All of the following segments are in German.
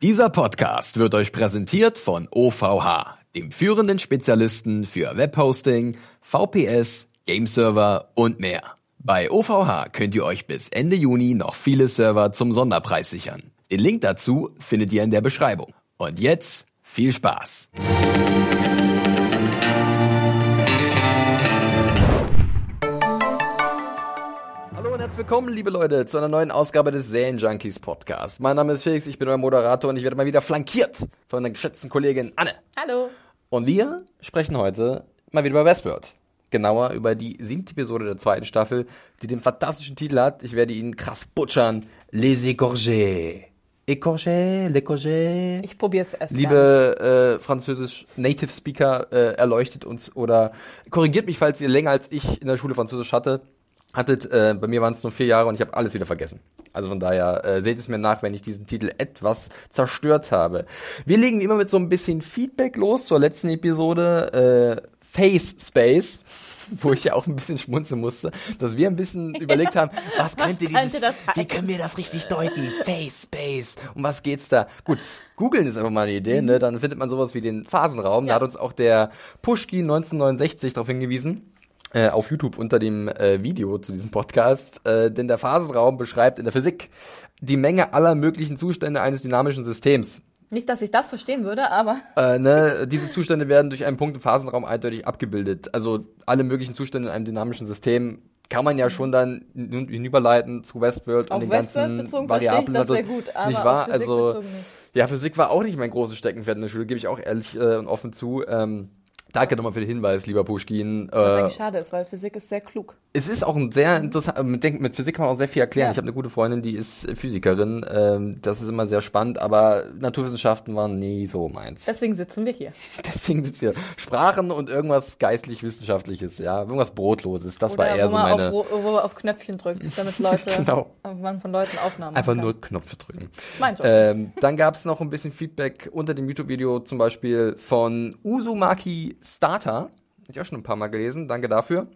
Dieser Podcast wird euch präsentiert von OVH, dem führenden Spezialisten für Webhosting, VPS, Gameserver und mehr. Bei OVH könnt ihr euch bis Ende Juni noch viele Server zum Sonderpreis sichern. Den Link dazu findet ihr in der Beschreibung. Und jetzt viel Spaß! Willkommen, liebe Leute, zu einer neuen Ausgabe des Junkies Podcast. Mein Name ist Felix, ich bin euer Moderator und ich werde mal wieder flankiert von meiner geschätzten Kollegin Anne. Hallo. Und wir sprechen heute mal wieder über Westworld. Genauer über die siebte Episode der zweiten Staffel, die den fantastischen Titel hat, ich werde ihn krass butchern, Les Écorgés. Écorgés, L'Écorgés. Ich probiere es erst. Liebe äh, französisch Native Speaker, äh, erleuchtet uns oder korrigiert mich, falls ihr länger als ich in der Schule Französisch hatte. Hattet, äh, bei mir waren es nur vier Jahre und ich habe alles wieder vergessen. Also von daher äh, seht es mir nach, wenn ich diesen Titel etwas zerstört habe. Wir legen wie immer mit so ein bisschen Feedback los zur letzten Episode. Äh, Face Space, wo ich ja auch ein bisschen schmunzeln musste, dass wir ein bisschen überlegt haben, was könnte dieses, wie können wir das richtig deuten? Face Space, um was geht's da? Gut, googeln ist einfach mal eine Idee, ne? Dann findet man sowas wie den Phasenraum. Da Ja. hat uns auch der Pushki 1969 darauf hingewiesen. Äh, auf YouTube unter dem äh, Video zu diesem Podcast, äh, denn der Phasenraum beschreibt in der Physik die Menge aller möglichen Zustände eines dynamischen Systems. Nicht, dass ich das verstehen würde, aber Äh, ne, diese Zustände werden durch einen Punkt im Phasenraum eindeutig abgebildet. Also alle möglichen Zustände in einem dynamischen System kann man ja schon dann hin- hinüberleiten zu Westworld auf und den Westworld ganzen bezogen verstehe ich Variablen. das also, sehr gut. Aber nicht wahr? Also nicht. ja, Physik war auch nicht mein großes Steckenpferd in der Schule, gebe ich auch ehrlich äh, und offen zu. Ähm, danke nochmal für den Hinweis, lieber Pushkin. Was Äh, eigentlich schade ist, weil Physik ist sehr klug. es ist auch ein sehr interessant, mit, denk- mit Physik kann man auch sehr viel erklären. Ja. Ich habe eine gute Freundin, die ist Physikerin. Ähm, das ist immer sehr spannend, aber Naturwissenschaften waren nie so meins. Deswegen sitzen wir hier. Deswegen sind wir Sprachen und irgendwas geistlich-wissenschaftliches, ja, irgendwas Brotloses. Das war Oder eher wo so man meine. auf, wo, man auf Knöpfchen drückt, damit Leute, Genau. man von Leuten Aufnahmen Einfach machen nur Knöpfe drücken. Mein Job. Ähm, dann gab es noch ein bisschen Feedback unter dem YouTube-Video, zum Beispiel von Uzumaki Starter. Hab ich auch schon ein paar Mal gelesen. Danke dafür.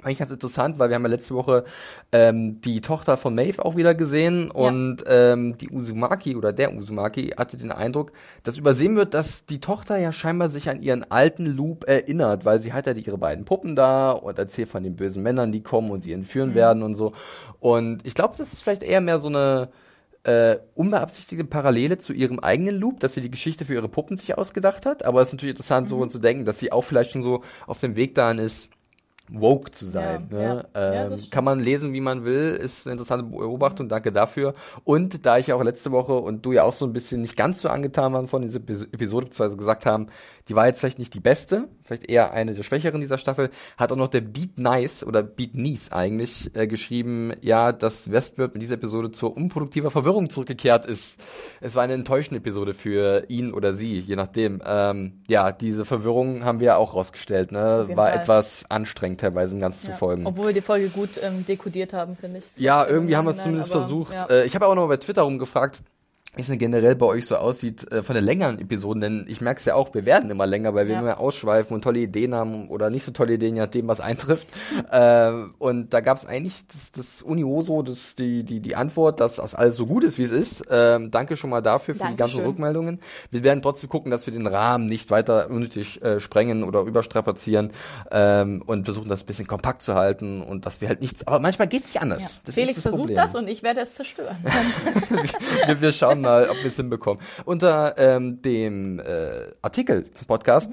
Fand ich ganz interessant, weil wir haben ja letzte Woche ähm, die Tochter von Maeve auch wieder gesehen und ähm, die Uzumaki oder der Uzumaki hatte den Eindruck, dass übersehen wird, dass die Tochter ja scheinbar sich an ihren alten Loop erinnert, weil sie hat ja ihre beiden Puppen da und erzählt von den bösen Männern, die kommen und sie entführen werden und so. Und ich glaube, das ist vielleicht eher mehr so eine äh, unbeabsichtigte Parallele zu ihrem eigenen Loop, dass sie die Geschichte für ihre Puppen sich ausgedacht hat. Aber es ist natürlich interessant, so zu denken, dass sie auch vielleicht schon so auf dem Weg dahin ist, woke zu sein. Ja, ne? ja. Ja, ähm, stimmt. kann man lesen, wie man will, ist eine interessante Beobachtung, danke dafür. Und da ich ja auch letzte Woche und du ja auch so ein bisschen nicht ganz so angetan waren von dieser Epis- Episode, beziehungsweise gesagt haben, die war jetzt vielleicht nicht die beste, vielleicht eher eine der schwächeren dieser Staffel, hat auch noch der Beat Nice oder Beat Nice eigentlich äh, geschrieben, ja, dass Westworld mit dieser Episode zur unproduktiver Verwirrung zurückgekehrt ist. Es war eine enttäuschende Episode für ihn oder sie, je nachdem. Ähm, ja, diese Verwirrung haben wir auch rausgestellt, ne? War Fall. etwas anstrengend teilweise im Ganzen Ja. zu folgen. Obwohl wir die Folge gut ähm, dekodiert haben, finde ich. Ja, irgendwie haben wir es zumindest versucht. Ja. Äh, ich habe auch noch mal bei Twitter rumgefragt, wie es denn generell bei euch so aussieht äh, von den längeren Episoden, denn ich merke es ja auch, wir werden immer länger, weil wir Ja. immer mehr ausschweifen und tolle Ideen haben oder nicht so tolle Ideen, je nachdem, was eintrifft. äh, und da gab es eigentlich das, das Unioso, das, die, die, die Antwort, dass das alles so gut ist, wie es ist. Ähm, danke schon mal dafür, für die ganzen Dankeschön. Rückmeldungen. Wir werden trotzdem gucken, dass wir den Rahmen nicht weiter unnötig äh, sprengen oder überstrapazieren ähm, und versuchen, das ein bisschen kompakt zu halten und dass wir halt nichts, aber manchmal geht es nicht anders. Ja. Felix versucht Problem. das und ich werde es zerstören. wir, wir schauen mal, ob wir es hinbekommen. Unter ähm, dem äh, Artikel zum Podcast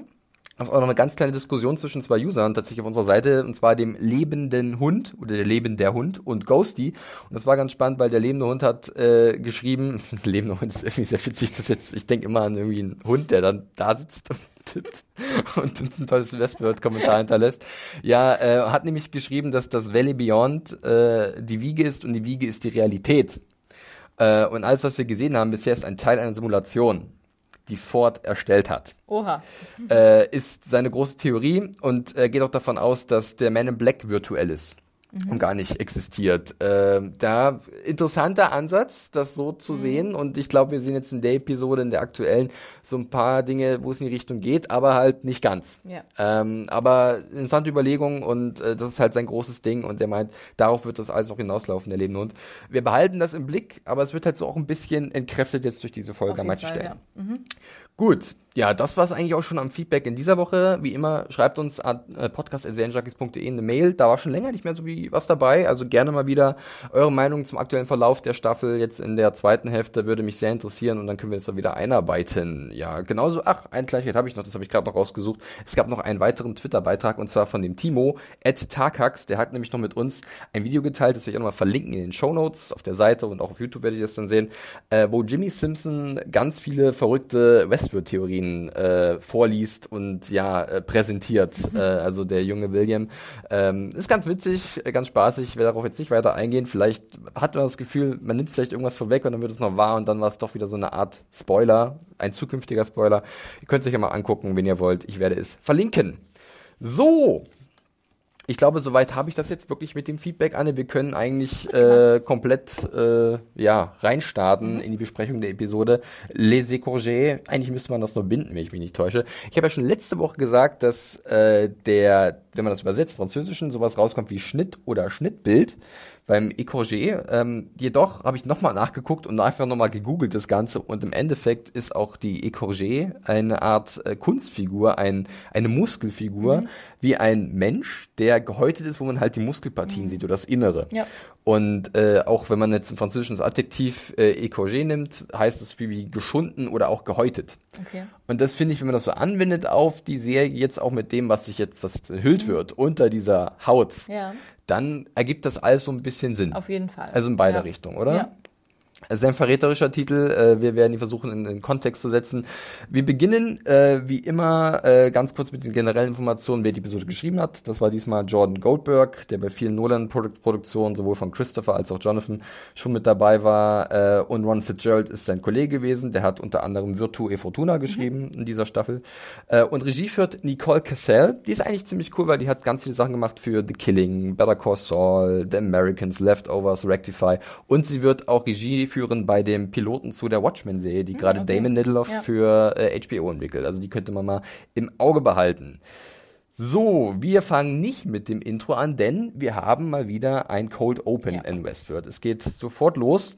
es auch noch eine ganz kleine Diskussion zwischen zwei Usern tatsächlich auf unserer Seite, und zwar dem lebenden Hund oder der lebende Hund und Ghosty. Und das war ganz spannend, weil der lebende Hund hat äh, geschrieben, lebender Hund ist irgendwie sehr witzig, das jetzt, ich denke immer an irgendwie einen Hund, der dann da sitzt und tippt und uns ein tolles Westworld-Kommentar hinterlässt. Ja, äh, hat nämlich geschrieben, dass das Valley Beyond äh, die Wiege ist und die Wiege ist die Realität. Äh, und alles, was wir gesehen haben bisher, ist ein Teil einer Simulation, die Ford erstellt hat. Oha. Äh, ist seine große Theorie und äh, geht auch davon aus, dass der Man in Black virtuell ist und gar nicht existiert. Ähm, da interessanter Ansatz, das so zu sehen. Und ich glaube, wir sehen jetzt in der Episode, in der aktuellen, so ein paar Dinge, wo es in die Richtung geht, aber halt nicht ganz. Ja. Ähm, aber interessante Überlegung und äh, das ist halt sein großes Ding und der meint, darauf wird das alles noch hinauslaufen, der Lebende Hund. Wir behalten das im Blick, aber es wird halt so auch ein bisschen entkräftet jetzt durch diese Folge an manchen Stellen. ja. Mhm. Gut, ja, das war es eigentlich auch schon am Feedback in dieser Woche. Wie immer, schreibt uns an äh, podcast.serienjunkies.de eine Mail. Da war schon länger nicht mehr so wie was dabei. Also gerne mal wieder eure Meinung zum aktuellen Verlauf der Staffel jetzt in der zweiten Hälfte. Würde mich sehr interessieren und dann können wir es da wieder einarbeiten. Ja, genauso, ach, ein Kleinigkeit habe ich noch, das habe ich gerade noch rausgesucht. Es gab noch einen weiteren Twitter-Beitrag und zwar von dem Timo, Ed Tarkax. Der hat nämlich noch mit uns ein Video geteilt, das werde ich auch nochmal verlinken in den Show Notes auf der Seite und auch auf YouTube werdet ihr das dann sehen, äh, wo Jimmy Simpson ganz viele verrückte Westworld-Theorien äh, vorliest und ja, äh, präsentiert. Äh, also der junge William. Ähm, ist ganz witzig, äh, ganz spaßig. Ich werde darauf jetzt nicht weiter eingehen. Vielleicht hat man das Gefühl, man nimmt vielleicht irgendwas vorweg und dann wird es noch wahr und dann war es doch wieder so eine Art Spoiler, ein zukünftiger Spoiler. Ihr könnt es euch ja mal angucken, wenn ihr wollt. Ich werde es verlinken. So, ich glaube, soweit habe ich das jetzt wirklich mit dem Feedback, Anne. Wir können eigentlich äh, komplett äh, ja, reinstarten in die Besprechung der Episode. Les Écourgés, eigentlich müsste man das nur binden, wenn ich mich nicht täusche. Ich habe ja schon letzte Woche gesagt, dass äh, der, wenn man das übersetzt, Französischen, sowas rauskommt wie Schnitt oder Schnittbild beim Écourgé. Ähm, jedoch habe ich nochmal nachgeguckt und einfach nochmal gegoogelt das Ganze und im Endeffekt ist auch die Écourgé eine Art äh, Kunstfigur, ein, eine Muskelfigur, wie ein Mensch, der gehäutet ist, wo man halt die Muskelpartien sieht oder das Innere. Ja. Und äh, auch wenn man jetzt ein französisches Adjektiv äh, écorgé nimmt, heißt es wie, wie geschunden oder auch gehäutet. Okay. Und das finde ich, wenn man das so anwendet auf die Serie, jetzt auch mit dem, was sich jetzt, was jetzt enthüllt wird, unter dieser Haut, Ja, dann ergibt das alles so ein bisschen Sinn. auf jeden Fall. Also in beide ja. Richtungen, oder? Ja. Es ist ein verräterischer Titel. Äh, wir werden ihn versuchen, in den Kontext zu setzen. Wir beginnen, äh, wie immer, äh, ganz kurz mit den generellen Informationen, wer die Episode geschrieben hat. Das war diesmal Jordan Goldberg, der bei vielen Nolan-Produktionen, sowohl von Christopher als auch Jonathan, schon mit dabei war. Und Ron Fitzgerald ist sein Kollege gewesen. Der hat unter anderem Virtu e Fortuna geschrieben in dieser Staffel. Und Regie führt Nicole Cassell. Die ist eigentlich ziemlich cool, weil die hat ganz viele Sachen gemacht für The Killing, Better Call Saul, The Americans, Leftovers, Rectify. Und sie wird auch Regie führen bei dem Piloten zu der Watchmen-Serie, die gerade okay. Damon Lindelof Ja. für äh, HBO entwickelt. Also die könnte man mal im Auge behalten. So, wir fangen nicht mit dem Intro an, denn wir haben mal wieder ein Cold Open Ja. in Westworld. Es geht sofort los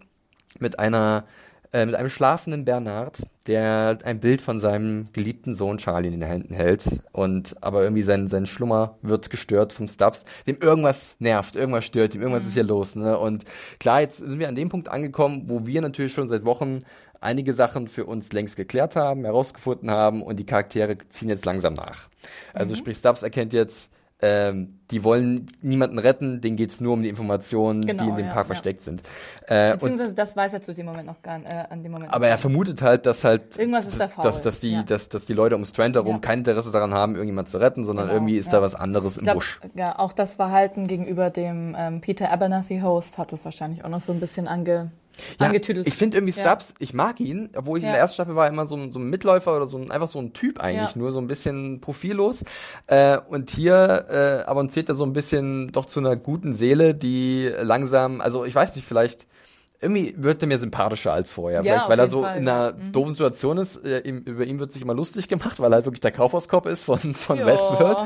mit einer äh, mit einem schlafenden Bernard, der ein Bild von seinem geliebten Sohn Charlie in den Händen hält und aber irgendwie sein, sein Schlummer wird gestört vom Stubbs, dem irgendwas nervt, irgendwas stört ihm, irgendwas ist hier los, ne? Und klar, jetzt sind wir an dem Punkt angekommen, wo wir natürlich schon seit Wochen einige Sachen für uns längst geklärt haben, herausgefunden haben und die Charaktere ziehen jetzt langsam nach. Also sprich, Stubbs erkennt jetzt, ähm, die wollen niemanden retten, denen geht's nur um die Informationen, Genau, die in dem ja, Park ja. versteckt sind. Äh, und Beziehungsweise das weiß er zu dem Moment noch gar nicht, äh, an dem Moment aber er vermutet halt, dass halt Irgendwas ist da faul. dass, dass, die, Ja. dass, dass die Leute um Strand herum kein Interesse daran haben, irgendjemand zu retten, sondern Genau, irgendwie ist da was anderes im glaub, Busch. Ja, auch das Verhalten gegenüber dem ähm, Peter Abernathy Host hat es wahrscheinlich auch noch so ein bisschen ange, angetüdelt. Ich finde irgendwie Ja. Stubbs, ich mag ihn, obwohl ich in Ja. der ersten Staffel war immer so ein, so ein Mitläufer oder so ein, einfach so ein Typ eigentlich, Ja. nur so ein bisschen profillos. Äh, und hier äh, avanciert er so ein bisschen doch zu einer guten Seele, die langsam, also ich weiß nicht, vielleicht irgendwie wird er mir sympathischer als vorher. Ja, Vielleicht, weil er so Fall, in einer doofen Situation ist. Äh, ihm, über ihn wird sich immer lustig gemacht, weil er halt wirklich der Kaufhauskopf ist von, von. Westworld.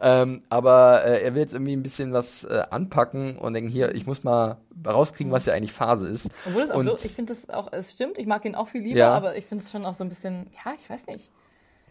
Ähm, aber äh, er will jetzt irgendwie ein bisschen was äh, anpacken und denken, hier, ich muss mal rauskriegen, was ja eigentlich Phase ist. Obwohl es auch, und- lo- ich finde das auch, es stimmt, ich mag ihn auch viel lieber, Ja. aber ich finde es schon auch so ein bisschen, ja, ich weiß nicht,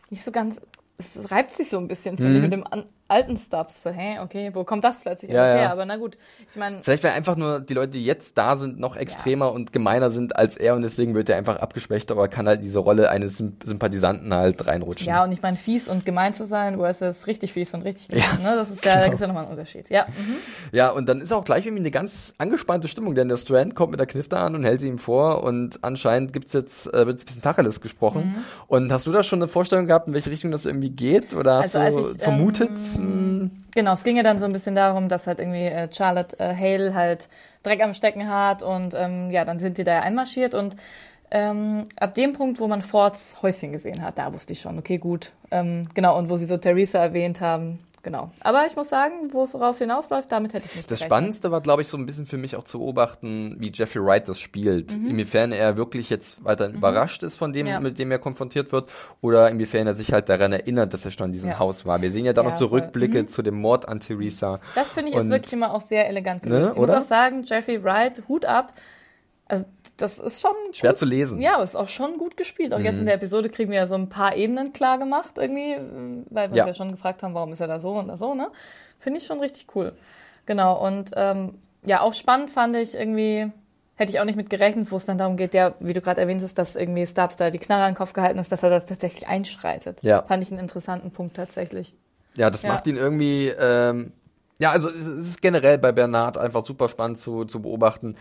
nicht so ganz, es reibt sich so ein bisschen, Mhm. finde ich, mit dem an, alten Stubbs. So, hä, okay, wo kommt das plötzlich Ja, alles ja. her? Aber na gut, ich meine, Vielleicht weil einfach nur die Leute, die jetzt da sind, noch extremer und gemeiner sind als er und deswegen wird er einfach abgeschwächter, aber kann halt diese Rolle eines Symp- Sympathisanten halt reinrutschen. ja, und ich meine, fies und gemein zu sein versus richtig fies und richtig gemein, ne? Das ist ja, genau. da gibt's ja nochmal einen Unterschied. Ja, mhm. Ja, und dann ist auch gleich irgendwie eine ganz angespannte Stimmung, denn der Strand kommt mit der Knifte an und hält sie ihm vor und anscheinend gibt's jetzt, äh, wird jetzt ein bisschen Tacheles gesprochen. Mhm. Und hast du da schon eine Vorstellung gehabt, in welche Richtung das irgendwie geht? Oder hast Also, du ich, vermutet? Ähm, hm, Genau, es ging ja dann so ein bisschen darum, dass halt irgendwie äh, Charlotte äh, Hale halt Dreck am Stecken hat und ähm, ja, dann sind die da einmarschiert und ähm, ab dem Punkt, wo man Fords Häuschen gesehen hat, da wusste ich schon, okay, gut, ähm, genau, und wo sie so Theresa erwähnt haben, genau. Aber ich muss sagen, wo es darauf hinausläuft, damit hätte ich nicht Das gerechnet. Spannendste war, glaube ich, so ein bisschen für mich auch zu beobachten, wie Jeffrey Wright das spielt. Inwiefern er wirklich jetzt weiterhin überrascht ist von dem, Mhm. Ja. mit dem er konfrontiert wird, oder inwiefern er sich halt daran erinnert, dass er schon in diesem Ja. Haus war. Wir sehen ja da Ja, noch so voll. Rückblicke zu dem Mord an Theresa. Das finde ich ist Und- wirklich immer auch sehr elegant Ne, gelöst. ich oder? muss auch sagen, Jeffrey Wright, Hut ab. Also das ist schon Schwer gut, zu lesen. Ja, aber ist auch schon gut gespielt. Auch jetzt in der Episode kriegen wir ja so ein paar Ebenen klar gemacht irgendwie, weil wir Ja. uns ja schon gefragt haben, warum ist er da so und da so, ne? Finde ich schon richtig cool. Genau, und ähm, ja, auch spannend fand ich irgendwie, hätte ich auch nicht mit gerechnet, wo es dann darum geht, ja, wie du gerade erwähnt hast, dass irgendwie Stubbs da die Knarre an den Kopf gehalten ist, dass er da tatsächlich einschreitet. Ja. Fand ich einen interessanten Punkt tatsächlich. Ja, das Ja. macht ihn irgendwie, ähm, ja, also es ist generell bei Bernhard einfach super spannend zu, zu beobachten,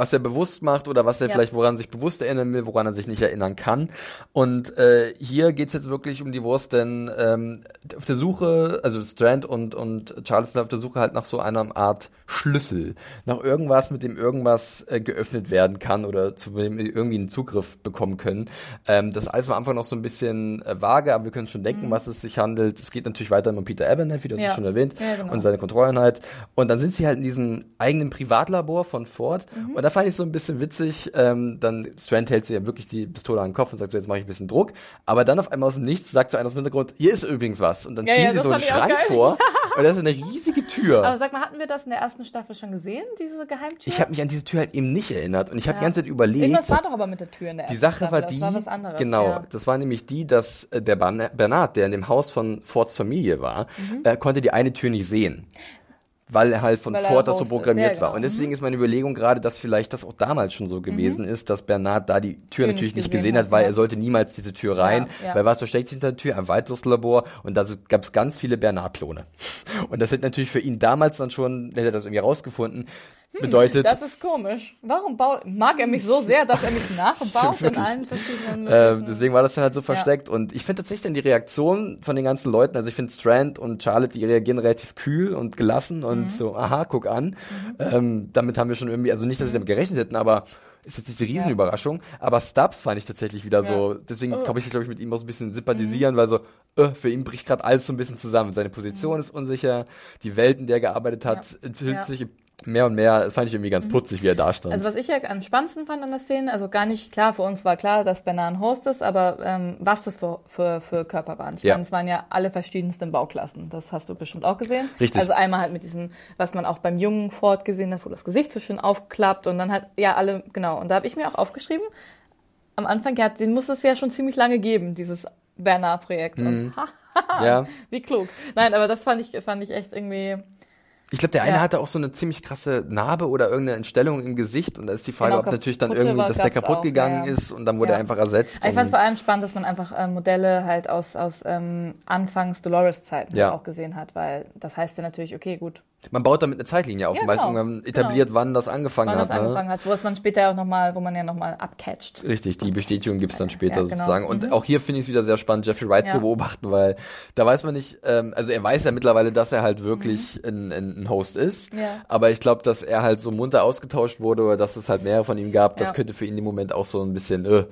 was er bewusst macht oder was er Ja. vielleicht, woran er sich bewusst erinnern will, woran er sich nicht erinnern kann. Und äh, hier geht's jetzt wirklich um die Wurst, denn ähm, auf der Suche, also Strand und, und Charles sind auf der Suche halt nach so einer Art Schlüssel, nach irgendwas, mit dem irgendwas äh, geöffnet werden kann oder zu dem wir irgendwie einen Zugriff bekommen können. Ähm, das alles am Anfang noch so ein bisschen äh, vage, aber wir können schon denken, was es sich handelt. Es geht natürlich weiter um Peter Abernathy, das Mhm. Ja. schon erwähnt, Ja, genau. und seine Kontrolleinheit. Und dann sind sie halt in diesem eigenen Privatlabor von Ford. Mhm. Und da fand ich so ein bisschen witzig, ähm, dann Strand hält sie ja wirklich die Pistole an den Kopf und sagt so, jetzt mache ich ein bisschen Druck. Aber dann auf einmal aus dem Nichts sagt so einer aus dem Hintergrund, hier ist übrigens was. Und dann Ja, ziehen ja, sie das so einen Schrank vor. Und das ist eine riesige Tür. Aber sag mal, hatten wir das in der ersten Staffel schon gesehen, diese Geheimtür? ich habe mich an diese Tür halt eben nicht erinnert. Und ich habe die Ja. ganze Zeit überlegt. Irgendwas war doch aber mit der Tür in der Die ersten Sache Staffel. war das die, war was anderes. genau, das war nämlich die, dass äh, der Bern- Bernard, der in dem Haus von Fords Familie war, Mhm. äh, konnte die eine Tür nicht sehen. Weil er halt von Weil Ford das so Host ist, programmiert ja, war. genau. Und deswegen ist meine Überlegung gerade, dass vielleicht das auch damals schon so gewesen ist, dass Bernard da die Tür Tür natürlich nicht gesehen gesehen hat, weil ja. er sollte niemals diese Tür rein. Ja. Weil was versteckt sich hinter der Tür? Ein weiteres Labor. Und da gab es ganz viele Bernard-Klone. Und das hätte natürlich für ihn damals dann schon, hätte er das irgendwie rausgefunden, bedeutet, Das ist komisch. Warum mag er mich so sehr, dass er mich nachbaut in allen verschiedenen Äh, deswegen war das dann halt so versteckt. Und ich finde tatsächlich dann die Reaktion von den ganzen Leuten, also ich finde Strand und Charlotte, die reagieren relativ kühl und gelassen und Mhm. so, aha, guck an. Ähm, damit haben wir schon irgendwie, also nicht, dass sie damit gerechnet hätten, aber ist jetzt nicht die Riesenüberraschung. Aber Stubbs fand ich tatsächlich wieder so, deswegen Oh. glaube ich, glaube ich, mit ihm auch so ein bisschen sympathisieren, weil so, äh, für ihn bricht gerade alles so ein bisschen zusammen. Seine Position ist unsicher, die Welt, in der er gearbeitet hat, Ja. enthüllt Ja. sich mehr und mehr, fand ich irgendwie ganz putzig, wie er da stand. Also was ich ja am spannendsten fand an der Szene, also gar nicht klar, für uns war klar, dass Bernard ein Host ist, aber ähm, was das für, für, für Körper waren. Ich Ja. meine, es waren ja alle verschiedensten Bauklassen. Das hast du bestimmt auch gesehen. Richtig. Also einmal halt mit diesem, was man auch beim jungen Ford gesehen hat, wo das Gesicht so schön aufklappt und dann halt, ja, alle, genau. Und da habe ich mir auch aufgeschrieben, am Anfang, ja, den muss es ja schon ziemlich lange geben, dieses Bernard-Projekt. Mhm. Und ha, ja. wie klug. Nein, aber das fand ich, fand ich echt irgendwie, Ich glaube, der eine Ja. hatte auch so eine ziemlich krasse Narbe oder irgendeine Entstellung im Gesicht und da ist die Frage, Genau, ob natürlich dann irgendwie, war- dass der kaputt auch, gegangen ja, ist und dann wurde Ja. er einfach ersetzt. Ich fand es vor allem spannend, dass man einfach äh, Modelle halt aus, aus ähm, Anfangs Dolores-Zeiten auch gesehen hat, weil das heißt ja natürlich, okay, gut, man baut damit eine Zeitlinie auf Ja, und weiß genau. irgendwann etabliert, wann das angefangen wann hat. das angefangen hat, wo es man später auch nochmal, wo man ja nochmal abcatcht. Ne? Richtig, die Bestätigung gibt's dann später Ja, genau. sozusagen. Und auch hier finde ich es wieder sehr spannend, Jeffrey Wright Ja. zu beobachten, weil da weiß man nicht, ähm, also er weiß ja mittlerweile, dass er halt wirklich ein, ein, ein Host ist. Mhm. Ja. Aber ich glaube, dass er halt so munter ausgetauscht wurde oder dass es halt mehrere von ihm gab, das könnte für ihn im Moment auch so ein bisschen äh,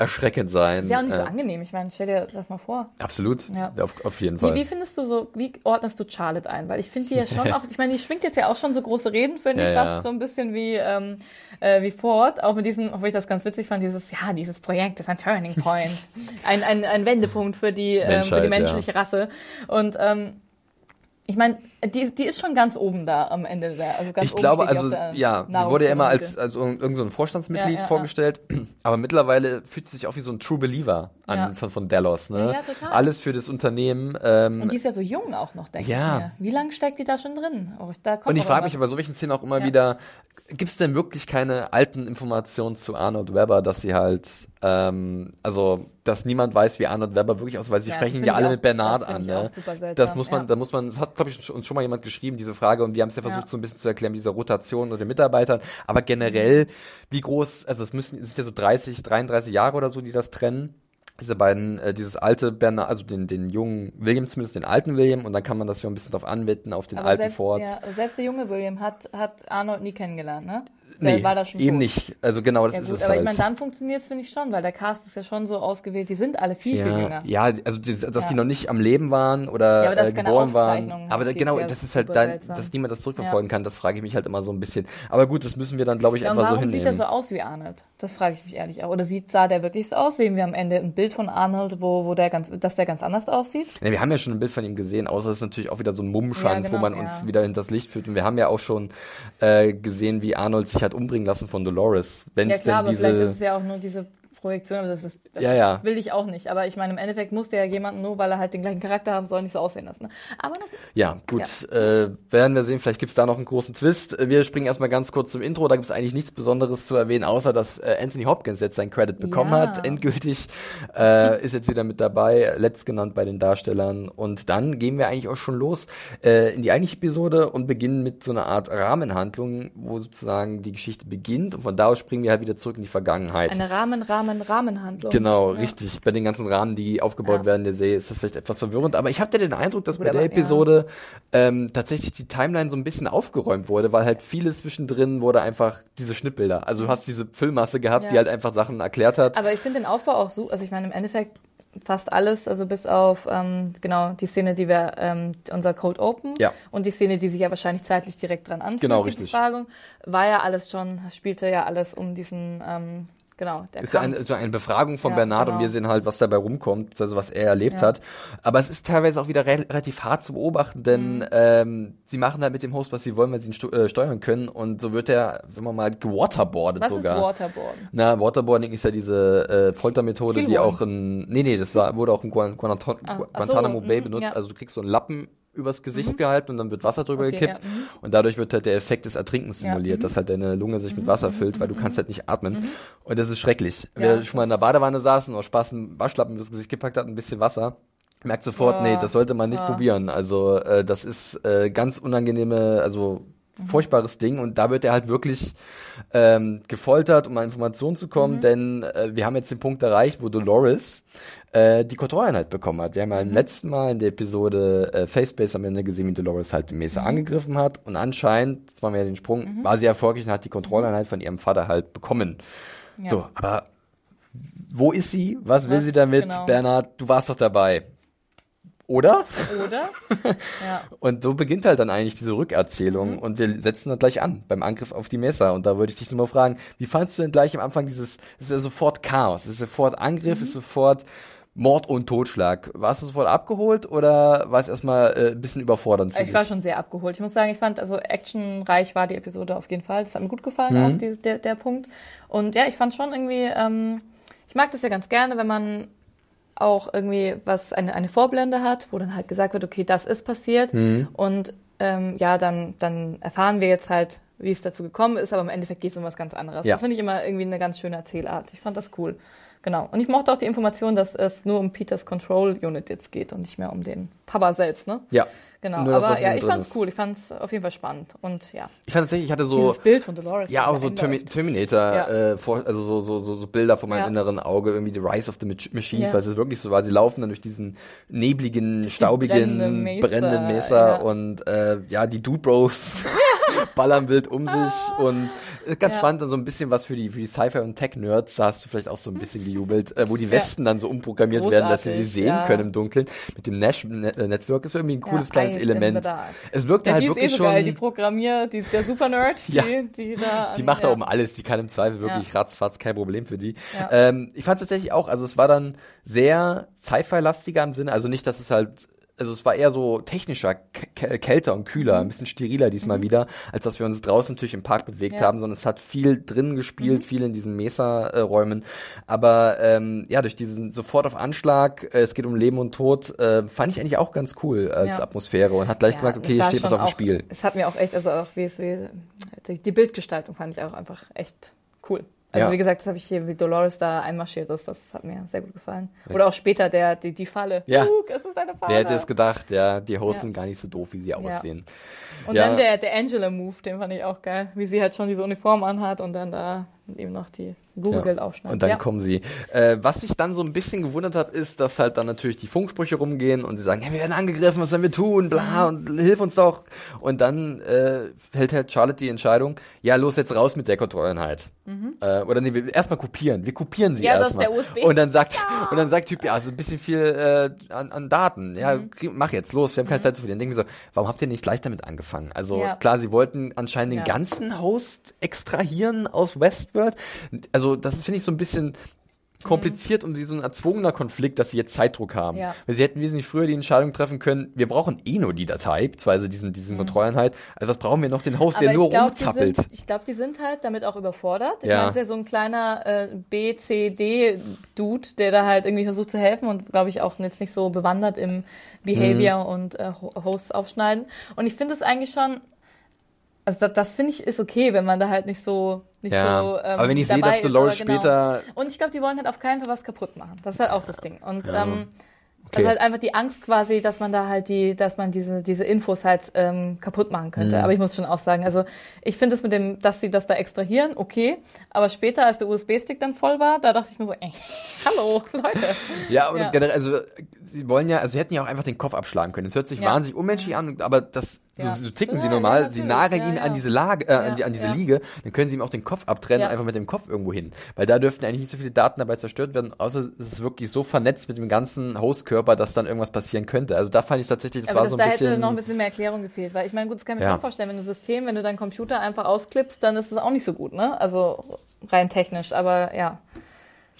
erschreckend sein. Ist ja auch nicht so Äh, angenehm. Ich meine, stell dir das mal vor. Absolut, Ja. auf, auf jeden Wie, Fall. wie findest du so, wie ordnest du Charlotte ein? Weil ich finde die ja schon auch, ich meine, die schwingt jetzt ja auch schon so große Reden, finde Ja, ich, ja. fast so ein bisschen wie, ähm, äh, wie Ford. Auch mit diesem, obwohl ich das ganz witzig fand, dieses, ja, dieses Projekt ist ein Turning Point. ein, ein, ein Wendepunkt für die, ähm, für die menschliche Rasse. Und, ähm, ich meine, die, die ist schon ganz oben da am Ende der, also ganz Ich oben glaube, also ja, sie wurde ja immer als, als irgend irgend so Vorstandsmitglied Ja, ja, vorgestellt, aber mittlerweile fühlt sie sich auch wie so ein True Believer an Ja. von, von Delos. Ne? Ja, ja, total. Alles für das Unternehmen. Ähm, Und die ist ja so jung auch noch, denke Ja. ich mir. Wie lange steckt die da schon drin? Oh, da kommt Und ich frage mich bei solchen Szenen auch immer Ja. wieder, gibt es denn wirklich keine alten Informationen zu Arnold Webber, dass sie halt, ähm, also, dass niemand weiß, wie Arnold Webber wirklich aussieht, weil sie Ja, sprechen ja alle ich mit auch- Bernard an. Ne? auch das muss man, ja. da muss man, das hat, glaube ich, uns schon mal jemand geschrieben, diese Frage, und wir haben es ja versucht, Ja. so ein bisschen zu erklären, mit dieser Rotation unter den Mitarbeitern. Aber generell, wie groß, also es müssen, es sind ja so 30, 33 Jahre oder so, die das trennen. diese beiden, äh, dieses alte Bernard, also den, den jungen William zumindest, den alten William, und dann kann man das ja ein bisschen drauf anwenden auf den Aber alten selbst, Ford. ja, selbst der junge William hat, hat Arnold nie kennengelernt, ne? Der Nee, war da schon eben tot. nicht. Also genau, das Ja ist gut, es aber halt. ich meine, dann funktioniert es, finde ich schon, weil der Cast ist ja schon so ausgewählt, die sind alle viel, viel ja, jünger. ja, also das, dass Ja. die noch nicht am Leben waren oder Ja, äh, geboren waren. Aber da, genau, das ist halt dann, dass niemand das zurückverfolgen kann, das frage ich mich halt immer so ein bisschen. Aber gut, das müssen wir dann, glaube ich, Ja, einfach so warum sieht hinnehmen. er so aus wie Arnold? Das frage ich mich ehrlich auch. Oder sieht, sah der wirklich so aus? Sehen wir am Ende ein Bild von Arnold, wo, wo der ganz, dass der ganz anders aussieht? Ja, wir haben ja schon ein Bild von ihm gesehen, außer es ist natürlich auch wieder so ein Mummenschanz, Ja, wo genau, man uns ja. wieder hinters Licht führt. Und wir haben ja auch schon äh, gesehen, wie Arnold sich hat umbringen lassen von Dolores. Wenn Ja klar, denn aber vielleicht ist diese. es ja auch nur diese Projektion, aber das ist, das Ja, ja. will ich auch nicht. Aber ich meine, im Endeffekt muss der ja jemanden, nur weil er halt den gleichen Charakter haben soll, nicht so aussehen lassen. Ne? Aber na gut. Ja, gut. Äh, werden wir sehen, vielleicht gibt's da noch einen großen Twist. Äh, Wir springen erstmal ganz kurz zum Intro. Da gibt's eigentlich nichts Besonderes zu erwähnen, außer dass äh, Anthony Hopkins jetzt seinen Credit bekommen Ja. hat. Endgültig äh, ist jetzt wieder mit dabei, letztgenannt bei den Darstellern. Und dann gehen wir eigentlich auch schon los äh, in die eigentliche Episode und beginnen mit so einer Art Rahmenhandlung, wo sozusagen die Geschichte beginnt. Und von da aus springen wir halt wieder zurück in die Vergangenheit. Eine Rahmen, Rahmen, Rahmenhandlung. Genau, Ja. richtig. Bei den ganzen Rahmen, die aufgebaut Ja. werden der Serie, ist das vielleicht etwas verwirrend. Aber ich habe den Eindruck, dass Gut, bei der aber- ja. Episode ähm, tatsächlich die Timeline so ein bisschen aufgeräumt wurde, weil halt vieles zwischendrin wurde einfach diese Schnittbilder. Also du hast diese Füllmasse gehabt, Ja. die halt einfach Sachen erklärt hat. Aber ich finde den Aufbau auch so, also ich meine, im Endeffekt fast alles, also bis auf ähm, genau die Szene, die wir, ähm, unser Code Open Ja. und die Szene, die sich ja wahrscheinlich zeitlich direkt dran anfühlt, Genau, die richtig. Befragung, war ja alles schon, spielte ja alles um diesen, ähm, genau, der ist ja Kampf. eine, so eine Befragung von Ja, Bernard und genau. wir sehen halt, was dabei rumkommt, also was er erlebt Ja. hat. Aber es ist teilweise auch wieder re relativ hart zu beobachten, denn Mhm. ähm, sie machen halt mit dem Host, was sie wollen, weil sie ihn äh, steuern können und so wird er, sagen wir mal, gewaterboardet Was sogar. ist Waterboarden? Na, Waterboarding ist ja diese äh, Foltermethode, die auch in. Nee, nee, das war, wurde auch in Guan Guanaton Ah, Gu- ach so, Guantanamo Bay mhm, benutzt. ja. Also du kriegst so einen Lappen übers Gesicht gehalten und dann wird Wasser drüber Okay, gekippt. ja, mhm. Und dadurch wird halt der Effekt des Ertrinkens Ja, simuliert, mhm. dass halt deine Lunge sich mit Wasser füllt, weil du kannst halt nicht atmen. Und das ist schrecklich. Ja, Wer schon mal in der Badewanne saß und aus Spaß einen Waschlappen übers Gesicht gepackt hat, ein bisschen Wasser, merkt sofort, nee, das sollte man nicht probieren. Also äh, das ist äh, ganz unangenehme, also Mhm. furchtbares Ding und da wird er halt wirklich ähm, gefoltert, um an Informationen zu kommen, Mhm. denn äh, wir haben jetzt den Punkt erreicht, wo Dolores äh, die Kontrolleinheit bekommen hat. Wir haben ja Mhm. im letzten Mal in der Episode äh, Facebase am Ende gesehen, wie Dolores halt die Mesa Mhm. angegriffen hat und anscheinend, jetzt machen wir ja den Sprung, war sie erfolgreich und hat die Kontrolleinheit von ihrem Vater halt bekommen. Ja. So, aber wo ist sie? Was will Was- sie damit? genau. Bernhard, du warst doch dabei. Oder? Oder? ja. Und so beginnt halt dann eigentlich diese Rückerzählung Mhm. und wir setzen dann gleich an beim Angriff auf die Mesa. Und da würde ich dich nur mal fragen, wie fandst du denn gleich am Anfang dieses, es ist ja sofort Chaos, es ist sofort Angriff, Mhm. es ist sofort Mord und Totschlag. Warst du sofort abgeholt oder war es erstmal äh, ein bisschen überfordernd für Ich war dich? schon sehr abgeholt. Ich muss sagen, ich fand, also actionreich war die Episode auf jeden Fall. Das hat mir gut gefallen, Mhm. auch die, der, der Punkt. Und ja, ich fand schon irgendwie, ähm, ich mag das ja ganz gerne, wenn man auch irgendwie was, eine, eine Vorblende hat, wo dann halt gesagt wird, okay, das ist passiert. Mhm. Und ähm, ja, dann, dann erfahren wir jetzt halt, wie es dazu gekommen ist, aber im Endeffekt geht es um was ganz anderes. Ja. Das finde ich immer irgendwie eine ganz schöne Erzählart. Ich fand das cool. Genau. Und ich mochte auch die Information, dass es nur um Peters Control Unit jetzt geht und nicht mehr um den Papa selbst, ne? Ja. Genau, Nur aber ja, ich fand's ist. cool. Ich fand's auf jeden Fall spannend. Und ja, Ich fand tatsächlich, ich hatte so, dieses Bild von Dolores. ja, auch so Termi. Terminator, Ja. äh, vor, also so, so, so, so Bilder von meinem Ja. inneren Auge, irgendwie The Rise of the Mach Machines, Ja. weil es ist wirklich so war. Sie laufen dann durch diesen nebligen, staubigen, brennende brennenden Mesa ja. und äh, ja, die Dude Bros ballern wild um sich und ist ganz Ja. spannend, dann so ein bisschen was für die, für die Sci-Fi und Tech-Nerds, da hast du vielleicht auch so ein bisschen gejubelt, äh, wo die Westen dann so umprogrammiert werden, dass sie sie Großartig, sehen ja. können im Dunkeln. Mit dem Nash äh, Network ist irgendwie ein cooles Ja, kleines Element. Es wirkte Ja, halt ist eh wirklich so schon. geil, die Programmier, die, der Super-Nerd, Ja. die, die da... Die macht da ja. oben alles, die kann im Zweifel wirklich Ja. ratzfatz, kein Problem für die. Ja. Ähm, ich fand es tatsächlich auch, also es war dann sehr Sci-Fi-lastiger im Sinne, also nicht, dass es halt, also es war eher so technischer, kälter und kühler, Mhm. ein bisschen steriler diesmal wieder, als dass wir uns draußen natürlich im Park bewegt Ja. Mhm. haben, sondern es hat viel drin gespielt, viel in diesen Mesa-Räumen. Aber ähm, ja, durch diesen sofort auf Anschlag, äh, es geht um Leben und Tod, äh, fand ich eigentlich auch ganz cool als Ja. Atmosphäre und hat gleich Ja, gemerkt, okay, hier steht was auf dem Spiel. Es hat mir auch echt, also auch wie es, wie, die Bildgestaltung fand ich auch einfach echt cool. Also Ja. wie gesagt, das habe ich hier, wie Dolores da einmarschiert ist, das hat mir sehr gut gefallen. Oder auch später der, die, die Falle. Ja. Luke, es ist deine Falle. Wer hätte es gedacht, ja, die Hosts Ja. sind gar nicht so doof, wie sie aussehen. Und dann der, der Angela-Move, den fand ich auch geil. Wie sie halt schon diese Uniform anhat und dann da und ihm noch die Gurgel Ja. aufschneiden. Und dann ja. kommen sie. Äh, was mich dann so ein bisschen gewundert hat, ist, dass halt dann natürlich die Funksprüche rumgehen und sie sagen, hey, wir werden angegriffen, was sollen wir tun, bla, Mhm. und hilf uns doch. Und dann äh, hält halt Charlotte die Entscheidung, ja, los jetzt raus mit der Kontrolleinheit. Äh, oder nee, wir erstmal kopieren. Wir kopieren sie Mhm. Ja, erstmal. Und dann sagt, und dann sagt Typ, ja, also ein bisschen viel äh, an, an Daten. Ja, Mhm. krieg- mach jetzt, los, wir haben keine Zeit zu verlieren. Denken so, warum habt ihr nicht gleich damit angefangen? Also Ja. klar, sie wollten anscheinend den Ja. ganzen Host extrahieren aus Westworld. Also das finde ich so ein bisschen kompliziert und wie so ein erzwungener Konflikt, dass sie jetzt Zeitdruck haben. Ja. Weil sie hätten wesentlich früher die Entscheidung treffen können, wir brauchen eh nur die Datei, beziehungsweise diesen, diesen Kontrolleinheit. Also was brauchen wir noch den Host, der Mhm. Aber nur ich glaube, die, rumzappelt? sind- ich glaub, die sind halt damit auch überfordert. Ich Ja. meine, es ist ja so ein kleiner äh, B, C, D-Dude, der da halt irgendwie versucht zu helfen und glaube ich auch jetzt nicht so bewandert im Behavior Mhm. und äh, Ho- Hosts aufschneiden. Und ich finde es eigentlich schon, also das, das finde ich ist okay, wenn man da halt nicht so nicht Ja, so ähm, aber wenn ich sehe, dabei dass ist, Dolores aber genau. später Und ich glaube, die wollen halt auf keinen Fall was kaputt machen. Das ist halt auch das Ding. Und Ja. ähm, Okay. also halt einfach die Angst quasi, dass man da halt die, dass man diese, diese Infos halt ähm, kaputt machen könnte. Mhm. Aber ich muss schon auch sagen, also ich finde es mit dem, dass sie das da extrahieren, okay. Aber später, als der USB-Stick dann voll war, da dachte ich mir so, ey, hallo, Leute. Ja, und Ja. generell, also sie wollen ja, also sie hätten ja auch einfach den Kopf abschlagen können. Das hört sich wahnsinnig unmenschlich an, aber das Ja. so ticken Ja, sie ja, normal. sie natürlich. nageln Ja, ihn ja. an diese Lage, äh, Ja, an, die, an diese ja. Liege, dann können sie ihm auch den Kopf abtrennen Ja. einfach mit dem Kopf irgendwo hin. Weil da dürften eigentlich nicht so viele Daten dabei zerstört werden, außer es ist wirklich so vernetzt mit dem ganzen Hostkörper, dass dann irgendwas passieren könnte. Also da fand ich tatsächlich, das Aber war das, so da ein bisschen. hätte noch ein bisschen mehr Erklärung gefehlt. Weil ich meine, gut, das kann ich mir Ja. schon vorstellen, wenn du System, wenn du deinen Computer einfach ausklippst, dann ist es auch nicht so gut, ne? Also rein technisch, aber ja.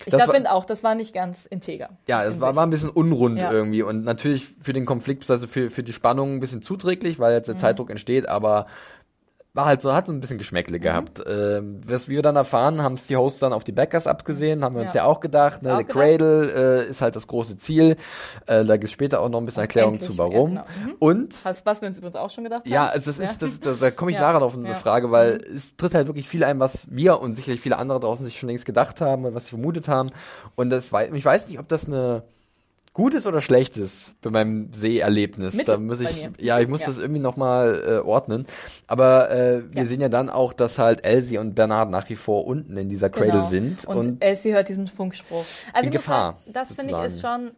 Ich Das finde auch, das war nicht ganz integer. Ja, es in war, war ein bisschen unrund Ja. irgendwie und natürlich für den Konflikt, also für, für die Spannung ein bisschen zuträglich, weil Mhm. jetzt der Zeitdruck entsteht, aber war halt so, hat so ein bisschen Geschmäckle Mhm. gehabt. Ähm, was wir dann erfahren, haben es die Hosts dann auf die Backers abgesehen, haben wir uns Ja. ja auch gedacht, ne, Auch der gedacht. Cradle äh, ist halt das große Ziel. Äh, da gibt es später auch noch ein bisschen Erklärung Endlich, zu, warum. ja, genau. Mhm. Und Was, was wir uns übrigens auch schon gedacht haben. ja, also das ist, das, das, da komme ich Ja. nachher noch auf eine Ja. Frage, weil es tritt halt wirklich viel ein, was wir und sicherlich viele andere draußen sich schon längst gedacht haben, und was sie vermutet haben. Und das, ich weiß nicht, ob das eine gutes oder schlechtes bei meinem Seherlebnis. Mittel Da muss ich, ja, ich muss Ja. das irgendwie nochmal äh, ordnen. Aber äh, wir Ja. sehen ja dann auch, dass halt Elsie und Bernard nach wie vor unten in dieser Cradle Genau. sind. Und, Und, Elsie hört diesen Funkspruch. Also In Gefahr, Sagen, das finde ich ist schon,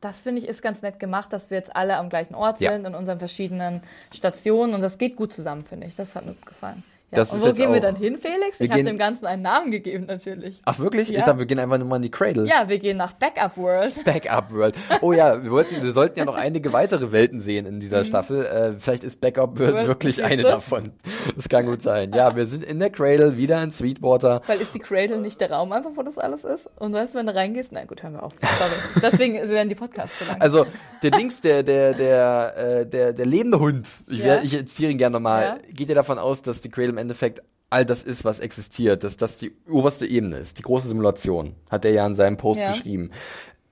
das finde ich ist ganz nett gemacht, dass wir jetzt alle am gleichen Ort Ja. sind, in unseren verschiedenen Stationen und das geht gut zusammen, finde ich. Das hat mir gefallen. Ja. Das und ist wo gehen wir dann hin, Felix? Wir Ich habe dem Ganzen einen Namen gegeben, natürlich. ach wirklich? Ja. Ich dachte, wir gehen einfach nur mal in die Cradle. Ja, wir gehen nach Backup World. Backup World. Oh ja, wir wollten, wir sollten ja noch einige weitere Welten sehen in dieser Staffel. Äh, vielleicht ist Backup World Mhm. World, wirklich eine du? davon. Das kann gut sein. Ja, wir sind in der Cradle, wieder in Sweetwater. Weil ist die Cradle nicht der Raum einfach, wo das alles ist? Und weißt du, wenn du reingehst, na gut, hören wir auf. Sorry. Deswegen werden die Podcasts so lang. Also der Dings, der der der äh, der der lebende Hund. Ich, Ja. wär, ich zitiere ihn gerne nochmal. Ja. Geht ihr davon aus, dass die Cradle im Endeffekt all das ist, was existiert, dass das die oberste Ebene ist, die große Simulation, hat er ja in seinem Post Ja. geschrieben.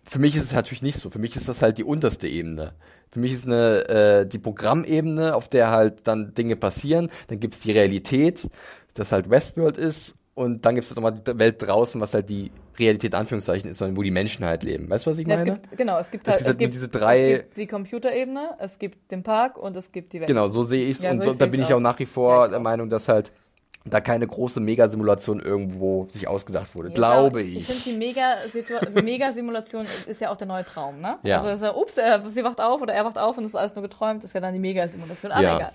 Für mich ist es natürlich nicht so. Für mich ist das halt die unterste Ebene. Für mich ist eine äh, die Programmebene, auf der halt dann Dinge passieren. Dann gibt's die Realität, das halt Westworld ist. Und dann gibt's halt nochmal die Welt draußen, was halt die Realität Anführungszeichen ist, sondern wo die Menschen halt leben. Weißt du, was ich Ja, es meine? gibt, genau, es gibt Es halt, gibt halt nur diese drei- es gibt die Computerebene, es gibt den Park und es gibt die Welt. Genau, so sehe ich es. Ja, und so so, da bin ich auch. nach wie vor Ja, der. Meinung, dass halt da keine große Megasimulation irgendwo sich ausgedacht wurde. Ja, Glaube Ich ich. finde, die Mega-Simulation ist ja auch der neue Traum, ne? Ja. Also, ist ja, ups, er, sie wacht auf oder er wacht auf und es ist alles nur geträumt, ist ja dann die Mega-Simulation. Aber Ja. egal.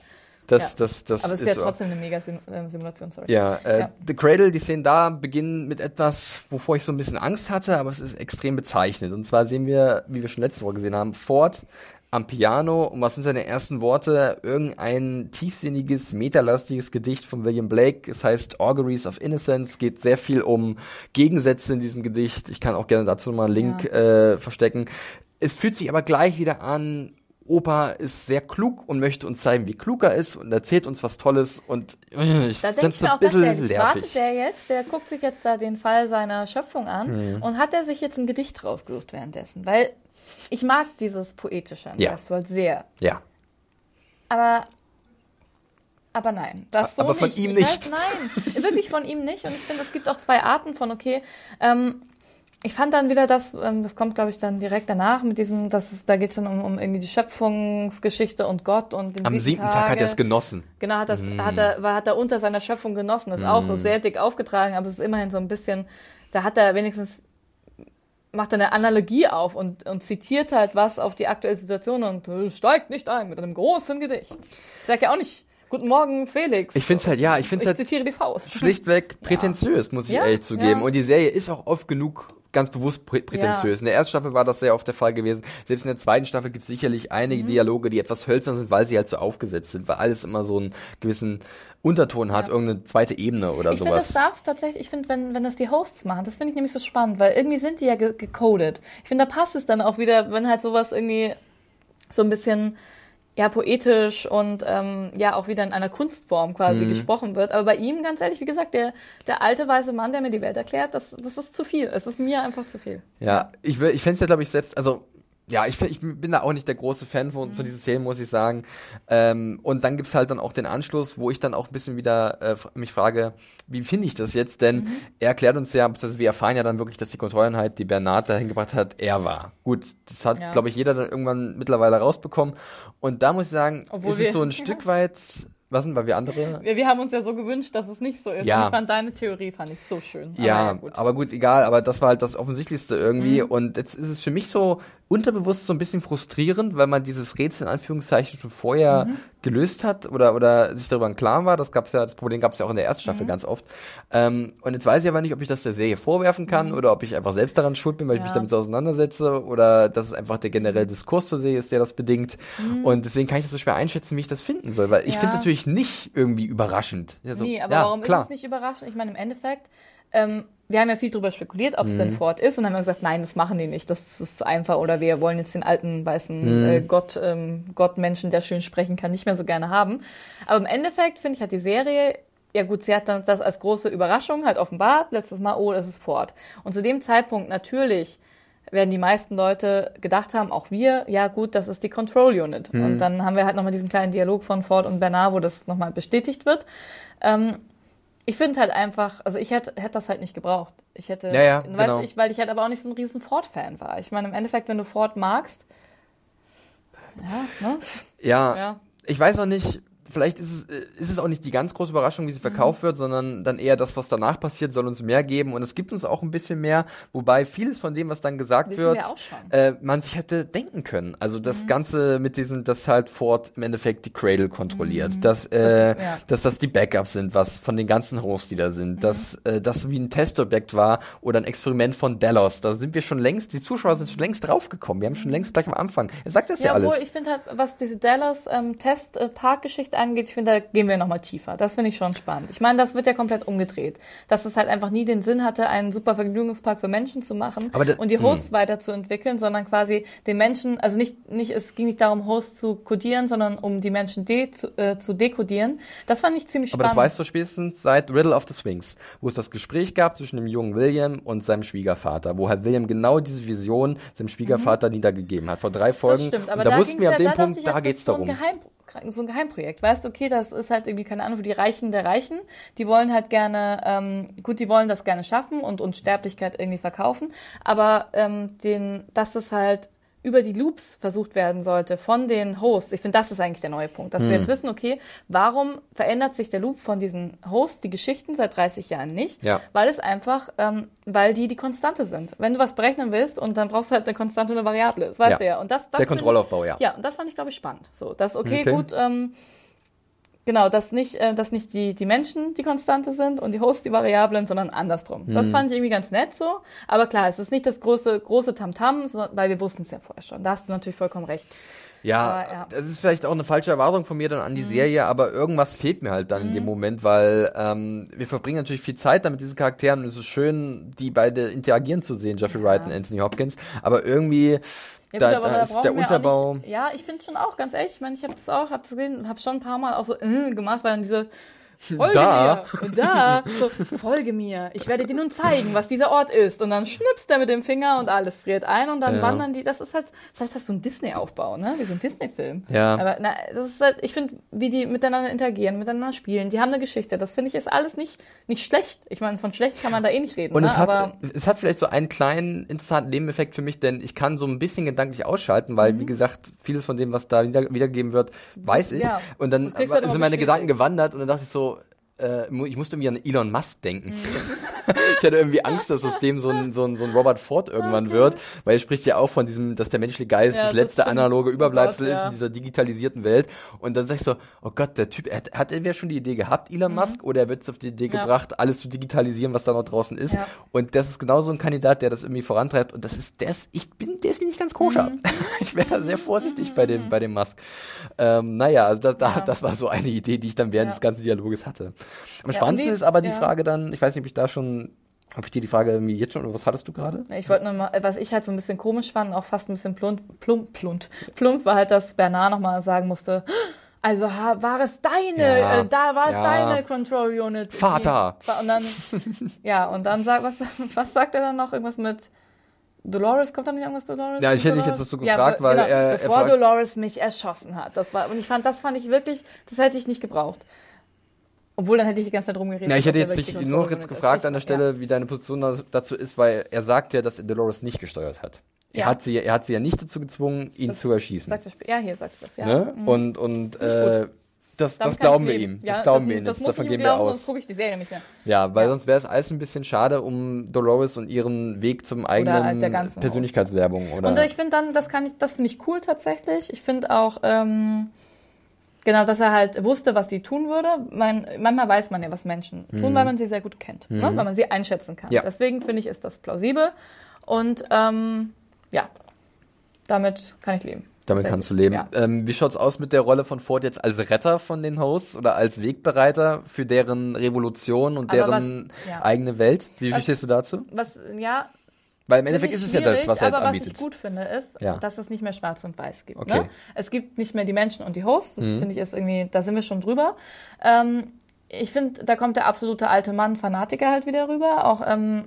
Das, Ja. das, das Aber es ist, ist ja trotzdem eine Mega-Simulation, sorry. Ja, äh, Ja. The Cradle, die Szenen da beginnen mit etwas, wovor ich so ein bisschen Angst hatte, aber es ist extrem bezeichnet. Und zwar sehen wir, wie wir schon letzte Woche gesehen haben, Ford am Piano und was sind seine ersten Worte? Irgendein tiefsinniges, metalastiges Gedicht von William Blake. Es heißt Auguries of Innocence. Geht sehr viel um Gegensätze in diesem Gedicht. Ich kann auch gerne dazu nochmal einen Link äh, verstecken. Es fühlt sich aber gleich wieder an, Opa ist sehr klug und möchte uns zeigen, wie klug er ist und erzählt uns was Tolles und äh, ich Da finde denke es ich mir ein bisschen ehrlich, wartet nervig. der jetzt, der guckt sich jetzt da den Fall seiner Schöpfung an Mhm. und hat er sich jetzt ein Gedicht rausgesucht währenddessen? Weil ich mag dieses Poetische in Ja. Westworld sehr. Ja. Aber, aber nein. Das so Aber von nicht. ihm Ich nicht. Weiß, nein, wirklich von ihm nicht. Und ich finde, es gibt auch zwei Arten von, okay, ähm, ich fand dann wieder das, ähm, das kommt glaube ich dann direkt danach mit diesem, das ist, da geht's dann um, um irgendwie die Schöpfungsgeschichte und Gott und den Am siebten Tag hat er es genossen. Genau, hat, das, hat, er, war, hat er unter seiner Schöpfung genossen. Das ist auch so sehr dick aufgetragen, aber es ist immerhin so ein bisschen, da hat er wenigstens, macht er eine Analogie auf und, und zitiert halt was auf die aktuelle Situation und äh, steigt nicht ein mit einem großen Gedicht. Sagt ja auch nicht, Guten Morgen, Felix. Ich finde es halt, ja, ich finde es Ich halt zitiere die Faust. schlichtweg prätentiös, muss ich Ja, ehrlich zugeben. ja. Und die Serie ist auch oft genug ganz bewusst prä prätentiös. In der ersten Staffel war das sehr oft der Fall gewesen. Selbst in der zweiten Staffel gibt es sicherlich Mhm. einige Dialoge, die etwas hölzern sind, weil sie halt so aufgesetzt sind, weil alles immer so einen gewissen Unterton hat, irgendeine zweite Ebene oder Ich finde, das sowas. darf es tatsächlich, ich finde, wenn, wenn das die Hosts machen, das finde ich nämlich so spannend, weil irgendwie sind die ja ge gecodet. Ich finde, da passt es dann auch wieder, wenn halt sowas irgendwie so ein bisschen ja poetisch und ähm, ja auch wieder in einer Kunstform Mhm. quasi gesprochen wird. Aber bei ihm, ganz ehrlich, wie gesagt, der, der alte weise Mann, der mir die Welt erklärt, das, das ist zu viel. Es ist mir einfach zu viel. Ja, ich, will- ich fände es ja, glaube ich, selbst, also ja, ich, ich bin da auch nicht der große Fan von, von diesen Szenen, muss ich sagen. Ähm, und dann gibt's halt dann auch den Anschluss, wo ich dann auch ein bisschen wieder äh, mich frage, wie finde ich das jetzt? Denn er erklärt uns ja, also wir erfahren ja dann wirklich, dass die Kontrolleinheit, die Bernard dahin gebracht hat, er war. Gut, das hat, Ja. glaube ich, jeder dann irgendwann mittlerweile rausbekommen. Und da muss ich sagen, Obwohl ist es so ein Stück weit, was denn, weil wir andere Wir, wir haben uns ja so gewünscht, dass es nicht so ist. Ja. Und ich fand deine Theorie fand ich so schön. Aber Ja, gut. aber gut, egal, aber das war halt das Offensichtlichste irgendwie. Mhm. Und jetzt ist es für mich so unterbewusst so ein bisschen frustrierend, weil man dieses Rätsel in Anführungszeichen schon vorher Mhm. gelöst hat oder, oder sich darüber im Klaren war. Das gab's ja, das Problem gab's ja auch in der ersten Mhm. Staffel ganz oft. Ähm, und jetzt weiß ich aber nicht, ob ich das der Serie vorwerfen kann oder ob ich einfach selbst daran schuld bin, weil ich mich Mhm. Ja. damit so auseinandersetze oder dass es einfach der generelle Diskurs zur Serie ist, der das bedingt. Und deswegen kann ich das so schwer einschätzen, wie ich das finden soll, weil ich Mhm. Ja. finde es natürlich nicht irgendwie überraschend. Ja, so, Nee, aber ja, warum klar. ist es nicht überraschend? Ich meine, im Endeffekt, ähm, wir haben ja viel drüber spekuliert, ob es Mhm. denn Ford ist und haben wir gesagt, nein, das machen die nicht, das ist zu einfach oder wir wollen jetzt den alten weißen Mhm. äh, Gott, ähm, Gottmenschen, der schön sprechen kann, nicht mehr so gerne haben. Aber im Endeffekt, finde ich, hat die Serie ja gut, sie hat dann das als große Überraschung halt offenbart, letztes Mal, oh, das ist Ford. Und zu dem Zeitpunkt natürlich werden die meisten Leute gedacht haben, auch wir, ja gut, das ist die Control Unit. Mhm. Und dann haben wir halt nochmal diesen kleinen Dialog von Ford und Bernard, wo das nochmal bestätigt wird. Ähm, ich finde halt einfach, also ich hätte hätte das halt nicht gebraucht. Ich hätte, Ja, ja, weißt genau. ich, weil ich halt aber auch nicht so ein riesen Ford-Fan war. Ich meine, im Endeffekt, wenn du Ford magst, ja, ne? Ja, Ja. ich weiß auch nicht, vielleicht ist es, äh, ist es auch nicht die ganz große Überraschung, wie sie verkauft wird, sondern dann eher das, was danach passiert, soll uns mehr geben und es gibt uns auch ein bisschen mehr, wobei vieles von dem, was dann gesagt Wissen wird, wir äh, man sich hätte denken können. Also das Ganze mit diesen, dass halt Ford im Endeffekt die Cradle kontrolliert, dass, äh, Das- ja. dass das die Backups sind, was von den ganzen Hosts, die da sind, dass äh, das wie ein Testobjekt war oder ein Experiment von Delos. Da sind wir schon längst, die Zuschauer sind schon längst draufgekommen. Wir haben schon längst gleich am Anfang. Er sagt das ja, Ja, alles. obwohl ich finde halt, was diese Dallas ähm, äh, angeht, ich finde, da gehen wir nochmal tiefer. Das finde ich schon spannend. Ich meine, das wird ja komplett umgedreht. Dass es halt einfach nie den Sinn hatte, einen super Vergnügungspark für Menschen zu machen Aber da- und die Hosts weiterzuentwickeln, sondern quasi den Menschen, also nicht, nicht, es ging nicht darum, Hosts zu codieren, sondern um die Menschen de zu, äh, zu dekodieren. Das fand ich ziemlich Aber das spannend. weißt du spätestens seit Riddle of the Swings, wo es das Gespräch gab zwischen dem jungen William und seinem Schwiegervater, wo halt William genau diese Vision seinem Schwiegervater niedergegeben hat. Vor drei Folgen. Mhm. Das stimmt, aber und da, da wussten wir ja, ab dem Punkt, da geht's ist so darum. Geheim, so ein Geheimprojekt. Weißt du, okay, das ist halt irgendwie, keine Ahnung, für die Reichen der Reichen. Die wollen halt gerne, ähm, gut, die wollen das gerne schaffen und Unsterblichkeit irgendwie verkaufen. Aber ähm, den, dass es halt über die Loops versucht werden sollte von den Hosts. Ich finde, das ist eigentlich der neue Punkt, dass wir Hm. jetzt wissen, okay, warum verändert sich der Loop von diesen Hosts, die Geschichten seit 30 Jahren nicht? Ja. Weil es einfach, ähm, weil die die Konstante sind. Wenn du was berechnen willst und dann brauchst du halt eine Konstante und eine Variable. Das weißt Ja. du ja. Und das, das Der Kontrollaufbau, ja. Ja, und das fand ich, glaube ich, spannend. So, das okay, Okay. gut, ähm, genau, dass nicht, äh, dass nicht die, die Menschen die Konstante sind und die Hosts die Variablen, sondern andersrum. Das Mhm. fand ich irgendwie ganz nett so. Aber klar, es ist nicht das große, große Tamtam, so, weil wir wussten es ja vorher schon. Da hast du natürlich vollkommen recht. Ja, Aber ja. Mhm. das ist vielleicht auch eine falsche Erwartung von mir dann an die Serie, aber irgendwas fehlt mir halt dann in dem Moment, weil ähm, wir verbringen natürlich viel Zeit dann mit diesen Charakteren und es ist schön, die beide interagieren zu sehen, Jeffrey Wright und Anthony Hopkins, aber irgendwie Ja, da, gut, da da ist der Unterbau. Nicht, ja, ich finde schon auch, ganz ehrlich, ich meine, ich habe das auch, habe gesehen, habe schon ein paar Mal auch so äh, gemacht, weil dann diese folge Da. mir. Da, so, folge mir. Ich werde dir nun zeigen, was dieser Ort ist. Und dann schnippst er mit dem Finger und alles friert ein und dann Ja. wandern die. Das ist halt, das ist halt fast so ein Disney-Aufbau, ne? Wie so ein Disney-Film. Ja. Aber na, das ist halt, ich finde, wie die miteinander interagieren, miteinander spielen, die haben eine Geschichte. Das finde ich ist alles nicht, nicht schlecht. Ich meine, von schlecht kann man da eh nicht reden. Und ne? es, hat, Aber es hat vielleicht so einen kleinen interessanten Nebeneffekt für mich, denn ich kann so ein bisschen gedanklich ausschalten, weil, wie gesagt, vieles von dem, was da wieder, wiedergegeben wird, weiß ich. Mhm. Ja. Und dann sind meine. Gedanken gewandert und dann dachte ich so, So äh, ich musste irgendwie an Elon Musk denken. Mhm. ich hatte irgendwie Angst, dass aus dem so ein, so ein, so ein Robert Ford irgendwann wird, weil er spricht ja auch von diesem, dass der menschliche Geist Ja, das das letzte stimmt. analoge Oh Überbleibsel ist ja. in dieser digitalisierten Welt. Und dann sag ich so, oh Gott, der Typ, hat, hat er schon die Idee gehabt, Elon Musk, oder er wird es auf die Idee Mhm. Ja. gebracht, alles zu digitalisieren, was da noch draußen ist. Und das ist genau so ein Kandidat, der das irgendwie vorantreibt. Und das ist, ist, ich bin, der ist mir nicht ganz koscher. Mhm. Ich wäre da sehr vorsichtig bei dem, bei dem Musk. Ähm, naja, also das, da, Ja. das war so eine Idee, die ich dann während des ganzen Dialoges hatte. Am und spannendsten ist aber die ja. Frage dann, ich weiß nicht, ob ich da schon, ob ich dir die Frage irgendwie jetzt schon, oder was hattest du gerade? Ich wollte nur mal, was ich halt so ein bisschen komisch fand, auch fast ein bisschen plump, plump, plump, plump war halt, dass Bernard nochmal sagen musste, also war es deine, Ja, äh, da war es ja. deine Control Unit. Vater. Und dann, ja, und dann sagt, was, was sagt er dann noch? Irgendwas mit Dolores, kommt da nicht irgendwas Dolores? Ja, ich hätte dich jetzt dazu gefragt, be- weil er- er Bevor Dolores mich erschossen hat. Das war, und ich fand, das fand ich wirklich, das hätte ich nicht gebraucht. Obwohl, dann hätte ich die ganze Zeit rumgeredet. Ja, ich hätte jetzt dich nur jetzt gefragt an der Stelle, wie deine Position da- dazu ist, weil er sagt ja, dass er Dolores nicht gesteuert hat. Er, Ja. hat sie, er hat sie ja nicht dazu gezwungen, ihn Das zu erschießen. Sagt er ja, hier sagt er das. Ja. Ne? Und, und äh, das, das glauben wir ihm. Ja, Das glauben wir das, ihm. Das muss Davon gehen wir glauben, aus. sonst gucke ich die Serie nicht mehr. Ja, weil Ja. sonst wäre es alles ein bisschen schade um Dolores und ihren Weg zum eigenen Persönlichkeitswerbung. Oder? Und ich finde dann, das kann ich, das finde ich cool tatsächlich. Ich finde auch, ähm, genau, dass er halt wusste, was sie tun würde. Man, manchmal weiß man ja, was Menschen tun, weil man sie sehr gut kennt, ne? weil man sie einschätzen kann. Mhm. Ja. Deswegen finde ich, ist das plausibel. Und ähm, ja, damit kann ich leben. Damit Sehr kannst du leben. Ja. Ähm, wie schaut's aus mit der Rolle von Ford jetzt als Retter von den Hosts oder als Wegbereiter für deren Revolution und Aber deren was- ja. eigene Welt? Wie, wie Was- stehst du dazu? Was, ja, Weil im Endeffekt ist es ja das, was er jetzt aber anbietet. Was ich gut finde, ist, Ja. dass es nicht mehr schwarz und weiß gibt. Okay. Mhm. Ne? Es gibt nicht mehr die Menschen und die Hosts. Das finde ich ist irgendwie, da sind wir schon drüber. Ähm, ich finde, da kommt der absolute alte Mann Fanatiker halt wieder rüber. Auch, ähm,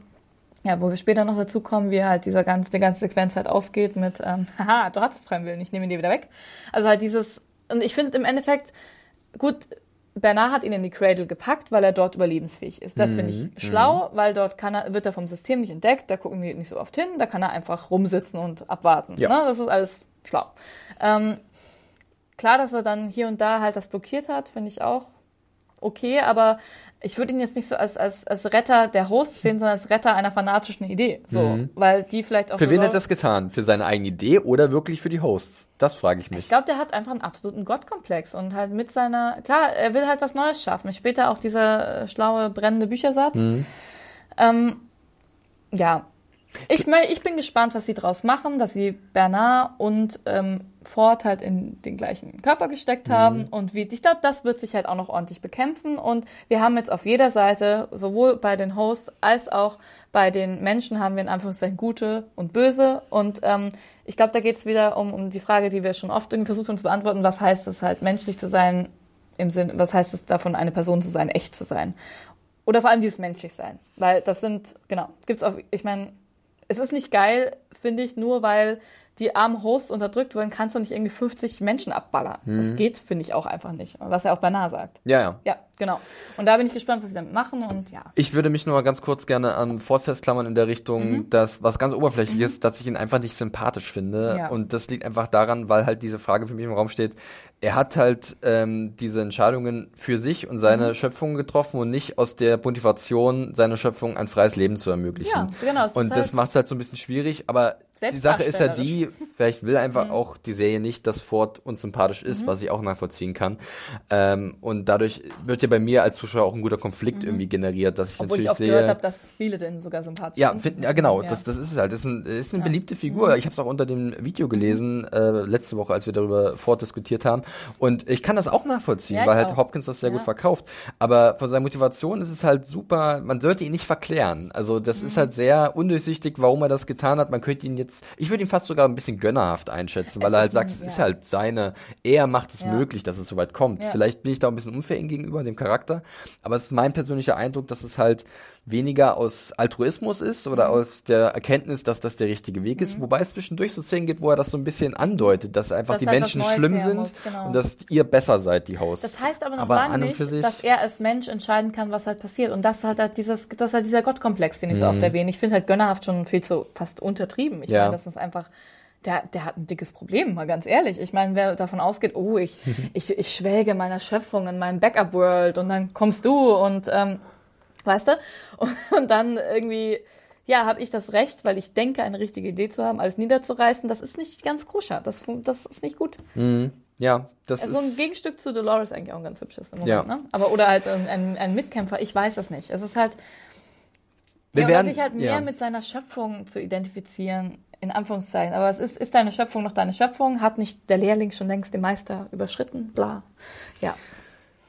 ja, wo wir später noch dazu kommen, wie halt dieser ganze, die ganze Sequenz halt ausgeht mit, ähm, haha, du hattest freien Willen, ich nehme ihn dir wieder weg. Also halt dieses, und ich finde im Endeffekt, gut, Bernard hat ihn in die Cradle gepackt, weil er dort überlebensfähig ist. Das finde Mhm, ich schlau, weil dort kann er, wird er vom System nicht entdeckt, da gucken die nicht so oft hin, da kann er einfach rumsitzen und abwarten. Ja. Ne? Das ist alles schlau. Ähm, klar, dass er dann hier und da halt das blockiert hat, finde ich auch okay, aber ich würde ihn jetzt nicht so als, als, als Retter der Hosts sehen, sondern als Retter einer fanatischen Idee. So, weil die vielleicht auch Mhm. Für wen hat er das getan? Für seine eigene Idee oder wirklich für die Hosts? Das frage ich mich. Ich glaube, der hat einfach einen absoluten Gottkomplex und halt mit seiner, klar, er will halt was Neues schaffen. Später auch dieser äh, schlaue, brennende Büchersatz. Mhm. Ähm, ja, ich, ich bin gespannt, was sie draus machen, dass sie Bernard und ähm, Ford halt in den gleichen Körper gesteckt haben. Und wie, ich glaube, das wird sich halt auch noch ordentlich bekämpfen. Und wir haben jetzt auf jeder Seite, sowohl bei den Hosts als auch bei den Menschen haben wir in Anführungszeichen gute und böse. Und ähm, ich glaube, da geht es wieder um, um die Frage, die wir schon oft irgendwie versucht haben zu beantworten, was heißt es halt menschlich zu sein, im Sinn, was heißt es davon, eine Person zu sein, echt zu sein? Oder vor allem dieses menschlich sein. Weil das sind, genau, gibt's auch, ich meine, es ist nicht geil, finde ich, nur weil die armen Hosts unterdrückt werden, kannst du nicht irgendwie 50 Menschen abballern. Das geht, finde ich, auch einfach nicht. Was er auch Bernard sagt. Ja, ja. Ja, genau. Und da bin ich gespannt, was sie damit machen und ja. Ich würde mich nur mal ganz kurz gerne an Ford festklammern in der Richtung, Mhm. dass was ganz oberflächlich ist, dass ich ihn einfach nicht sympathisch finde. Ja. Und das liegt einfach daran, weil halt diese Frage für mich im Raum steht. Er hat halt ähm, diese Entscheidungen für sich und seine Mhm. Schöpfung getroffen und nicht aus der Motivation, seiner Schöpfung ein freies Leben zu ermöglichen. Ja, genau, Und das halt- macht es halt so ein bisschen schwierig, aber die Sache ist ja die, vielleicht will Mhm. einfach auch die Serie nicht, dass Ford uns sympathisch ist, was ich auch nachvollziehen kann. Ähm, und dadurch wird ja bei mir als Zuschauer auch ein guter Konflikt irgendwie generiert, dass ich Mhm. Obwohl ich natürlich auch sehe. gehört habe, dass viele den sogar sympathisch Ja, finden. ja genau, Ja. Das, das ist es halt. Das ist, ein, ist eine beliebte Mhm. Figur. Ich habe es auch unter dem Video gelesen, äh, letzte Woche, als wir darüber fortdiskutiert haben. Und ich kann das auch nachvollziehen, Ja, ich weil halt auch. Hopkins das sehr Ja. gut verkauft. Aber von seiner Motivation ist es halt super, man sollte ihn nicht verklären. Also das Mhm. ist halt sehr undurchsichtig, warum er das getan hat. Man könnte ihn jetzt, ich würde ihn fast sogar ein bisschen gönnerhaft einschätzen, weil Es er halt ist sagt, es ist ja. halt seine, er macht es Ja. möglich, dass es soweit kommt. Ja. Vielleicht bin ich da ein bisschen unfair ihm gegenüber, dem Charakter. Aber es ist mein persönlicher Eindruck, dass es halt weniger aus Altruismus ist oder Mhm. aus der Erkenntnis, dass das der richtige Weg ist. Wobei es zwischendurch so Szenen gibt, wo er das so ein bisschen andeutet, dass einfach Dass die halt Menschen schlimm sind muss, genau. und dass ihr besser seid, die Hosts. Das heißt aber noch Aber an lange nicht, dass er als Mensch entscheiden kann, was halt passiert. Und das ist halt, halt dieses, das ist halt dieser Gottkomplex, den ich so oft erwähne. Ich finde halt gönnerhaft schon viel zu fast untertrieben. Ich Ja. meine, das ist einfach, der, der hat ein dickes Problem, mal ganz ehrlich. Ich meine, wer davon ausgeht, oh, ich, ich, ich schwelge meiner Schöpfung in meinem Backup-World und dann kommst du und, ähm, weißt du? Und, und dann irgendwie, ja, habe ich das Recht, weil ich denke, eine richtige Idee zu haben, alles niederzureißen. Das ist nicht ganz koscher. Das, das ist nicht gut. ja, das Also ein ist Gegenstück zu Dolores eigentlich auch ein ganz hübsches im Moment, Ja. ne? Aber oder halt ein, ein, ein Mitkämpfer, ich weiß es nicht. Es ist halt, wir ja, werden sich halt mehr ja. mit seiner Schöpfung zu identifizieren, in Anführungszeichen. Aber es ist, ist deine Schöpfung noch deine Schöpfung? Hat nicht der Lehrling schon längst den Meister überschritten? Bla. Ja.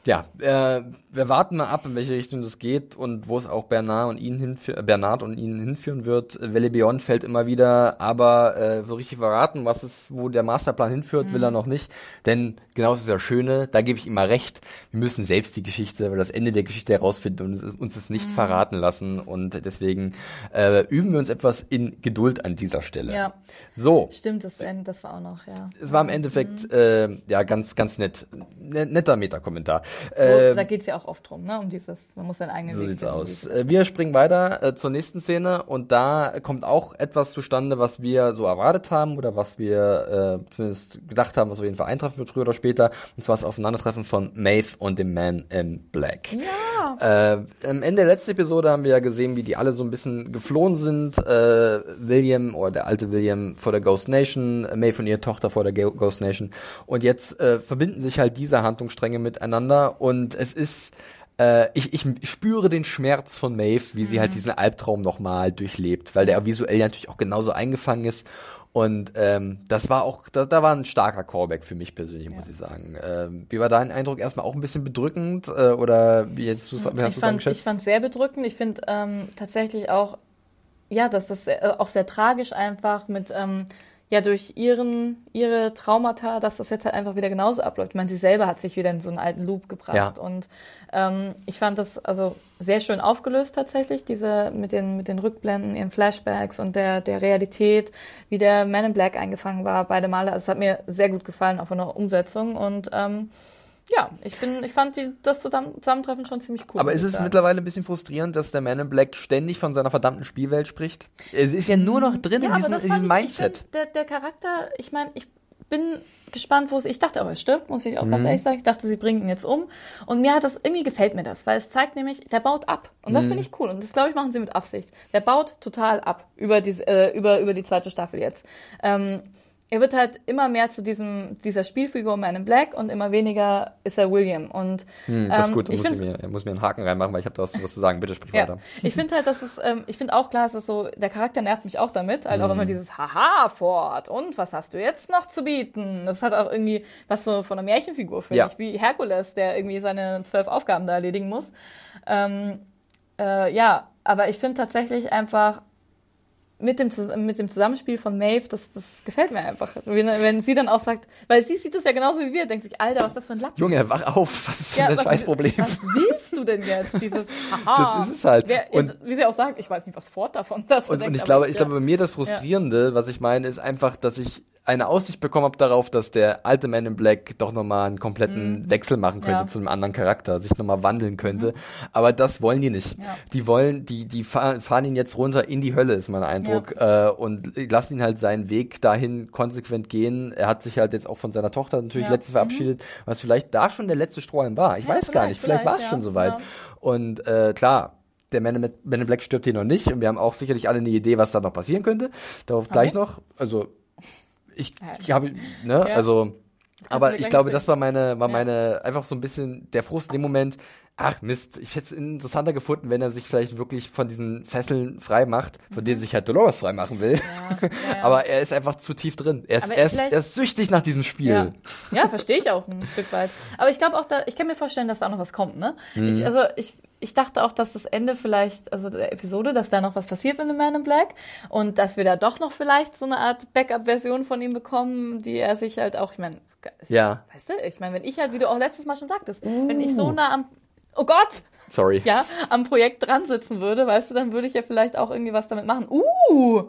Ja, äh, wir warten mal ab, in welche Richtung das geht und wo es auch Bernard und ihn hinfü- äh, Bernard und ihn hinführen wird. Valley Beyond fällt immer wieder, aber äh, so richtig verraten, was es, wo der Masterplan hinführt, will er noch nicht. Denn genau das ist das Schöne, da gebe ich ihm mal recht. Wir müssen selbst die Geschichte, oder das Ende der Geschichte herausfinden und uns es nicht verraten lassen. Und deswegen äh, üben wir uns etwas in Geduld an dieser Stelle. Ja. So. Stimmt, das, Ende, das war auch noch, ja. Es war im Endeffekt äh, ja ganz, ganz nett. Ne- Netter Meta-Kommentar. Äh, da geht's ja auch oft drum, ne? Um dieses, man muss seinen eigenen so Weg sieht's finden, aus. Äh, Wir springen weiter äh, zur nächsten Szene und da kommt auch etwas zustande, was wir so erwartet haben oder was wir äh, zumindest gedacht haben, was auf jeden Fall eintreffen wird früher oder später. Und zwar das Aufeinandertreffen von Maeve und dem Man in Black. Ja. Äh, am Ende der letzten Episode haben wir ja gesehen, wie die alle so ein bisschen geflohen sind. Äh, William oder der alte William vor der Ghost Nation, äh, Maeve und ihre Tochter vor der Ghost Nation. Und jetzt äh, verbinden sich halt diese Handlungsstränge miteinander und es ist äh, ich, ich spüre den Schmerz von Maeve, wie sie halt diesen Albtraum nochmal durchlebt, weil der visuell ja natürlich auch genauso eingefangen ist. Und ähm, das war auch, da, da war ein starker Callback für mich persönlich, muss ich sagen. Ähm, wie war dein Eindruck? Erstmal auch ein bisschen bedrückend äh, oder wie jetzt du ich es ich fand sehr bedrückend. Ich finde ähm, tatsächlich auch, ja, dass das sehr, auch sehr tragisch einfach mit, ähm, ja, durch ihren, ihre Traumata, dass das jetzt halt einfach wieder genauso abläuft. Ich meine, sie selber hat sich wieder in so einen alten Loop gebracht. Ja. Und ähm, ich fand das also sehr schön aufgelöst tatsächlich, diese mit den, mit den Rückblenden, ihren Flashbacks und der, der Realität, wie der Man in Black eingefangen war, beide Male. Also es hat mir sehr gut gefallen, auch von der Umsetzung. Und ähm, ja, ich bin, ich fand die, das Zusammen- Zusammentreffen schon ziemlich cool. Aber ist es sagen. mittlerweile ein bisschen frustrierend, dass der Man in Black ständig von seiner verdammten Spielwelt spricht? Es ist ja nur noch drin in aber diesem, in diesem ich- Mindset. Ich find, der, der Charakter, ich meine, ich bin gespannt, wo es. Ich dachte, aber er stirbt, muss ich auch Mhm. ganz ehrlich sagen. Ich dachte, sie bringen ihn jetzt um. Und mir hat das irgendwie gefällt mir das, weil es zeigt nämlich, der baut ab. Und das Mhm. finde ich cool. Und das glaube ich machen sie mit Absicht. Der baut total ab über die, äh, über, über die zweite Staffel jetzt. Ähm, er wird halt immer mehr zu diesem, dieser Spielfigur Man in Black und immer weniger ist er William. Und Hm, das ist ähm, gut, ich muss mir, muss mir einen Haken reinmachen, weil ich habe da was, was zu sagen. Bitte sprich ja. weiter. Ich finde halt, dass es, ähm, ich finde auch klar, dass so, der Charakter nervt mich auch damit, halt auch Mhm. immer dieses Haha fort und was hast du jetzt noch zu bieten? Das hat auch irgendwie was so von einer Märchenfigur, finde Ja. ich, wie Herkules, der irgendwie seine zwölf Aufgaben da erledigen muss. Ähm, äh, ja, aber ich finde tatsächlich einfach mit dem, mit dem Zusammenspiel von Maeve, das, das gefällt mir einfach. Wenn, wenn sie dann auch sagt, weil sie sieht das ja genauso wie wir, denkt sich, Alter, was ist das für ein Lappen? Junge, wach auf, was ist denn Ja, das Scheißproblem? Was willst du denn jetzt? Dieses Haha. Das ist es halt. Wer, Und- wie sie auch sagt, ich weiß nicht, was Ford davon dazu Und, und ich glaube, ich ja. glaube, bei mir das Frustrierende, was ich meine, ist einfach, dass ich eine Aussicht bekommen habe darauf, dass der alte Man in Black doch nochmal einen kompletten Wechsel machen könnte Mhm. Ja. Mhm. zu einem anderen Charakter, sich nochmal wandeln könnte. Aber das wollen die nicht. Ja. Die wollen, die, die fahren, fahren ihn jetzt runter in die Hölle, ist mein Eindruck, äh, und lassen ihn halt seinen Weg dahin konsequent gehen. Er hat sich halt jetzt auch von seiner Tochter natürlich Ja. letztes verabschiedet, was vielleicht da schon der letzte Strohhalm war. Ich Ja, weiß gar nicht. Vielleicht, vielleicht, war es schon ja. soweit. Ja. Und äh, klar, der Man in, Man in Black stirbt hier noch nicht und wir haben auch sicherlich alle eine Idee, was da noch passieren könnte. Darauf gleich wir? noch. Also ich, ich habe, ne, Ja. also, aber ich glaube, das war meine, war meine, einfach so ein bisschen der Frust in dem Moment. Ach Mist, ich hätte es interessanter gefunden, wenn er sich vielleicht wirklich von diesen Fesseln frei macht, von denen sich halt Dolores frei machen will. Mhm. Ja, ja. Aber er ist einfach zu tief drin. Er ist, er ist, er ist süchtig nach diesem Spiel. Ja, ja verstehe ich auch ein Stück weit. Aber ich glaube auch, da, ich kann mir vorstellen, dass da noch was kommt, ne? Mhm. Ich, also ich, ich dachte auch, dass das Ende vielleicht, also der Episode, dass da noch was passiert mit dem Man in Black und dass wir da doch noch vielleicht so eine Art Backup-Version von ihm bekommen, die er sich halt auch, ich meine, Ja. weißt du, ich meine, wenn ich halt, wie du auch letztes Mal schon sagtest, wenn ich so nah am oh Gott, Sorry. ja, am Projekt dran sitzen würde, weißt du, dann würde ich ja vielleicht auch irgendwie was damit machen. Uh!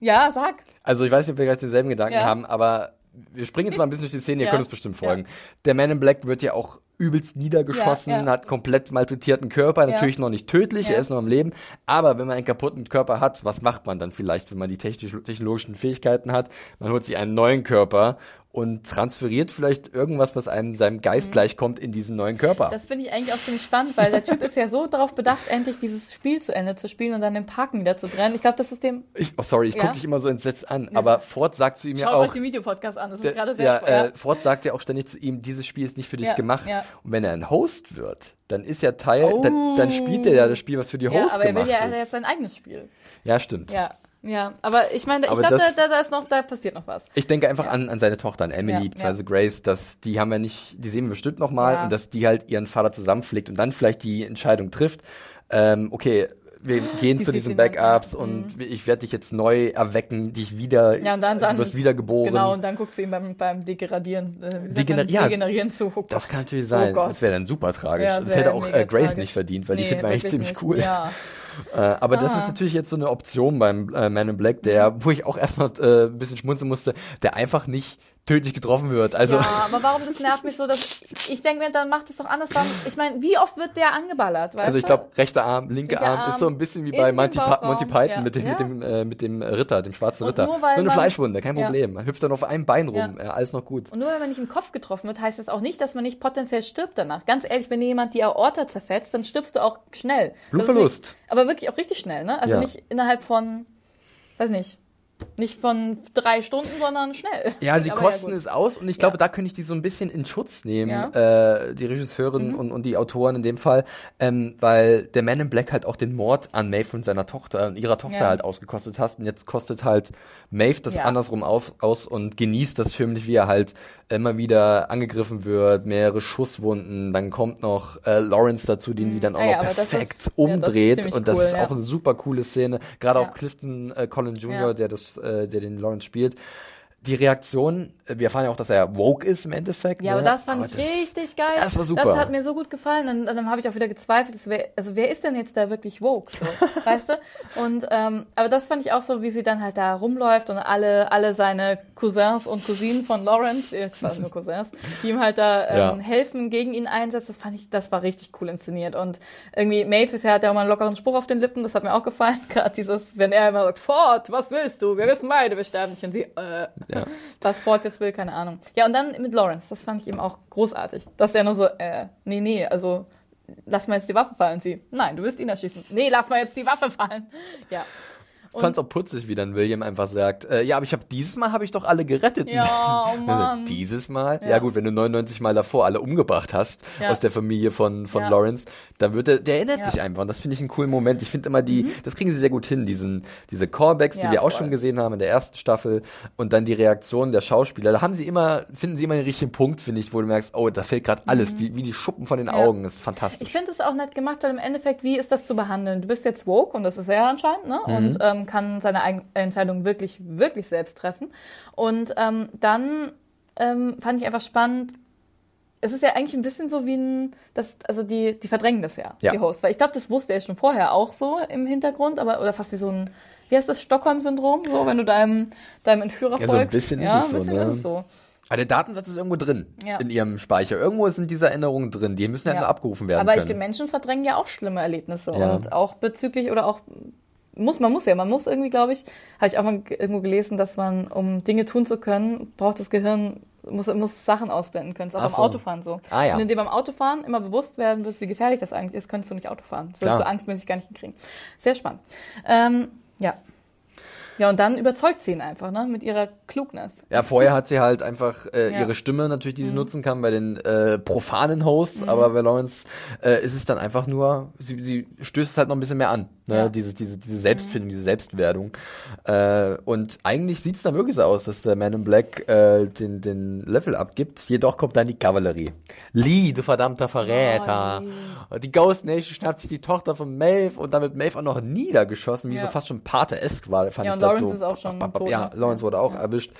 Ja, sag. Also ich weiß nicht, ob wir gleich denselben Gedanken Ja. haben, aber wir springen jetzt mal ein bisschen durch die Szene, ihr Ja. könnt uns bestimmt Ja. folgen. Der Man in Black wird ja auch übelst niedergeschossen, Ja, ja. hat komplett malträtierten Körper, natürlich noch nicht tödlich, er ist noch am Leben, aber wenn man einen kaputten Körper hat, was macht man dann vielleicht, wenn man die technisch, technologischen Fähigkeiten hat? Man holt sich einen neuen Körper und transferiert vielleicht irgendwas, was einem seinem Geist gleichkommt, in diesen neuen Körper. Mhm. Das finde ich eigentlich auch ziemlich spannend, weil der Typ ist ja so darauf bedacht, endlich dieses Spiel zu Ende zu spielen und dann den Parken wieder zu brennen. Ich glaube, das ist dem. ich, oh, sorry, ich Ja. gucke dich immer so entsetzt an, aber Ford sagt zu ihm ja Schaut auch, euch den Videopodcast an, das ist gerade sehr ja, spannend. äh, Ford sagt ja auch ständig zu ihm, dieses Spiel ist nicht für dich Ja, gemacht. ja. Und wenn er ein Host wird, dann ist ja Teil, dann, dann spielt er ja das Spiel, was für die ja, Host aber er will gemacht ja hat ist. jetzt sein eigenes Spiel. Ja, stimmt. Ja, ja. Aber ich meine, ich glaube, da, da, da ist noch, da passiert noch was. Ich denke einfach an, an seine Tochter, an Emily, Ja, beziehungsweise Grace, dass die haben wir nicht, die sehen wir bestimmt noch mal Ja. und dass die halt ihren Vater zusammenpflegt und dann vielleicht die Entscheidung trifft, ähm, okay, wir gehen Die zu diesen Backups ja. und ich werde dich jetzt neu erwecken, dich wieder, Ja, und dann, dann du wirst wiedergeboren. Genau, und dann guckt sie ihm beim, beim Degradieren, äh, Degener- ja, Degenerieren zu. Oh Das kann natürlich sein. Oh das wäre dann super tragisch. Ja, das hätte auch äh, Grace tragisch. nicht verdient, weil die Nee, finden wir eigentlich ziemlich nicht. cool. Ja. Äh, aber das Ah. ist natürlich jetzt so eine Option beim äh, Man in Black, der, wo ich auch erstmal äh, ein bisschen schmunzeln musste, der einfach nicht tödlich getroffen wird. Also Ja, aber warum das nervt mich so, dass ich denke mir, dann macht es doch anders. Warum, ich meine, wie oft wird der angeballert, Also ich glaube, rechter Arm, linker Linker Arm, Arm ist so ein bisschen wie bei Monty, Monty Python ja. mit dem, Ja. mit dem, äh, mit dem Ritter, dem schwarzen Und Ritter. nur so eine Fleischwunde, kein. Problem. Man hüpft dann auf einem Bein rum, ja. alles noch gut. Und nur weil man nicht im Kopf getroffen wird, heißt das auch nicht, dass man nicht potenziell stirbt danach. Ganz ehrlich, wenn jemand die Aorta zerfetzt, dann stirbst du auch schnell. Blutverlust. Nicht, aber wirklich auch richtig schnell, ne? Also nicht innerhalb von, weiß nicht, nicht von drei Stunden, sondern schnell. Ja, sie Aber kosten gut. es aus und ich glaube, da könnte ich die so ein bisschen in Schutz nehmen, Ja. Mhm. äh, die Regisseurin und, und die Autoren in dem Fall, ähm, weil der Man in Black halt auch den Mord an Maeve und seiner Tochter und ihrer Tochter Ja. halt ausgekostet hat und jetzt kostet halt Maeve das Ja. andersrum auf, aus und genießt das filmlich, wie er halt immer wieder angegriffen wird, mehrere Schusswunden, dann kommt noch äh, Lawrence dazu, den sie dann auch Ah ja, noch das perfekt ja, das ist umdreht ziemlich und das cool, ist ja. auch eine super coole Szene, gerade Ja. auch Clifton äh, Collin Jr., Ja. der das, äh, der den Lawrence spielt. Die Reaktion, wir erfahren ja auch, dass er woke ist im Endeffekt. Ja, ne? aber das fand ich das- richtig geil. das war super. Das hat mir so gut gefallen. Dann, dann habe ich auch wieder gezweifelt, wär, also wer ist denn jetzt da wirklich woke? So, weißt du? Und ähm, aber das fand ich auch so, wie sie dann halt da rumläuft und alle, alle seine Cousins und Cousinen von Lawrence, äh, quasi nur Cousins, die ihm halt da ähm, Ja. helfen, gegen ihn einsetzt. Das fand ich, das war richtig cool inszeniert. Und irgendwie Maeve ist ja, hat ja auch mal einen lockeren Spruch auf den Lippen. Das hat mir auch gefallen. Gerade dieses, wenn er immer sagt, Ford, was willst du? Wir wissen beide, wir sterben nicht. Und sie, äh, Ja. was Ford jetzt will, keine Ahnung. Ja, und dann mit Lawrence, das fand ich eben auch großartig. Dass der nur so, äh, nee, nee, also lass mal jetzt die Waffe fallen. Sie, nein, du wirst ihn erschießen. Nee, lass mal jetzt die Waffe fallen. Ja. Ich fand's auch putzig, wie dann William einfach sagt, äh, ja, aber ich habe dieses Mal habe ich doch alle gerettet. Ja, oh Mann. dieses Mal? Ja. Ja. gut, wenn du 99 Mal davor alle umgebracht hast Ja. aus der Familie von, von. Lawrence, dann wird er, der erinnert. Mhm. sich einfach. Und das finde ich einen coolen Moment. Ich finde immer die, das kriegen sie sehr gut hin, diesen, diese Callbacks, die wir auch voll. schon gesehen haben in der ersten Staffel und dann die Reaktion der Schauspieler. Da haben sie immer, finden sie immer den richtigen Punkt, finde ich, wo du merkst, oh, da fällt gerade alles, die, wie die Schuppen von den Mhm. Augen. Das ist fantastisch. Ich finde es auch nett gemacht, weil im Endeffekt, wie ist das zu behandeln? Du bist jetzt woke und das ist er ja anscheinend, ne? Mhm. Und ähm, kann seine Entscheidung wirklich, wirklich selbst treffen. Und ähm, dann ähm, fand ich einfach spannend, es ist ja eigentlich ein bisschen so wie ein, das, also die, die verdrängen das ja, Ja. die Hosts. Weil ich glaube, das wusste er schon vorher auch so im Hintergrund, aber oder fast wie so ein, wie heißt das, Stockholm-Syndrom, so, wenn du deinem, deinem Entführer Ja, so ein folgst. bisschen ist ja, es so, ein bisschen ne? ist es so. Aber der Datensatz ist irgendwo drin Ja. in ihrem Speicher. Irgendwo sind diese Erinnerungen drin. Die müssen halt Ja. nur abgerufen werden Aber ich, können. die Menschen verdrängen ja auch schlimme Erlebnisse Ja. und auch bezüglich oder auch muss man muss ja, man muss irgendwie, glaube ich, habe ich auch mal ge- irgendwo gelesen, dass man um Dinge tun zu können, braucht das Gehirn muss, muss Sachen ausblenden können. Das ist auch Ach beim so. Autofahren so. Ah, ja. Wenn du dir beim Autofahren immer bewusst werden wirst, wie gefährlich das eigentlich ist, könntest du nicht Auto fahren. Das würdest du angstmäßig gar nicht hinkriegen. Sehr spannend. Ähm, ja. Ja, und dann überzeugt sie ihn einfach, ne, mit ihrer Klugness. Ja, vorher hat sie halt einfach äh, Ja. Mhm. ihre Stimme natürlich, die sie nutzen kann bei den äh, profanen Hosts, aber bei Lawrence äh, ist es dann einfach nur, sie, sie stößt es halt noch ein bisschen mehr an, ne? Ja. diese, diese, diese Selbstfindung, diese Selbstwerdung. Äh, und eigentlich sieht es dann wirklich so aus, dass der Man in Black äh, den, den Level abgibt. Jedoch kommt dann die Kavallerie. Lee, du verdammter Verräter. die Ghost Nation schnappt sich die Tochter von Maeve und dann wird Maeve auch noch niedergeschossen, wie Ja. so fast schon Pate-esk war, fand Ja, ich und das Lawrence so. ist auch schon tot, Ja, ne? Lawrence wurde auch erwischt.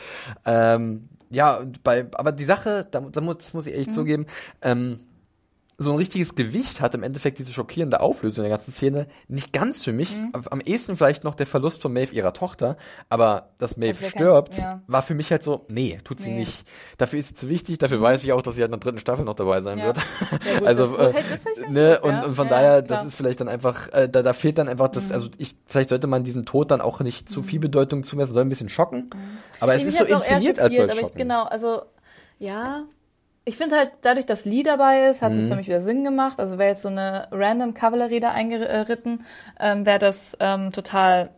Ähm, ja, bei, aber die Sache, da, da muss, das muss ich Mhm. ehrlich zugeben, ähm, so ein richtiges Gewicht hat im Endeffekt diese schockierende Auflösung der ganzen Szene nicht ganz für mich. Mhm. Am ehesten vielleicht noch der Verlust von Maeve ihrer Tochter, aber dass Maeve Also, stirbt, ja. war für mich halt so, nee, tut sie Nee. nicht. Dafür ist sie zu wichtig, dafür weiß ich auch, dass sie halt in der dritten Staffel noch dabei sein Ja. wird. Ja, gut, also, das- äh, ne, und, und von daher, das. Mhm. ist vielleicht dann einfach, äh, da, da fehlt dann einfach das, also ich, vielleicht sollte man diesen Tod dann auch nicht zu viel Bedeutung zumessen, soll ein bisschen schocken, aber es Mhm. Ist so inszeniert als schocken. genau, also ja, ich finde halt, dadurch, dass Lee dabei ist, hat es Mhm. für mich wieder Sinn gemacht. Also wäre jetzt so eine random Kavallerie da eingeritten, ähm, wäre das ähm, total,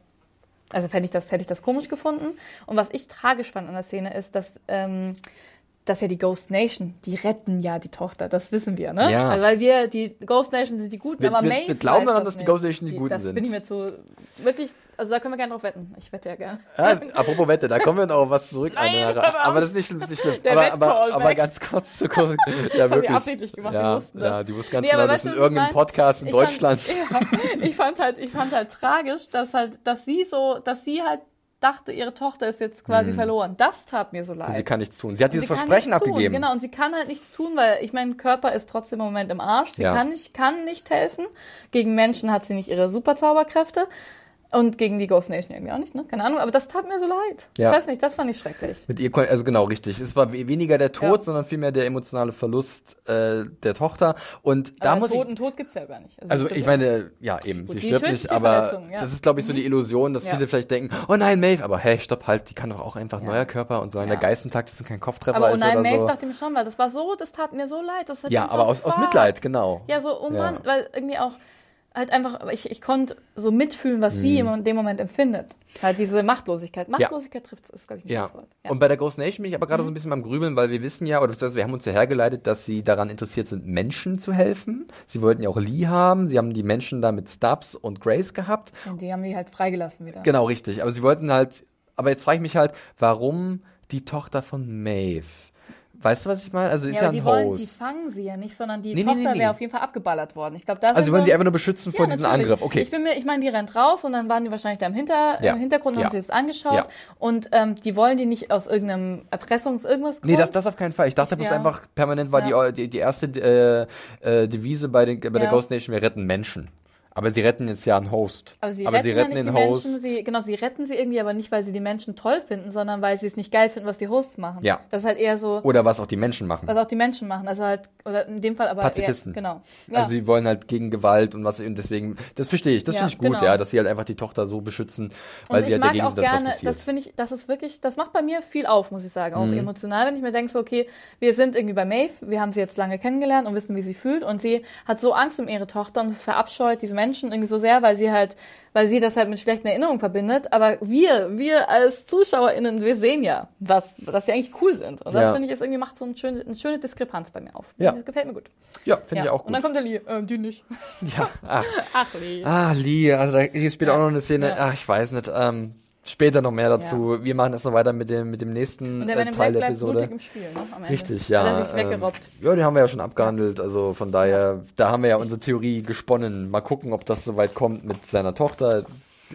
also hätte ich das, hätte ich das komisch gefunden. Und was ich tragisch fand an der Szene ist, dass ähm, dass ja die Ghost Nation, die retten ja die Tochter, das wissen wir, ne? Ja. Also, weil wir, die Ghost Nation sind die Guten, Wir- aber wir- Maeve wir glauben daran, das dass die. Ghost Nation die Guten das sind. bin ich mir zu, wirklich, also da können wir gerne drauf wetten. Ich wette ja gerne. Ja, apropos Wette, da kommen wir noch auf was zurück. Nein, auf. aber das ist nicht schlimm, das ist nicht schlimm. Aber, aber, aber ganz kurz zu kurz. Ja, haben die wirklich. gemacht, die ja, wussten das. ja, die wussten ganz Nee, aber genau, das weißt in irgendeinem? Podcast in Ich Deutschland. Fand, ja, ich fand halt, ich fand halt tragisch, dass halt, dass sie so, dass sie halt dachte, ihre Tochter ist jetzt quasi verloren. Das tat mir so leid. Mhm. sie kann nichts tun. Sie hat Und dieses sie Versprechen abgegeben. Tun, genau, und sie kann halt nichts tun, weil ich mein Körper ist trotzdem im Moment im Arsch. Sie Ja. kann nicht, kann nicht helfen. Gegen Menschen hat sie nicht ihre Superzauberkräfte. Und gegen die Ghost Nation irgendwie auch nicht, ne? Keine Ahnung, aber das tat mir so leid. Ja. Ich weiß nicht, das fand ich schrecklich. Mit ihr, also genau, richtig. Es war we- weniger der Tod, Ja. sondern vielmehr der emotionale Verlust äh, der Tochter. Und da aber muss Tod, ich. einen Tod gibt's ja gar nicht. Also stimmt ich meine, ja eben, Gut, sie stirbt nicht, aber ja. das ist, glaube ich, so die Illusion, dass Ja. viele vielleicht denken, oh nein, Maeve, aber hey, stopp halt, die kann doch auch einfach neuer Körper und so Ja. der Geistentakt ist und kein Kopftreffer Aber oh ist nein, oder Maeve so. dachte ich mir schon, weil das war so, das tat mir so leid. Das hat Ja, aber so aus, aus. Mitleid, genau. Ja, so, oh. Mann, weil irgendwie auch halt einfach, ich, ich konnte so mitfühlen, was sie Mhm. in dem Moment empfindet. Halt diese Machtlosigkeit. Machtlosigkeit trifft es, glaube ich, ein Ja. Wort. Und bei der Ghost Nation bin ich aber gerade Mhm. so ein bisschen am Grübeln, weil wir wissen ja, oder beziehungsweise wir haben uns ja hergeleitet, dass sie daran interessiert sind, Menschen zu helfen. Sie wollten ja auch Lee haben. Sie haben die Menschen da mit Stubbs und Grace gehabt. Und die haben die halt freigelassen wieder. Genau, richtig. Aber sie wollten halt, aber jetzt frage ich mich halt, warum die Tochter von Maeve? Weißt du, was ich meine? Also ist Ja, ja, aber die ein wollen, die Host. fangen sie ja nicht, sondern die Nee, Tochter nee, nee. wäre auf jeden Fall abgeballert worden. Ich glaube, da also sie wollen sie einfach nur beschützen vor diesem. Angriff. Okay. Ich bin mir, ich meine, die rennt raus und dann waren die wahrscheinlich da im, Hinter, Ja. im Hintergrund, Ja. haben sie das angeschaut. Ja. Und ähm, die wollen die nicht aus irgendeinem Erpressungs irgendwas Nee, das, das auf keinen Fall. Ich dachte Ja. einfach, permanent war Ja. die, die, die erste äh, äh, Devise bei, den, bei der Ja. Ghost Nation, wir retten Menschen. Aber sie retten jetzt ja einen Host. Aber sie aber retten, sie retten ja nicht den die Host. Menschen, sie, genau, sie retten sie irgendwie, aber nicht, weil sie die Menschen toll finden, sondern weil sie es nicht geil finden, was die Hosts machen. Ja. Das ist halt eher so, Oder was auch die Menschen machen. was auch die Menschen machen. Also halt, oder in dem Fall aber Pazifisten. Eher, genau. Ja. Also sie wollen halt gegen Gewalt und was und deswegen, das verstehe ich, das Ja, finde ich gut, genau. ja, dass sie halt einfach die Tochter so beschützen, weil und sie halt dagegen auch sind, dass was gerne, passiert. das finde ich, das ist wirklich, das macht bei mir viel auf, muss ich sagen, Mhm. auch emotional, wenn ich mir denke, so, okay, wir sind irgendwie bei Maeve, wir haben sie jetzt lange kennengelernt und wissen, wie sie fühlt und sie hat so Angst um ihre Tochter und verabscheut diese Menschen irgendwie so sehr, weil sie halt, weil sie das halt mit schlechten Erinnerungen verbindet, aber wir, wir als ZuschauerInnen, wir sehen ja, was, dass sie eigentlich cool sind und das Ja. finde ich, ist irgendwie macht so eine schöne, eine schöne Diskrepanz bei mir auf. Ja. Das gefällt mir gut. ja, finde Ja. ich auch gut. Und dann kommt der Lee, äh, die nicht. ja, ach, Ach, Lee. ah, Lee, also da spielt Ja. auch noch eine Szene, ach, ich weiß nicht, ähm, später noch mehr dazu. Wir machen noch weiter mit dem, mit dem nächsten Und der äh, Teil der Episode. im Spiel, ne? Richtig, ja. Ähm. Ja, die haben wir ja schon abgehandelt, also von daher, da haben wir ja unsere Theorie gesponnen. Mal gucken, ob das soweit kommt mit seiner Tochter.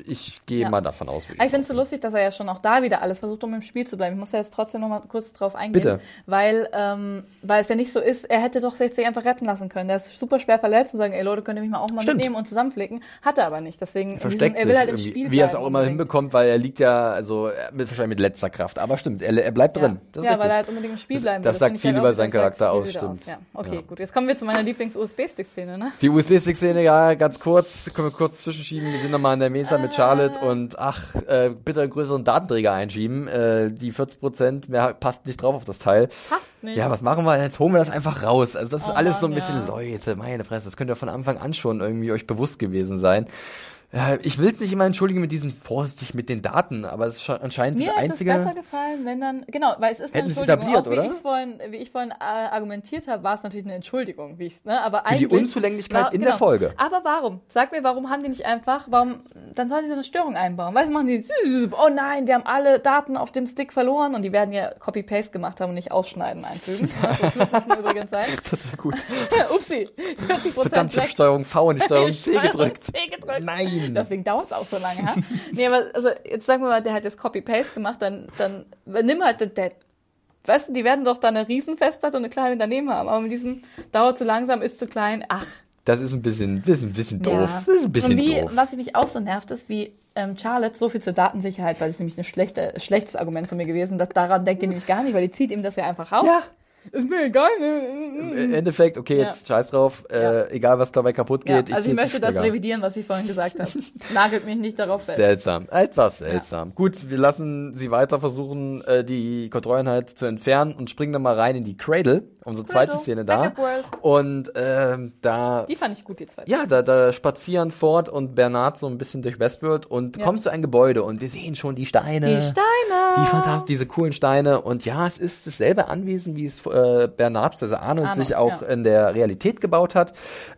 Ich gehe Ja. mal davon aus. Aber ich finde es so lustig, dass er ja schon auch da wieder alles versucht, um im Spiel zu bleiben. Ich muss da jetzt trotzdem noch mal kurz drauf eingehen. Bitte. Weil, ähm, weil es ja nicht so ist, er hätte doch sich einfach retten lassen können. Der ist super schwer verletzt und sagen, ey Leute, könnt ihr mich mal auch mal Stimmt. mitnehmen und zusammenflicken. Hat er aber nicht. Deswegen, in versteckt er sich will halt im Spiel wie er es auch immer unbedingt. hinbekommt, weil er liegt ja, also er- mit, wahrscheinlich mit letzter Kraft. Aber stimmt, er, er bleibt Ja, drin. Das ja weil er halt unbedingt im Spiel Das- bleiben das will. sagt ich viel halt über seinen das Charakter aus, stimmt. Ja. Okay, Ja. gut. Jetzt kommen wir zu meiner Lieblings-USB-Stick-Szene, ne? Die USB-Stick-Szene, ja, ganz kurz, können wir kurz zwischenschieben. Wir sind nochmal in der Mesa mit Charlotte und ach, äh, bitte einen größeren Datenträger einschieben. Äh, die 40% mehr passt nicht drauf auf das Teil. Passt nicht. Ja, was machen wir? Jetzt holen wir das einfach raus. Also das ist Oh alles so ein Mann, bisschen, ja. Leute, meine Fresse, das könnt ihr von Anfang an schon irgendwie euch bewusst gewesen sein. Ich will es nicht immer entschuldigen mit diesem vorsichtig mit den Daten, aber es ist anscheinend Mir das hätte es einzige. besser gefallen, wenn dann, genau, weil es ist eine sie Entschuldigung. etabliert, auch wie oder? ich's vorhin, wie ich vorhin äh, argumentiert habe, war es natürlich eine Entschuldigung, wie ich's, ne? Aber Für die Unzulänglichkeit war- in der Folge. Aber warum? Sag mir, warum haben die nicht einfach, warum, dann sollen die so eine Störung einbauen. Weißt du, machen die, oh nein, wir haben alle Daten auf dem Stick verloren und die werden ja Copy-Paste gemacht haben und nicht ausschneiden einfügen. Muss übrigens sein. Das wäre gut. Upsi, 40 Verdammt, ich habe Steuerung V und Steuerung C gedrückt. C gedrückt. Nein. Deswegen dauert es auch so lange. Ha? nee, aber also jetzt sagen wir mal, der hat jetzt Copy-Paste gemacht, dann, dann nimm halt der, weißt du, die werden doch da eine riesen Festplatte und eine kleine daneben haben. Aber mit diesem dauert zu langsam, ist zu klein. Ach, Das ist ein bisschen, das ist ein bisschen ja. doof. Das ist ein bisschen und wie, doof. Was mich auch so nervt, ist, wie ähm, Charlotte so viel zur Datensicherheit, weil das ist nämlich ein schlechte, schlechtes Argument von mir gewesen. Dass, daran denkt ihr nämlich gar nicht, weil die zieht ihm das ja einfach raus. Ja. Ist mir egal. Im Endeffekt, okay, jetzt scheiß drauf, äh, Ja. egal was dabei kaputt Ja, geht. also ich zieh's möchte das revidieren, was ich vorhin gesagt habe. Nagelt mich nicht darauf fest. Seltsam, etwas seltsam. Gut, wir lassen sie weiter versuchen, äh, die Kontrolleinheit zu entfernen und springen dann mal rein in die Cradle, unsere zweite Cradle, Szene da. Und ähm, da Die fand ich gut, die zweite. Ja, da, da spazieren Ford und Bernard so ein bisschen durch Westworld und Ja. kommen zu einem Gebäude und wir sehen schon die Steine. Die Steine. Die fantastisch, diese coolen Steine. Und ja, es ist dasselbe Anwesen, wie es äh, Bernard, also Arnold, Arnold, sich auch ja. in der Realität gebaut hat.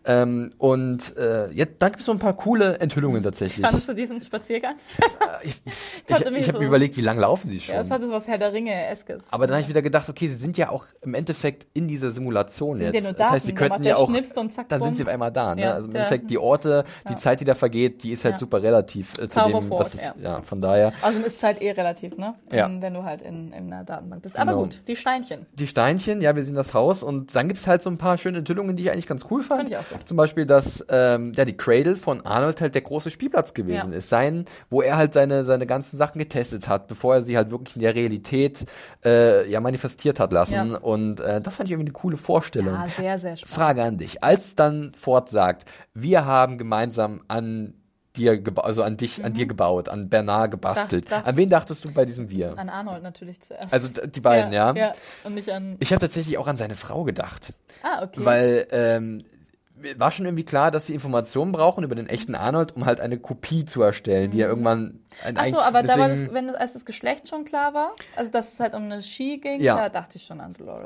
Ähm, und äh, jetzt, da gibt es so ein paar coole Enthüllungen tatsächlich. Fandest du diesen Spaziergang? ich ich, hatte ich, mich habe so- mir überlegt, wie lange laufen sie schon. Ja, das hat es was Herr der Ringe-eskes. aber dann habe ich wieder gedacht, okay, sie sind ja auch im Endeffekt in dieser Simulation Sind jetzt. ja das heißt, sie könnten ja auch, zack, dann sind sie auf einmal da. Ne? Ja, also im Endeffekt die Orte, die Zeit, die da vergeht, die ist halt super relativ äh, zu dem, was es, ja. ja. von daher. Also ist Zeit eh relativ, ne? Ja. Ähm, Wenn du halt in, in einer Datenbank bist. Genau. Aber gut, die Steinchen. Die Steinchen, ja, wir sehen das Haus und dann gibt es halt so ein paar schöne Enthüllungen, die ich eigentlich ganz cool fand. Fand ich auch gut. Zum Beispiel, dass ähm, ja, die Cradle von Arnold halt der große Spielplatz gewesen ist. Sein, wo er halt seine, seine ganzen Sachen getestet hat, bevor er sie halt wirklich in der Realität äh, ja, manifestiert hat lassen. Und äh, das fand ich irgendwie eine coole Vorstellung. Ja, sehr, sehr spannend. Frage an dich. Als dann Ford sagt, wir haben gemeinsam an dir also an dich, an dir gebaut, an Bernard gebastelt. Dach- dach- An wen dachtest du bei diesem Wir? An Arnold natürlich zuerst. Also die beiden, ja? Ja, und nicht an. Ich habe tatsächlich auch an seine Frau gedacht. Ah, okay. Weil ähm, war schon irgendwie klar, dass sie Informationen brauchen über den echten Arnold, um halt eine Kopie zu erstellen, die er irgendwann ein Achso, eig- aber da war das, wenn das, als das Geschlecht schon klar war, also dass es halt um eine Ski ging, Ja. da dachte ich schon an Dolores.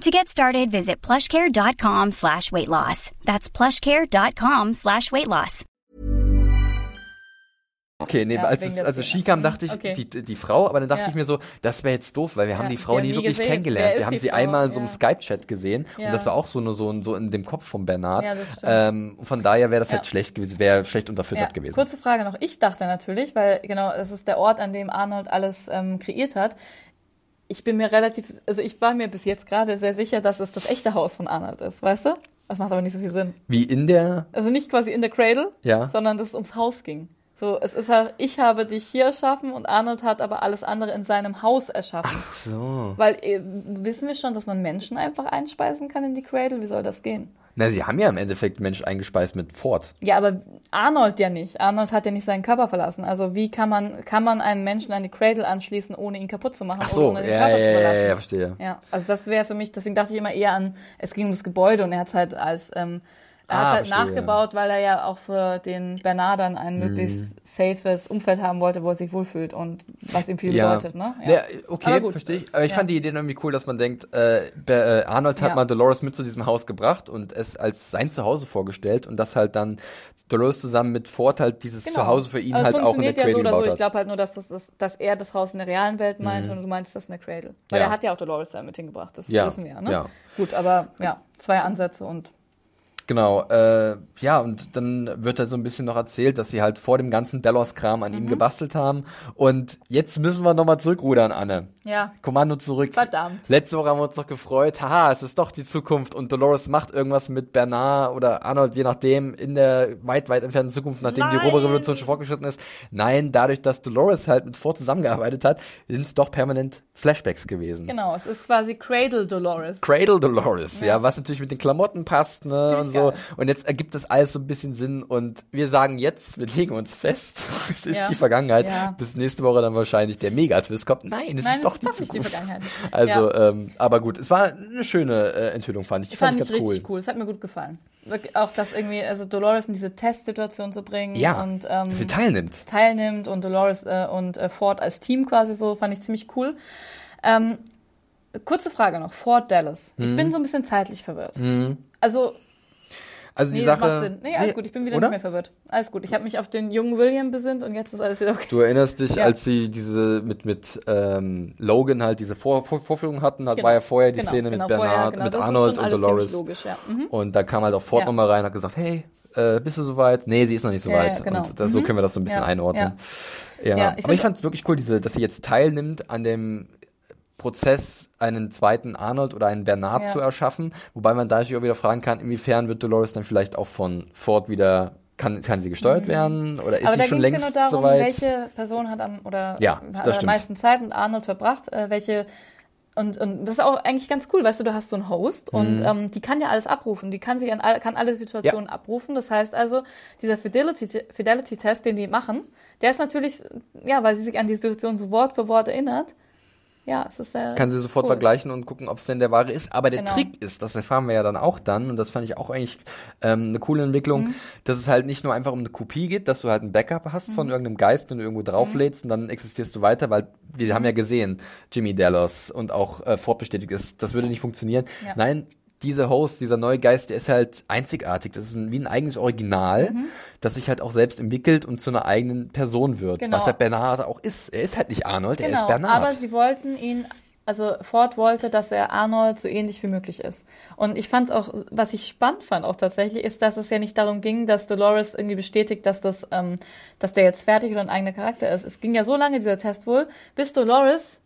To get started, visit plushcare.com slash weight loss. That's plushcare.com slash weight loss. Okay, nee, Ja, als, es, als es Szene. Ski kam, dachte ich, Okay. die, die Frau, aber dann dachte Ja. ich mir so, das wäre jetzt doof, weil wir haben Ja, die Frau nie nie wirklich gesehen. kennengelernt. Wir haben sie Frau? einmal in so einem Ja. Skype-Chat gesehen und das war auch so nur so, so in dem Kopf von Bernhard. Das ähm, von daher wäre das halt schlecht gewesen, wäre schlecht unterfüttert gewesen. Kurze Frage noch. Ich dachte natürlich, weil genau, es ist der Ort, an dem Arnold alles ähm, kreiert hat. Ich bin mir relativ, also ich war mir bis jetzt gerade sehr sicher, dass es das echte Haus von Arnold ist, weißt du? Das macht aber nicht so viel Sinn. Wie in der, Also nicht quasi in der Cradle, Ja. sondern dass es ums Haus ging. So, es ist halt, ich habe dich hier erschaffen und Arnold hat aber alles andere in seinem Haus erschaffen. so. Weil äh, wissen wir schon, dass man Menschen einfach einspeisen kann in die Cradle? Wie soll das gehen? Na, sie haben ja im Endeffekt Mensch eingespeist mit Ford. Ja, aber Arnold ja nicht. Arnold hat ja nicht seinen Körper verlassen. Also wie kann man, kann man einen Menschen an die Cradle anschließen, ohne ihn kaputt zu machen Ach oder so, ohne den ja, Körper ja, zu ja, verlassen? ja, verstehe. Ja, also das wäre für mich, deswegen dachte ich immer eher an, es ging um das Gebäude und er hat es halt als, ähm, er Ah, hat halt verstehe. nachgebaut, weil er ja auch für den Bernard dann ein Mhm. möglichst safes Umfeld haben wollte, wo er sich wohlfühlt und was ihm viel Ja. bedeutet, ne? Ja. okay, Aber gut, verstehe ich. Aber ich ja. fand die Idee irgendwie cool, dass man denkt, äh, äh, Arnold hat Ja. mal Dolores mit zu diesem Haus gebracht und es als sein Zuhause vorgestellt und das halt dann Dolores zusammen mit Ford halt dieses Zuhause für ihn Also halt auch in der funktioniert ja Cradle so oder so. Ich glaube halt nur, dass, das ist, dass er das Haus in der realen Welt meinte und du meinst das in der Cradle. Weil Ja. er hat ja auch Dolores da mit hingebracht. Das Ja, wissen wir ja, ne? ja. Gut, aber ja, zwei Ansätze und Genau, äh, ja, und dann wird da so ein bisschen noch erzählt, dass sie halt vor dem ganzen Delos-Kram an ihm gebastelt haben. Und jetzt müssen wir nochmal zurückrudern, Anne. ja, Kommando zurück. Verdammt. Letzte Woche haben wir uns doch gefreut, haha, es ist doch die Zukunft und Dolores macht irgendwas mit Bernard oder Arnold, je nachdem, in der weit, weit entfernten Zukunft, nachdem die Nein. Roborevolution schon fortgeschritten ist. Nein, dadurch, dass Dolores halt mit Ford zusammengearbeitet hat, sind es doch permanent Flashbacks gewesen. genau. Es ist quasi Cradle Dolores. Cradle Dolores, ja. was natürlich mit den Klamotten passt, ne, so. Und jetzt ergibt das alles so ein bisschen Sinn und wir sagen jetzt, wir legen uns fest, es ist Ja. die Vergangenheit, Ja. bis nächste Woche dann wahrscheinlich der Megatwist kommt. Nein, es Nein, ist doch die ist doch nicht die Zukunft. Vergangenheit. Also, Ja. ähm, aber gut, es war eine schöne äh, Enthüllung, fand ich. Die Fand fand, ich richtig cool. cool. Es hat mir gut gefallen. Auch das irgendwie, also Dolores in diese Testsituation zu bringen Ja, und ähm, dass sie teilnimmt. teilnimmt und Dolores äh, und äh, Ford als Team quasi so, fand ich ziemlich cool. Ähm, kurze Frage noch, Fort Dallas. Ich Mhm. bin so ein bisschen zeitlich verwirrt. Also, Also die nee, das Sache. macht Sinn. Nee, alles gut, ich bin wieder oder? nicht mehr verwirrt. Alles gut, ich habe mich auf den jungen William besinnt und jetzt ist alles wieder okay. Du erinnerst dich, Ja. als sie diese mit mit ähm, Logan halt diese Vor Vor Vorführung hatten, hat, Genau. war ja vorher die Genau, Szene genau, mit Bernard, vorher, genau. mit Das Arnold und Dolores. logisch, ja. Mhm. Und da kam halt auch Ford Ja. nochmal rein und hat gesagt, hey, äh, bist du soweit? Nee, sie ist noch nicht so Ja, genau. Und das, so Mhm. können wir das so ein bisschen einordnen. Ja, ich aber ich fand es wirklich cool, diese, dass sie jetzt teilnimmt an dem Prozess, einen zweiten Arnold oder einen Bernard Ja. zu erschaffen. Wobei man da natürlich auch wieder fragen kann, inwiefern wird Dolores dann vielleicht auch von Ford wieder, kann, kann sie gesteuert werden? Oder ist Mhm. Aber da sie schon ging es ja längst nur darum, soweit? welche Person hat am oder Ja, hat am meisten Zeit mit Arnold verbracht, äh, welche und, und das ist auch eigentlich ganz cool, weißt du, du hast so einen Host und Mhm. ähm, die kann ja alles abrufen, die kann sich an all, kann alle Situationen abrufen. Das heißt also, dieser Fidelity Fidelity den die machen, der ist natürlich ja, weil sie sich an die Situation so Wort für Wort erinnert. Ja, es ist sehr kann sie sofort cool. vergleichen und gucken, ob es denn der wahre ist. Aber der Genau. Trick ist, das erfahren wir ja dann auch dann, und das fand ich auch eigentlich ähm, eine coole Entwicklung, Mhm. dass es halt nicht nur einfach um eine Kopie geht, dass du halt ein Backup hast Mhm. von irgendeinem Geist, den du irgendwo drauflädst und dann existierst du weiter, weil wir haben ja gesehen, Jimmy Dallas und auch äh, Ford bestätigt ist, das würde nicht funktionieren. Ja. Nein, dieser Host, dieser neue Geist, der ist halt einzigartig. Das ist ein, wie ein eigenes Original, Mhm. das sich halt auch selbst entwickelt und zu einer eigenen Person wird. Genau. Was halt Bernard auch ist. Er ist halt nicht Arnold, er ist Genau, Bernard. aber sie wollten ihn, also Ford wollte, dass er Arnold so ähnlich wie möglich ist. Und ich fand es auch, was ich spannend fand auch tatsächlich, ist, dass es ja nicht darum ging, dass Dolores irgendwie bestätigt, dass das, ähm, dass der jetzt fertig oder ein eigener Charakter ist. Es ging ja so lange, dieser Test wohl, bis Dolores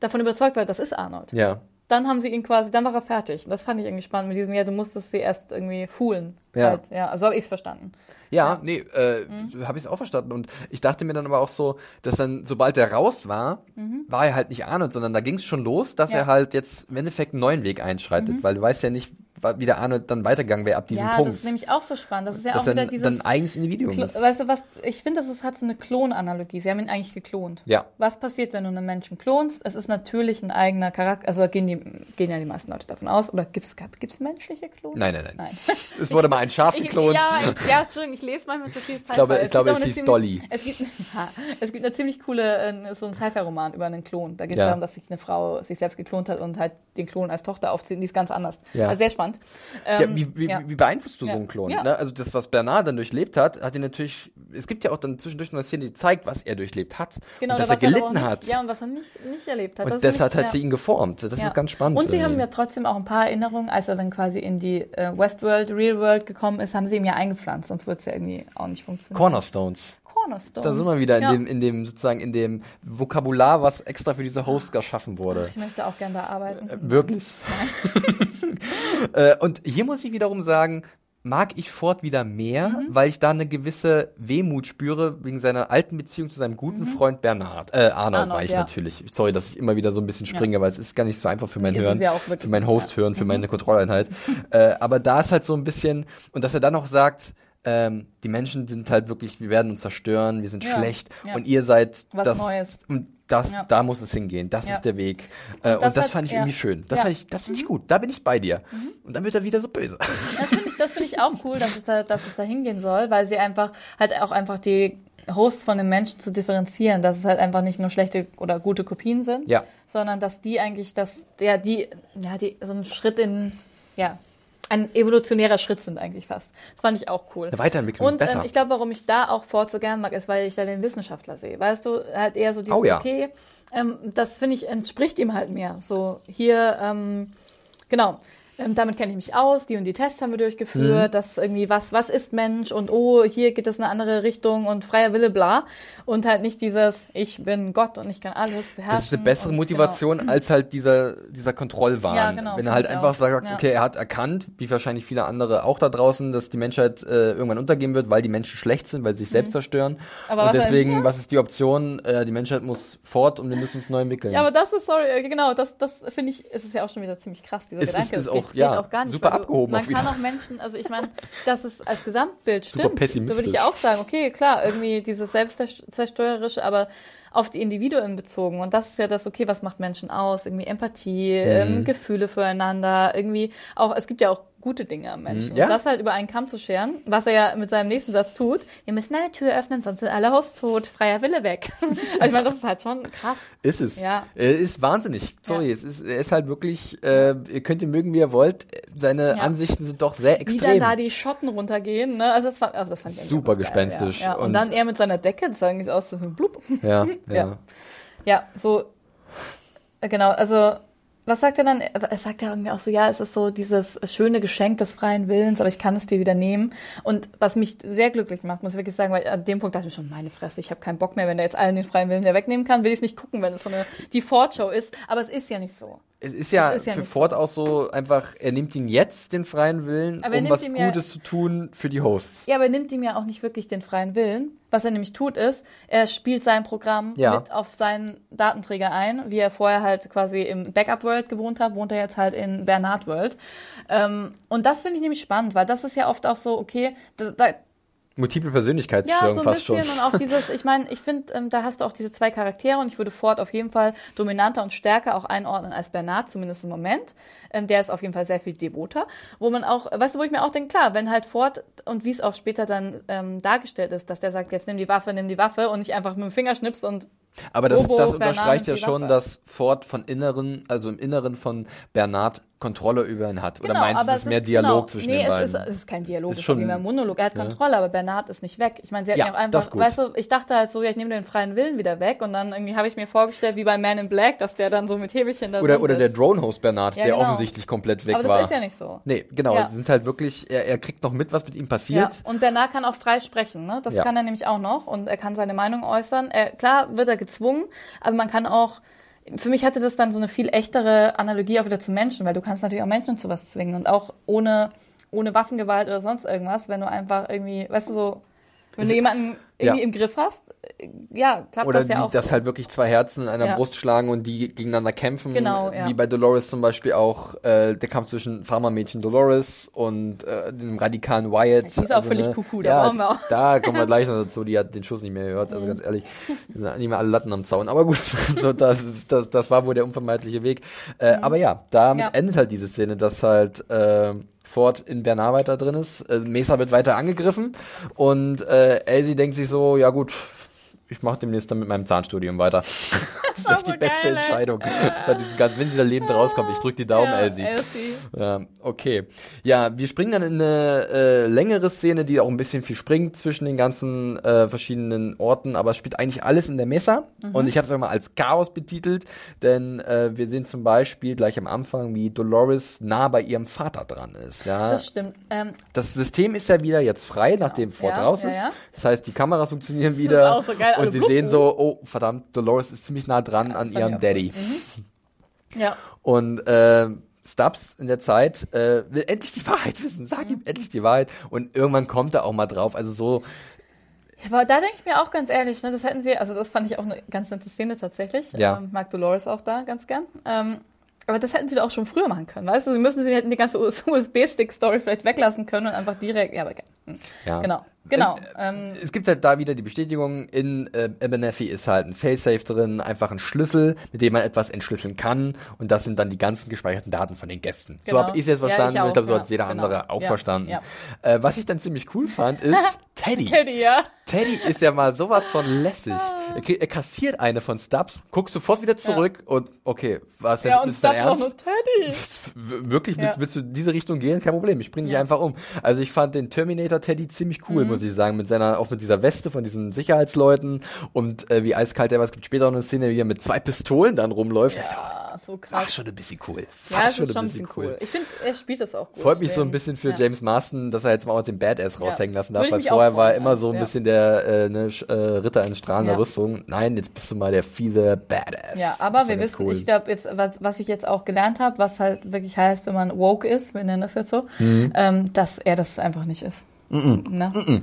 davon überzeugt war, das ist Arnold. ja. Dann haben sie ihn quasi, dann war er fertig. Das fand ich irgendwie spannend mit diesem, ja, du musstest sie erst irgendwie foolen. Ja. Halt, ja, also habe ich es verstanden. Ja, Ja. Mhm. nee, äh, so habe ich es auch verstanden. Und ich dachte mir dann aber auch so, dass dann, sobald er raus war, war er halt nicht Arnold, sondern da ging es schon los, dass Mhm. Ja. Mhm. er halt jetzt im Endeffekt einen neuen Weg einschreitet, weil du weißt ja nicht, wie der Arnold dann weitergegangen wäre ab diesem ja, Punkt. das ist nämlich auch so spannend. Das ist ja dass auch er wieder dann, dieses. dann eigenes Individuum Klo ist. weißt du was, ich finde, das ist, hat so eine Klonanalogie. Sie haben ihn eigentlich geklont. Ja. Was passiert, wenn du einen Menschen klonst? Es ist natürlich ein eigener Charakter, also gehen, die, gehen ja die meisten Leute davon aus. Oder gibt es menschliche Klone? Nein, nein, nein. Nein. Es wurde mal ein Schaf Ich, geklont. ja, ich, ja, Entschuldigung, ich lese manchmal zu viel Sci-Fi. glaube- ich gibt glaube, es hieß ziemlich- Dolly. Es gibt, ja, es gibt eine ziemlich coole, äh, so ein Sci-Fi-Roman über einen Klon. Da geht es Ja. darum, dass sich eine Frau sich selbst geklont hat und halt den Klon als Tochter aufzieht. Und Die ist ganz anders. Ja. Also sehr spannend. Ja, Ähm, wie, wie, ja. wie beeinflusst du Ja. so einen Klon? Ja. Ne? Also das, was Bernard dann durchlebt hat, hat ihn natürlich. Es gibt ja auch dann zwischendurch noch eine Szene, die zeigt, was er durchlebt hat Genau, und dass er gelitten nicht, hat. Ja, und was er nicht, nicht erlebt hat. und finde hat ja. zu ihm geformt. Das Ja. ist ganz spannend. Und sie haben ja trotzdem auch ein paar Erinnerungen, als er dann quasi in die äh, Westworld, Real World gekommen ist, haben sie ihm ja eingepflanzt, sonst würde es ja irgendwie auch nicht funktionieren. Cornerstones. Cornerstone. Da sind wir wieder in ja. dem, in dem, sozusagen in dem Vokabular, was extra für diese Hosts geschaffen wurde. Ich möchte auch gerne da arbeiten. Äh, Wirklich. äh, und hier muss ich wiederum sagen, mag ich Ford wieder mehr, Mhm. weil ich da eine gewisse Wehmut spüre wegen seiner alten Beziehung zu seinem guten Freund Bernhard. Äh, Arnold, Mhm. Arnold, meine ich ja. natürlich. Sorry, dass ich immer wieder so ein bisschen springe, weil es ist gar nicht so einfach für mein Ist Hören, ja auch wirklich für mein Host ja. hören, für meine Kontrolleinheit. äh, aber da ist halt so ein bisschen, und dass er dann noch sagt, ähm, die Menschen sind halt wirklich, wir werden uns zerstören, wir sind Ja, schlecht ja. und ihr seid Was das Neues. und das, Ja. da muss es hingehen. Das ist der Weg. Äh, und das das, hat- fand ich irgendwie schön. Das. Mhm. ich, das finde ich gut. Da bin ich bei dir. Und dann wird er wieder so böse. Das finde ich, das finde ich auch cool, dass es da, dass es da hingehen soll, weil sie einfach halt auch einfach die Hosts von den Menschen zu differenzieren, dass es halt einfach nicht nur schlechte oder gute Kopien sind, sondern dass die eigentlich, dass ja die, ja die so ein Schritt in, ja ein evolutionärer Schritt sind eigentlich fast. Das fand ich auch cool. Eine Weiterentwicklung, Und besser. Ähm, ich glaube, warum ich da auch Ford so gern mag, ist, weil ich da den Wissenschaftler sehe. Weißt du, halt eher so dieses, Oh ja. okay, ähm, das finde ich, entspricht ihm halt mehr. So, hier, ähm, genau. Ähm, damit kenne ich mich aus, die und die Tests haben wir durchgeführt, Mhm. das irgendwie, was, was ist Mensch und oh, hier geht es in eine andere Richtung und freier Wille, bla. Und halt nicht dieses, ich bin Gott und ich kann alles beherrschen. Das ist eine bessere und, Motivation als halt dieser, dieser Kontrollwahn. Ja, genau, Wenn er halt einfach auch. sagt, Ja. okay, er hat erkannt, wie wahrscheinlich viele andere auch da draußen, dass die Menschheit äh, irgendwann untergehen wird, weil die Menschen schlecht sind, weil sie sich selbst zerstören. Mhm. Aber und deswegen, was ist die Option? Äh, die Menschheit muss fort und wir müssen uns neu entwickeln. Ja, aber das ist, sorry, äh, genau, das, das finde ich, es ist ja auch schon wieder ziemlich krass, dieser Es ist- Gedanke. ist Das auch, geht, ja, auch gar nicht. super du- abgehoben Man auch kann auch Menschen, also ich meine, dass es als Gesamtbild Super stimmt. Da pessimistisch. würde ich ja auch sagen, okay, klar, irgendwie dieses Selbstzerstörerische, aber auf die Individuen bezogen. Und das ist ja das, okay, was macht Menschen aus? Irgendwie Empathie, Mhm. ähm, Gefühle füreinander, irgendwie auch, es gibt ja auch gute Dinge am Menschen. Mhm. Ja. Und das halt über einen Kamm zu scheren, was er ja mit seinem nächsten Satz tut, wir müssen eine Tür öffnen, sonst sind alle Hosts tot, freier Wille weg. also ich meine, das ist halt schon krass. Ist es. Ja. Er ist wahnsinnig. Sorry, Ja. es ist, er ist halt wirklich, äh, ihr könnt ihn mögen, wie ihr wollt. Seine Ja. Ansichten sind doch sehr Wie extrem. dann da die Schotten runtergehen, ne? Also das, war, also das fand ich eigentlich Super ganz geil, gespenstisch. Ja. Und, Und- dann er mit seiner Decke, das sah irgendwie so aus, so blub. ja, ja. Ja. Ja, so, äh, genau, also, was sagt er dann? Er sagt ja irgendwie auch so, ja, es ist so dieses schöne Geschenk des freien Willens, aber ich kann es dir wieder nehmen. Und was mich sehr glücklich macht, muss ich wirklich sagen, weil an dem Punkt dachte ich mir schon, meine Fresse, ich habe keinen Bock mehr, wenn der jetzt allen den freien Willen wieder wegnehmen kann, will ich es nicht gucken, wenn es so eine die Ford-Show ist. Aber es ist ja nicht so. Es ist ja ist ja für Ford auch so einfach, er nimmt ihn jetzt, den freien Willen, Aber um was ihm ja- Gutes zu tun für die Hosts. Ja, aber er nimmt ihm ja auch nicht wirklich den freien Willen. Was er nämlich tut, ist, er spielt sein Programm Ja. mit auf seinen Datenträger ein, wie er vorher halt quasi im Backup World gewohnt hat, wohnt er jetzt halt in Bernard World. Ähm, und das finde ich nämlich spannend, weil das ist ja oft auch so, okay, da, da, Multiple ja, Persönlichkeitsstörung so ein fast bisschen schon. und auch dieses, ich meine, ich finde, ähm, da hast du auch diese zwei Charaktere und ich würde Ford auf jeden Fall dominanter und stärker auch einordnen als Bernard, zumindest im Moment. Ähm, der ist auf jeden Fall sehr viel devoter, wo man auch, weißt du, wo ich mir auch denke, klar, wenn halt Ford und wie es auch später dann ähm, dargestellt ist, dass der sagt, jetzt nimm die Waffe, nimm die Waffe und nicht einfach mit dem Finger schnippst und Aber das, Bobo, das Bernard unterstreicht ja und die schon, dass Ford von Inneren, also im Inneren von Bernard Kontrolle über ihn hat. Oder Genau, meinst du, es ist mehr Dialog genau, zwischen nee, den beiden? es ist, es ist kein Dialog, es ist schon- schon mehr Monolog. Er hat Kontrolle, aber Bernard ist nicht weg. Ich meine, sie hat Ja, auch einfach, weißt du, ich dachte halt so, ja, ich nehme den freien Willen wieder weg und dann irgendwie habe ich mir vorgestellt, wie bei Man in Black, dass der dann so mit Hebelchen da oder oder der. Drone-Host Bernard, Ja, der genau. offensichtlich komplett weg Aber das war. ist ja nicht so. Nee, genau, Ja. sie sind halt wirklich, er, er kriegt noch mit, was mit ihm Ja, passiert. und Bernard kann auch frei sprechen, ne? Das Ja. kann er nämlich auch noch und er kann seine Meinung äußern. Er, klar wird er gezwungen, aber man kann auch, für mich hatte das dann so eine viel echtere Analogie auch wieder zu Menschen, weil du kannst natürlich auch Menschen zu was zwingen und auch ohne, ohne Waffengewalt oder sonst irgendwas, wenn du einfach irgendwie, weißt du, so, wenn du jemanden irgendwie Ja. im Griff hast, äh, ja, klappt Oder das ja die, auch dass so. halt wirklich zwei Herzen in einer Ja. Brust schlagen und die gegeneinander kämpfen. Genau, ja. Wie bei Dolores zum Beispiel auch äh, der Kampf zwischen Pharmamädchen Dolores und äh, dem radikalen Wyatt. Also, die ist auch völlig kuckuck, da ja, brauchen wir auch. Da kommen wir gleich noch dazu, die hat den Schuss nicht mehr gehört, Mhm. also ganz ehrlich, sind nicht mehr alle Latten am Zaun. Aber gut, so, das, das, das war wohl der unvermeidliche Weg. Äh, Aber ja, damit Mhm. Endet halt diese Szene, dass halt äh, Ford in Bernard weiter drin ist. Äh, Mesa wird weiter angegriffen und äh, Elsie denkt sich so, ja gut, ich mache demnächst dann mit meinem Zahnstudium weiter. das ist echt die so beste ey. Entscheidung. Bei diesem ganzen, wenn sie da lebend rauskommt, ich drück die Daumen, ja, Elsie. Elsie. Okay. Ja, wir springen dann in eine äh, längere Szene, die auch ein bisschen viel springt zwischen den ganzen äh, verschiedenen Orten, aber es spielt eigentlich alles in der Mesa. Mhm. Und ich habe es mal als Chaos betitelt, denn äh, wir sehen zum Beispiel gleich am Anfang, wie Dolores nah bei ihrem Vater dran ist. Ja, Das stimmt. Ähm, das System ist ja wieder jetzt frei, nachdem Ford Ja, raus ist. ja. Das heißt, die Kameras funktionieren wieder. auch so geil, und sie sehen so, oh, verdammt, Dolores ist ziemlich nah dran Ja, an ihrem Daddy. ja. Und äh, Stubbs in der Zeit äh, will endlich die Wahrheit wissen. Sag Mhm. ihm endlich die Wahrheit. Und irgendwann kommt er auch mal drauf. Also so, Aber da denke ich mir auch ganz ehrlich, ne, das hätten sie, also das fand ich auch eine ganz nette Szene tatsächlich. Ja. Ähm, mag Dolores auch da ganz gern. Ähm, aber das hätten sie doch auch schon früher machen können, weißt du? Sie müssen sie hätten die ganze USB-Stick-Story vielleicht weglassen können und einfach direkt, ja, aber ja. Genau, genau. Ähm, Es gibt halt da wieder die Bestätigung, in äh, Abernathy ist halt ein Failsafe drin, einfach ein Schlüssel, mit dem man etwas entschlüsseln kann. Und das sind dann die ganzen gespeicherten Daten von den Gästen. So Genau. habe ich es jetzt Ja, verstanden ich und ich auch, glaube, so ja, hat jeder genau. andere auch Ja, verstanden. ja. Äh, was ich dann ziemlich cool fand, ist Teddy. Teddy, ja. Teddy ist ja mal sowas von lässig. Er, krieg- er kassiert eine von Stubbs, guckt sofort wieder zurück und okay, was Ja, jetzt und ist Stubbs auch Ernst? nur Teddy. Wirklich, willst, Ja. willst du in diese Richtung gehen? Kein Problem, ich bring dich Ja. einfach um. Also ich fand den Terminator Teddy ziemlich Mhm. cool, muss ich sagen, mit seiner, auch mit dieser Weste von diesen Sicherheitsleuten und äh, wie eiskalt er war. Es gibt später auch eine Szene, wie er mit zwei Pistolen dann rumläuft. Ja, so krass. schon ein bisschen cool. Ja, War es ist schon ein bisschen cool. Ich finde, er spielt das auch gut. Freut mich so ein bisschen für ja. James Marston, dass er jetzt mal auch den Badass raushängen lassen darf, weil vorher war er immer so ein ja. bisschen der äh, ne, äh, Ritter in strahlender Ja. Rüstung. Nein, jetzt bist du mal der fiese Badass. Ja, aber wir wissen, cool. ich glaube jetzt, was, was ich jetzt auch gelernt habe, was halt wirklich heißt, wenn man woke ist, wir nennen das jetzt so, Mhm. ähm, dass er das einfach nicht ist. Ne?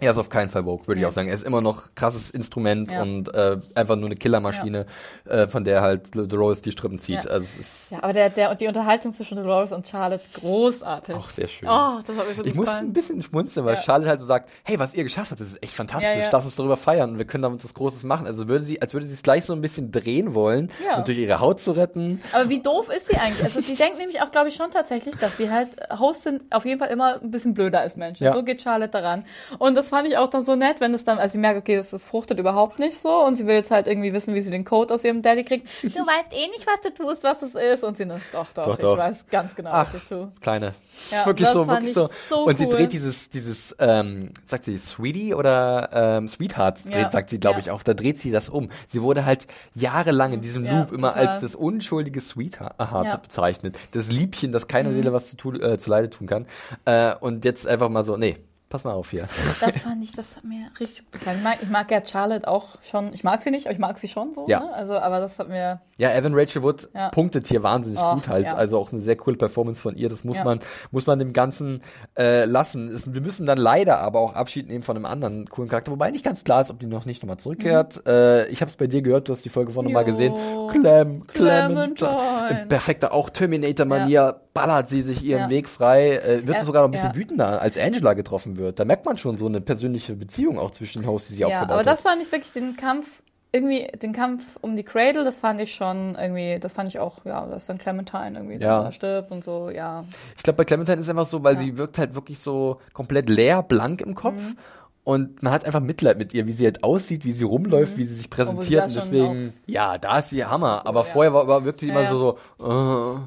Er ist auf keinen Fall Vogue, würde ich Nee. auch sagen. Er ist immer noch krasses Instrument Ja. und äh, einfach nur eine Killermaschine, äh, von der halt Dolores die Strippen zieht. Ja. Also es ist Ja, aber der, der, die Unterhaltung zwischen Dolores und Charlotte, großartig. auch sehr schön. Oh, das hat mir so ich muss ein bisschen schmunzeln, weil Ja. Charlotte halt so sagt, hey, was ihr geschafft habt, das ist echt fantastisch, Ja, ja. lass uns darüber feiern und wir können damit was Großes machen. Also würde sie, als würde sie es gleich so ein bisschen drehen wollen Ja. und durch ihre Haut zu retten. Aber wie doof ist sie eigentlich? Also die denkt nämlich auch, glaube ich, schon tatsächlich, dass die halt Hosts sind, auf jeden Fall immer ein bisschen blöder als Menschen. Ja. So geht Charlotte daran. Und das fand ich auch dann so nett, wenn es dann, als sie merkt, okay, das, das fruchtet überhaupt nicht so und sie will jetzt halt irgendwie wissen, wie sie den Code aus ihrem Daddy kriegt. Du weißt eh nicht, was du tust, was das ist. Und sie nur, doch, doch, Doch, ich doch. weiß ganz genau, Ach, was ich tue. kleine. Ja, wirklich das so, wirklich ich so. so und sie cool. dreht dieses, dieses, ähm, sagt sie Sweetie oder ähm, Sweetheart dreht, Ja, sagt sie, glaube ja. ich auch. Da dreht sie das um. Sie wurde halt jahrelang in diesem Ja, Loop immer total. als das unschuldige Sweetheart aha, Ja. Mhm. bezeichnet. Das Liebchen, das keiner Seele was zu, tun, äh, zu Leide tun kann. Äh, und jetzt einfach mal so, nee, pass mal auf hier. Das fand ich, das hat mir richtig gut gefallen. Ich mag, ich mag ja Charlotte auch schon, ich mag sie nicht, aber ich mag sie schon so. Ja. Ne? Also, aber das hat mir, Ja, Evan Rachel Wood Ja. punktet hier wahnsinnig Oh, gut halt. ja. Also auch eine sehr coole Performance von ihr. Das muss Ja. man, muss man dem Ganzen äh, lassen. Es, wir müssen dann leider aber auch Abschied nehmen von einem anderen coolen Charakter, wobei nicht ganz klar ist, ob die noch nicht nochmal zurückkehrt. Äh, ich habe es bei dir gehört, du hast die Folge vorhin nochmal Mhm. Gesehen. Clem, Clementine. Clementine. In perfekter auch Terminator-Manier ballert sie sich ihren Ja. Weg frei. Äh, wird Ja, sogar noch ein bisschen ja. wütender, als Angela getroffen wird. Da merkt man schon so eine persönliche Beziehung auch zwischen den Hosts, die sie ja, aufgebaut aber hat. das fand ich wirklich den Kampf, irgendwie, den Kampf um die Cradle, das fand ich schon irgendwie, das fand ich auch, ja, dass dann Clementine irgendwie Ja. stirbt und so, ja. Ich glaube, bei Clementine ist es einfach so, weil sie wirkt halt wirklich so komplett leer, blank im Kopf. Mhm. Und man hat einfach Mitleid mit ihr, wie sie halt aussieht, wie sie rumläuft, wie sie sich präsentiert. Und da schon deswegen, ja, da ist sie Hammer. Aber ja. vorher war, war wirklich Ja, immer ja. so, so äh,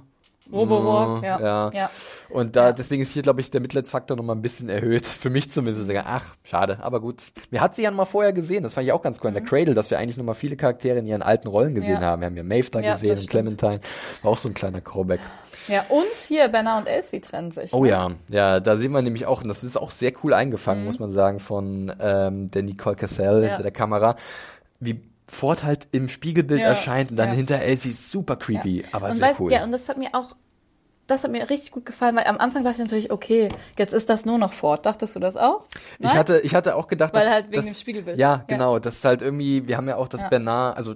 Robowalk, ja. ja. ja. Und da, Ja. deswegen ist hier, glaube ich, der Mitleidsfaktor nochmal ein bisschen erhöht. Für mich zumindest. Ach, schade, aber gut. Wir hat sie ja mal vorher gesehen. Das fand ich auch ganz cool. In der Cradle, dass wir eigentlich nochmal viele Charaktere in ihren alten Rollen gesehen Mhm. Ja. haben. Wir haben ja Maeve da gesehen und. Clementine. War auch so ein kleiner Callback. Ja, und hier Bernard und Elsie trennen sich. Oh ne? ja, ja, da sehen wir nämlich auch, und das ist auch sehr cool eingefangen, Mhm. muss man sagen, von ähm, der Nicole Cassell hinter der Kamera, wie Ford halt im Spiegelbild Ja, erscheint und dann ja. hinter Elsie super creepy, aber und sehr weißt, cool. Ja, und das hat mir auch, das hat mir richtig gut gefallen, weil am Anfang dachte ich natürlich, okay, jetzt ist das nur noch Ford. Dachtest du das auch? ich Nein? hatte, ich hatte auch gedacht, Weil dass, halt wegen dass, dem Spiegelbild. Ja, Ja. genau, das ist halt irgendwie, wir haben ja auch das Ja. Bernard, also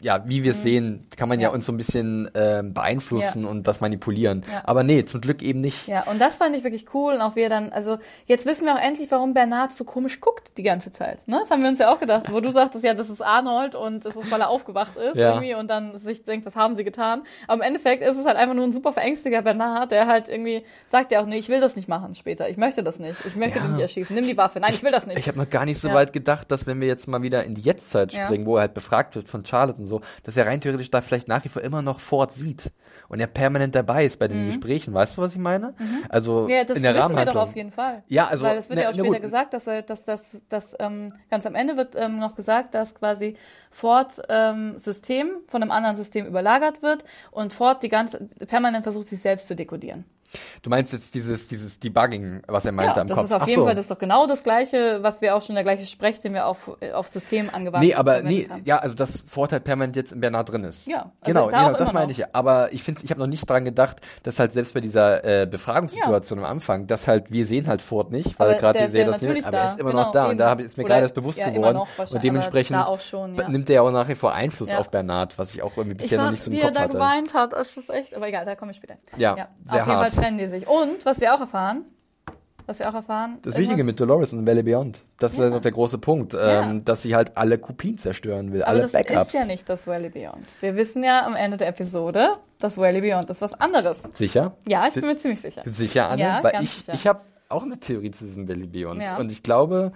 ja, wie wir es sehen, kann man ja, Ja. uns so ein bisschen ähm, beeinflussen und das manipulieren. Ja. Aber nee, zum Glück eben nicht. Ja, und das fand ich wirklich cool. Und auch wir dann, also jetzt wissen wir auch endlich, warum Bernard so komisch guckt die ganze Zeit. Ne? Das haben wir uns ja auch gedacht, wo du sagtest, ja, das ist Arnold und das ist, weil er aufgewacht ist Ja. irgendwie und dann sich denkt, was haben sie getan? Aber im Endeffekt ist es halt einfach nur ein super verängstiger Bernard, der halt irgendwie sagt ja auch, nee, ich will das nicht machen später. Ich möchte das nicht. Ich möchte Ja. dich nicht erschießen. Nimm die Waffe. Nein, ich will das nicht. Ich habe noch gar nicht so Ja. weit gedacht, dass wenn wir jetzt mal wieder in die Jetztzeit Ja. springen, wo er halt befragt wird von Charlotte und so, dass er rein theoretisch da vielleicht nach wie vor immer noch Ford sieht und er permanent dabei ist bei den Gesprächen. Weißt du, was ich meine? Also Mhm. ja, das in der wissen wir doch auf jeden Fall. Ja, also, Weil es wird ne, ja auch na später gesagt, dass, er, dass das dass, ähm, ganz am Ende wird ähm, noch gesagt, dass quasi Ford ähm, System von einem anderen System überlagert wird und Ford die ganze permanent versucht, sich selbst zu dekodieren. Du meinst jetzt dieses, dieses Debugging, was er meinte ja, am das Kopf. ist auf Ach jeden so. Fall das ist doch genau das gleiche, was wir auch schon der gleiche Sprech, den wir auf, auf System angewandt Nee, aber nee, haben. ja, also das Vorteil permanent jetzt in Bernard drin ist. Ja, also genau, da genau, das meine noch. ich ja. Aber ich finde, ich habe noch nicht dran gedacht, dass halt selbst bei dieser äh, Befragungssituation am Anfang, dass halt wir sehen halt Ford nicht, weil gerade Serie ja das nimmt, natürlich aber er da. ist immer Genau, noch da und eben. da hab ich- ist mir gerade das bewusst ja, geworden und dementsprechend da schon, ja. nimmt er ja auch nach wie vor Einfluss Ja. auf Bernard, was ich auch irgendwie bisher noch nicht so im wie er Kopf da hatte. geweint hat, das ist echt, aber egal, da komme ich später. Ja, ja. sehr hart. Trennen die sich. Und, was wir auch erfahren, was wir auch erfahren. Das Wichtige mit Dolores und Valley Beyond, das ist Ja. ja noch der große Punkt, Ja. ähm, dass sie halt alle Kopien zerstören will, aber alle das Backups. ist ja nicht das Valley Beyond. Wir wissen ja am Ende der Episode, das Valley Beyond ist was anderes. Sicher? Ja, ich bin mir ziemlich sicher. Sicher, Anne? Ja, Weil ich, sicher. ich habe auch eine Theorie zu diesem Valley Beyond. Ja. Und ich glaube,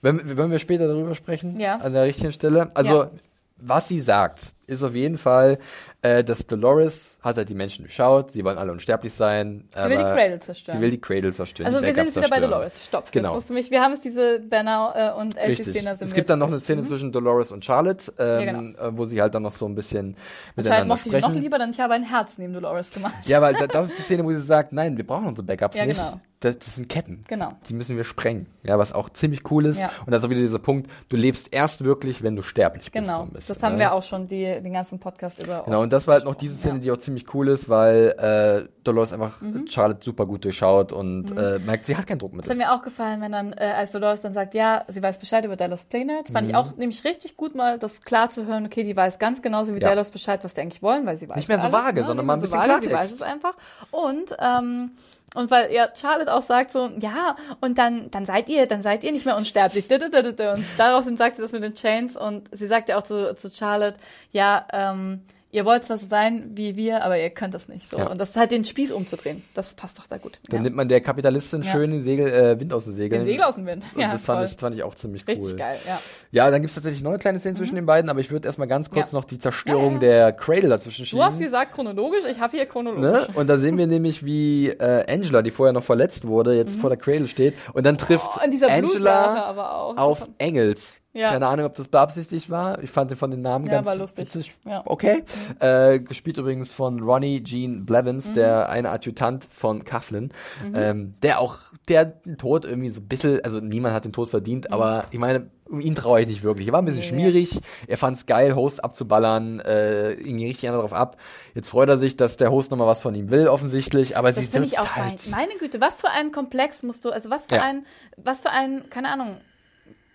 wenn, wollen wir später darüber sprechen? Ja. An der richtigen Stelle. Also, Ja. was sie sagt, ist auf jeden Fall, äh, dass Dolores hat halt die Menschen durchschaut, sie wollen alle unsterblich sein. Sie will die Cradle zerstören. Sie will die Cradle zerstören. Also wir sind jetzt wieder bei. Dolores. Stopp. Genau. Jetzt mich, wir haben jetzt diese Bernau äh, und. Elsie-Szene. Es gibt dann noch eine. Szene Mhm. zwischen Dolores und Charlotte, ähm, Ja, genau. äh, wo sie halt dann noch so ein bisschen Anscheinend miteinander mochte ich ihn sprechen. noch lieber, denn ich habe ein Herz neben Dolores gemacht. Ja, weil da, das ist die Szene, wo sie sagt, nein, wir brauchen unsere Backups Ja, nicht. genau. Das, das sind Ketten. Genau. Die müssen wir sprengen. Ja, was auch ziemlich cool ist. Ja. Und das ist auch wieder dieser Punkt, du lebst erst wirklich, wenn du sterblich bist. Genau. So bisschen, das haben ne? wir auch schon. Die, den ganzen Podcast über. Genau, und das war halt noch diese Szene, ja. die auch ziemlich cool ist, weil äh, Dolores einfach Mhm. Charlotte super gut durchschaut und äh, merkt, sie hat keinen Druck mit. Das hat mir auch gefallen, wenn dann, äh, als Dolores dann sagt, ja, sie weiß Bescheid über Dallas Planet. Fand Mhm. ich auch nämlich richtig gut, mal das klar zu hören, okay, die weiß ganz genauso wie Ja. Dallas Bescheid, was die eigentlich wollen, weil sie weiß Nicht mehr so alles, vage, ne? sondern mal ein so bisschen vage, Sie weiß es einfach. Und, ähm, und weil ja Charlotte auch sagt so, ja, und dann, dann seid ihr, dann seid ihr nicht mehr unsterblich. Und daraufhin sagt sie das mit den Chains und sie sagt ja auch zu, zu Charlotte, ja, ähm, ihr wollt so sein wie wir, aber ihr könnt das nicht so. Ja. Und das ist halt den Spieß umzudrehen. Das passt doch da gut. Dann ja. nimmt man der Kapitalistin schön den Segel, äh, Wind aus den Segeln. Den Segel aus dem Wind. Und Ja, das fand voll. ich, fand ich auch ziemlich Richtig cool. geil, ja. Ja, dann gibt's tatsächlich noch eine kleine Szene zwischen den beiden, aber ich würde erstmal ganz kurz noch die Zerstörung der Cradle dazwischen Du schieben. hast gesagt chronologisch, ich habe hier chronologisch. Ne? Und da sehen wir nämlich, wie äh, Angela, die vorher noch verletzt wurde, jetzt vor der Cradle steht und dann trifft Mhm. Oh, Angela aber auch. auf Das- Engels. Ja. Keine Ahnung, ob das beabsichtigt war. Ich fand den von den Namen Ja, ganz war lustig. witzig. Ja. Okay. Äh, gespielt übrigens von Ronnie Gene Blevins, Mhm. der eine Adjutant von Coughlin, ähm, der auch, der den Tod irgendwie so ein bisschen, also niemand hat den Tod verdient, aber ich meine, um ihn traue ich nicht wirklich. Er war ein bisschen Mhm. Nee. schmierig, er fand es geil, Host abzuballern, äh, ihn ging richtig einer drauf ab. Jetzt freut er sich, dass der Host nochmal was von ihm will, offensichtlich, aber sie Das finde sitzt ich auch halt. mein, meine Güte, was für ein Komplex musst du, also was für ein, was für ein, keine Ahnung,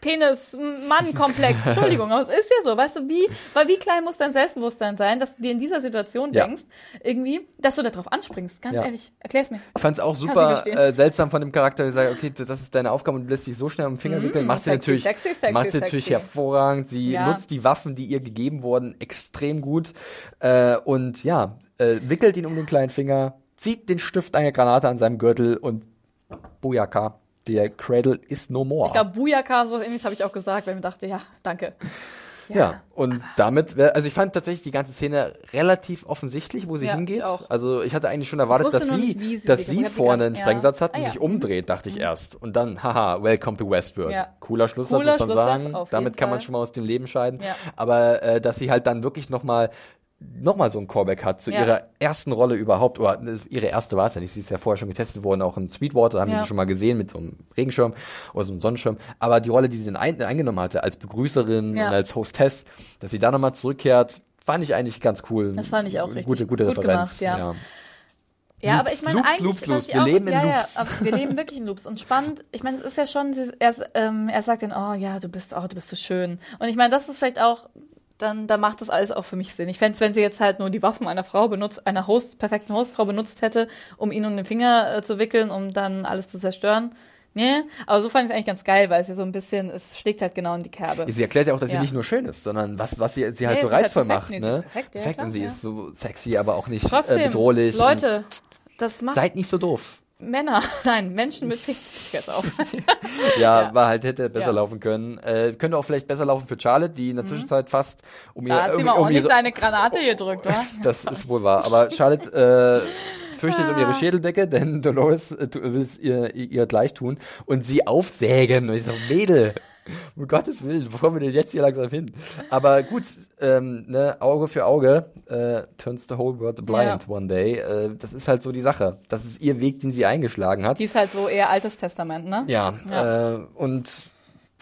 Penis-Mann-Komplex. Entschuldigung, aber es ist ja so, weißt du, wie, weil wie klein muss dein Selbstbewusstsein sein, dass du dir in dieser Situation Ja. denkst, irgendwie, dass du da drauf anspringst. Ganz Ja. ehrlich, erklär's mir. Ich fand es auch super äh, seltsam von dem Charakter, der sagt, okay, das ist deine Aufgabe und du lässt dich so schnell den Finger wickeln. Macht sie sexy, natürlich, sexy, sexy, macht sie natürlich hervorragend. Sie Ja. nutzt die Waffen, die ihr gegeben wurden, extrem gut. Äh, und ja, äh, wickelt ihn um den kleinen Finger, zieht den Stift einer Granate an seinem Gürtel und Bujaka. Der Cradle is no more. Ich glaube, Bujaka, sowas ähnliches habe ich auch gesagt, weil ich mir dachte, ja, danke. Ja, und damit, wär, also ich fand tatsächlich die ganze Szene relativ offensichtlich, wo sie Ja, hingeht. ich. Also ich hatte eigentlich schon erwartet, dass sie, nicht, sie dass sie vorne einen ja. Sprengsatz hat und Ah, ja. sich umdreht, dachte ich erst. Und dann, haha, welcome to Westworld. Ja. Cooler Schlusssatz, Cooler muss man Schlusssatz, sagen. Damit kann man Fall. schon mal aus dem Leben scheiden. Ja. Aber äh, dass sie halt dann wirklich nochmal noch mal so ein Callback hat zu Ja. ihrer ersten Rolle überhaupt, oder ne, ihre erste war es ja nicht, sie ist ja vorher schon getestet worden, auch in Sweetwater, haben wir Ja. sie schon mal gesehen mit so einem Regenschirm oder so einem Sonnenschirm, aber die Rolle, die sie ein, eingenommen hatte, als Begrüßerin Ja. und als Hostess, dass sie da nochmal zurückkehrt, fand ich eigentlich ganz cool. Das fand ich auch richtig Gute, gute gut Referenz. gemacht, ja. Ja, Loops, aber ich meine eigentlich, Loops, Loops. Wir auch, leben in ja, Loops. Ja, aber wir leben wirklich in Loops und spannend. Ich meine, es ist ja schon, er, ähm, er sagt dann, oh ja, du bist, oh, du bist so schön. Und ich meine, das ist vielleicht auch, dann, da macht das alles auch für mich Sinn. Ich fände es, wenn sie jetzt halt nur die Waffen einer Frau benutzt, einer Host, perfekten Hostfrau benutzt hätte, um ihn um den Finger äh, zu wickeln, um dann alles zu zerstören. Nee, aber so fand ich es eigentlich ganz geil, weil es ja so ein bisschen, es schlägt halt genau in die Kerbe. Sie erklärt ja auch, dass Ja. sie nicht nur schön ist, sondern was, was sie, sie halt Nee, so halt reizvoll perfekt. macht. Nee, ne? perfekt, ja, klar, und sie ja. ist so sexy, aber auch nicht Trotzdem, äh, bedrohlich. Leute, das macht seid nicht so doof. Männer, nein, Menschen mit jetzt auf. Ja, Ja. war halt, hätte besser Ja. Mhm. laufen können. Äh, könnte auch vielleicht besser laufen für Charlotte, die in der Zwischenzeit fast um Da hat sie mal um, ordentlich ihre, seine Granate gedrückt, wa? Das ist wohl wahr. Aber Charlotte äh, fürchtet Ah. um ihre Schädeldecke, denn Dolores äh, will es ihr, ihr gleich tun und sie aufsägen. Und ich so, Mädel, um Gottes Willen, wo kommen wir denn jetzt hier langsam hin? Aber gut, ähm, ne, Auge für Auge äh, turns the whole world blind Ja. one day. Äh, das ist halt so die Sache. Das ist ihr Weg, den sie eingeschlagen hat. Die ist halt so eher altes Testament, ne? Ja, Ja. Äh, und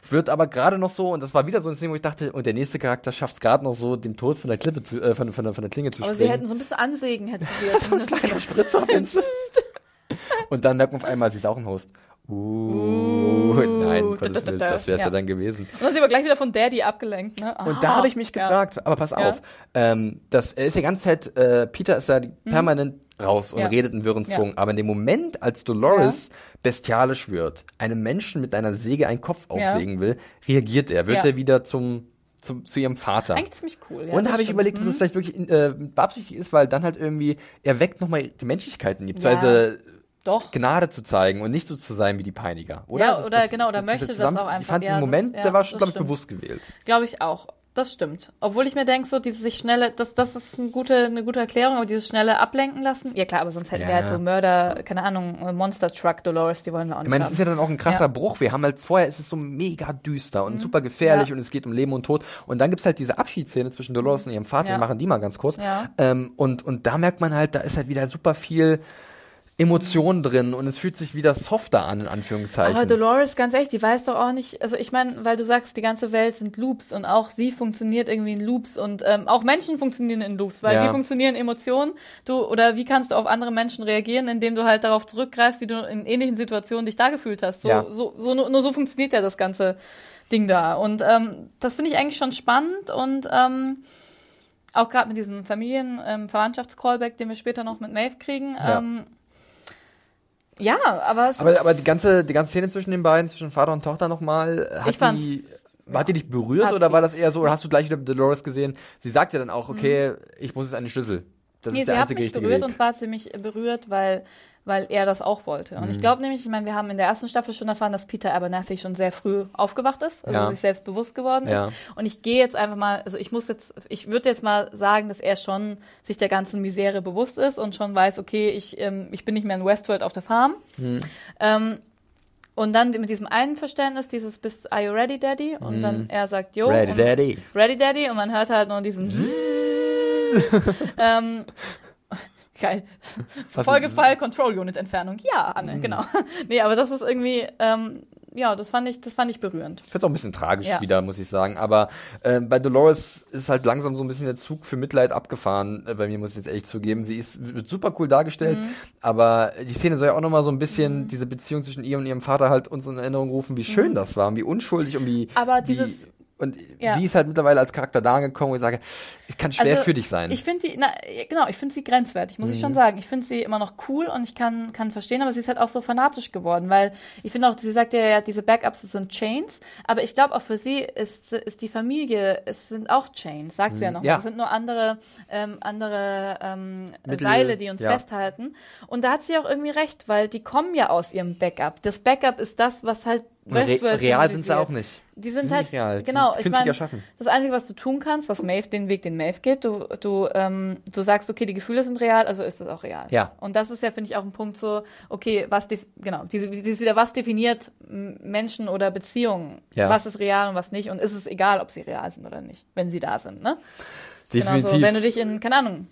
wird aber gerade noch so, und das war wieder so ein Ding, wo ich dachte, und der nächste Charakter schafft es gerade noch so, dem Tod von der Klippe zu, äh, von, von, der, von der Klinge zu Aber sie springen. hätten so ein bisschen ansägen, hätten sie jetzt zumindest. kleiner Spritzer den Und dann merkt man auf einmal, sie ist auch ein Host. Uh, nein, um Gottes da, da, Willen, da. das wäre es ja. Ja. dann gewesen. Und dann sind wir gleich wieder von Daddy abgelenkt, ne? Und da habe ich mich ja. gefragt, aber pass Ja. auf, ähm, das er ist die ganze Zeit, äh, Peter ist ja die- permanent raus und Mhm. Ja. redet in wirren Ja. Zungen. Aber in dem Moment, als Dolores bestialisch wird, einem Menschen mit einer Säge einen Kopf Ja. aufsägen will, reagiert er, wird Ja. er wieder zum, zum zu ihrem Vater. Eigentlich ziemlich cool, ja. und da das habe ich überlegt, ob das vielleicht wirklich äh, beabsichtigt ist, weil dann halt irgendwie, er weckt nochmal die Menschlichkeit in die, beziehungsweise Doch. Gnade zu zeigen und nicht so zu sein wie die Peiniger. Oder? Ja, oder genau, oder diese möchte das auch Ich einfach. fand Ja, diesen das- Moment, ja, der war das schon, glaube ich, bewusst gewählt. Glaube ich auch. Das stimmt. Obwohl ich mir denke, so diese sich schnelle, das, das ist eine gute, eine gute Erklärung, aber dieses schnelle Ablenken lassen. Ja klar, aber sonst hätten wir Ja. halt so Mörder, keine Ahnung, Monster Truck Dolores, die wollen wir auch nicht Ich meine, es ist ja dann auch ein krasser Ja. Mhm. Bruch. Wir haben halt vorher, ist es so mega düster und super gefährlich Ja. und es geht um Leben und Tod. Und dann gibt's halt diese Abschiedsszene zwischen Dolores und ihrem Vater. Wir machen die mal ganz kurz. Ja. Ähm, und, und da merkt man halt, da ist halt wieder super viel Emotionen drin und es fühlt sich wieder softer an, in Anführungszeichen. Aber Dolores, ganz ehrlich, die weiß doch auch nicht, also ich meine, weil du sagst, die ganze Welt sind Loops und auch sie funktioniert irgendwie in Loops und ähm, auch Menschen funktionieren in Loops, weil Ja. wie funktionieren Emotionen? Du oder wie kannst du auf andere Menschen reagieren, indem du halt darauf zurückgreifst, wie du in ähnlichen Situationen dich da gefühlt hast. So, Ja. so, so nur, nur so funktioniert ja das ganze Ding da. Und ähm, das finde ich eigentlich schon spannend und ähm, auch gerade mit diesem Familien-Verwandtschafts-Callback, den wir später noch mit Maeve kriegen. Ja. Ähm, ja, aber es Aber, aber die ganze, die ganze Szene zwischen den beiden, zwischen Vater und Tochter nochmal, hat Ich fand's- die, hat die dich berührt Hat oder sie. war das eher so, oder hast du gleich wieder Dolores gesehen? Sie sagt ja dann auch, okay, ich muss jetzt einen Schlüssel. Das Mhm. Nee, ist sie der hat einzige mich richtige berührt Weg. und zwar hat sie mich berührt, weil, weil er das auch wollte. Mhm. Und ich glaube nämlich, ich meine, wir haben in der ersten Staffel schon erfahren, dass Peter Abernathy schon sehr früh aufgewacht ist, also Ja. sich selbst bewusst geworden Ja. ist. Und ich gehe jetzt einfach mal, also ich muss jetzt, ich würde jetzt mal sagen, dass er schon sich der ganzen Misere bewusst ist und schon weiß, okay, ich, ähm, ich bin nicht mehr in Westworld auf der Farm. Mhm. Ähm, und dann mit diesem Einverständnis, dieses bis Are you ready, Daddy? Und dann er sagt, yo. Mhm. Ready, Daddy. Ready Daddy und man hört halt nur diesen ähm, geil. Folgefall Control Unit Entfernung. Ja, Anne, Mhm. genau. nee, aber das ist irgendwie ähm, ja, das fand ich das fand ich berührend. Ich finde es auch ein bisschen tragisch Ja. wieder, muss ich sagen. Aber äh, bei Dolores ist halt langsam so ein bisschen der Zug für Mitleid abgefahren. Äh, bei mir muss ich jetzt ehrlich zugeben. Sie ist wird super cool dargestellt, Mhm. aber die Szene soll ja auch nochmal so ein bisschen diese Beziehung zwischen ihr und ihrem Vater halt uns in Erinnerung rufen, wie schön das war und wie unschuldig und wie. Mhm. Aber wie, dieses- und Ja. sie ist halt mittlerweile als Charakter da angekommen, wo ich sage, es kann schwer Also, für dich sein. Ich finde die, na, genau, ich finde sie grenzwertig, muss ich Mhm. schon sagen. Ich finde sie immer noch cool und ich kann, kann verstehen, aber sie ist halt auch so fanatisch geworden, weil ich finde auch, sie sagt ja, ja, diese Backups sind Chains, aber ich glaube auch für sie ist, ist die Familie, es sind auch Chains, sagt sie ja noch. Mhm. Ja. Es sind nur andere, ähm, andere ähm, Mittel, Seile, die uns ja. festhalten. Und da hat sie auch irgendwie recht, weil die kommen ja aus ihrem Backup. Das Backup ist das, was halt Re Westworld real sind sie auch nicht. Die sind, sind halt, real, genau, sind ich meine, das Einzige, was du tun kannst, was Maeve, den Weg, den Maeve geht, du, du, ähm, du sagst, okay, die Gefühle sind real, also ist es auch real. Ja. Und das ist ja, finde ich, auch ein Punkt so, okay, was, genau, diese, dieses wieder, was definiert Menschen oder Beziehungen? Ja. Was ist real und was nicht? Und ist es egal, ob sie real sind oder nicht, wenn sie da sind, ne? Definitiv. Genauso, wenn du dich in, keine Ahnung,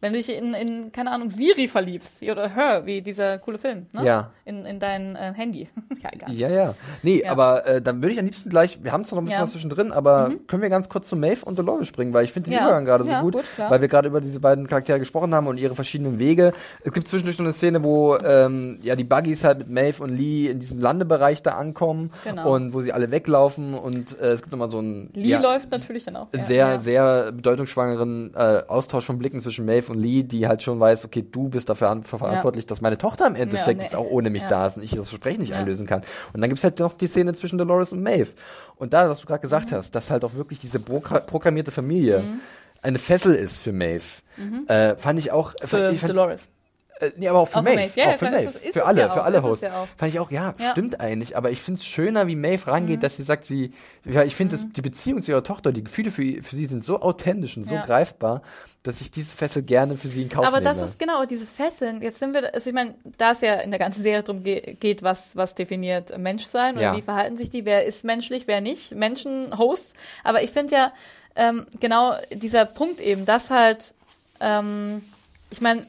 wenn du dich in, in, keine Ahnung, Siri verliebst, oder Her, wie dieser coole Film, ne? Ja. In, in dein äh, Handy. ja, egal. Ja, ja. Nee, Ja. aber äh, dann würde ich am liebsten gleich, wir haben zwar noch ein bisschen Ja. Mhm. was zwischendrin, aber können wir ganz kurz zu Maeve und Dolores springen, weil ich finde den Ja. Übergang gerade so gut, gut, weil wir gerade über diese beiden Charaktere gesprochen haben und ihre verschiedenen Wege. Es gibt zwischendurch so eine Szene, wo ähm, ja die Buggies halt mit Maeve und Lee in diesem Landebereich da ankommen Genau. und wo sie alle weglaufen und äh, es gibt nochmal so ein Lee läuft natürlich dann auch. einen sehr, sehr bedeutungsschwangeren äh, Austausch von Blicken zwischen Maeve und Lee, die halt schon weiß, okay, du bist dafür an, verantwortlich, dass meine Tochter im Endeffekt nee. jetzt auch ohne mich Ja. da ist und ich das Versprechen nicht Ja. einlösen kann. Und dann gibt's halt noch die Szene zwischen Dolores und Maeve. Und da, was du gerade Mhm. gesagt hast, dass halt auch wirklich diese pro programmierte Familie eine Fessel ist für Maeve, äh, fand ich auch Mhm. Für ich fand, Dolores. äh, nee, aber auch für Auch Maeve. Maeve. Ja, auch für Maeve. ist es- ist für es alle, ja für alle es Hosts. ja. Fand ich auch, ja, Ja. stimmt eigentlich. Aber ich finde es schöner, wie Maeve rangeht, Mhm. dass sie sagt, sie, ja, ich finde, dass die Beziehung zu ihrer Tochter, die Gefühle für, für sie sind so authentisch und so Ja. greifbar, dass ich diese Fessel gerne für sie in Kauf Aber nehme. das ist genau diese Fesseln. Jetzt sind wir, also ich meine, da es ja in der ganzen Serie darum ge geht, was, was definiert Menschsein oder Ja. wie verhalten sich die, wer ist menschlich, wer nicht, Menschen, Hosts. Aber ich finde ja ähm, genau dieser Punkt eben, dass halt, ähm, ich meine,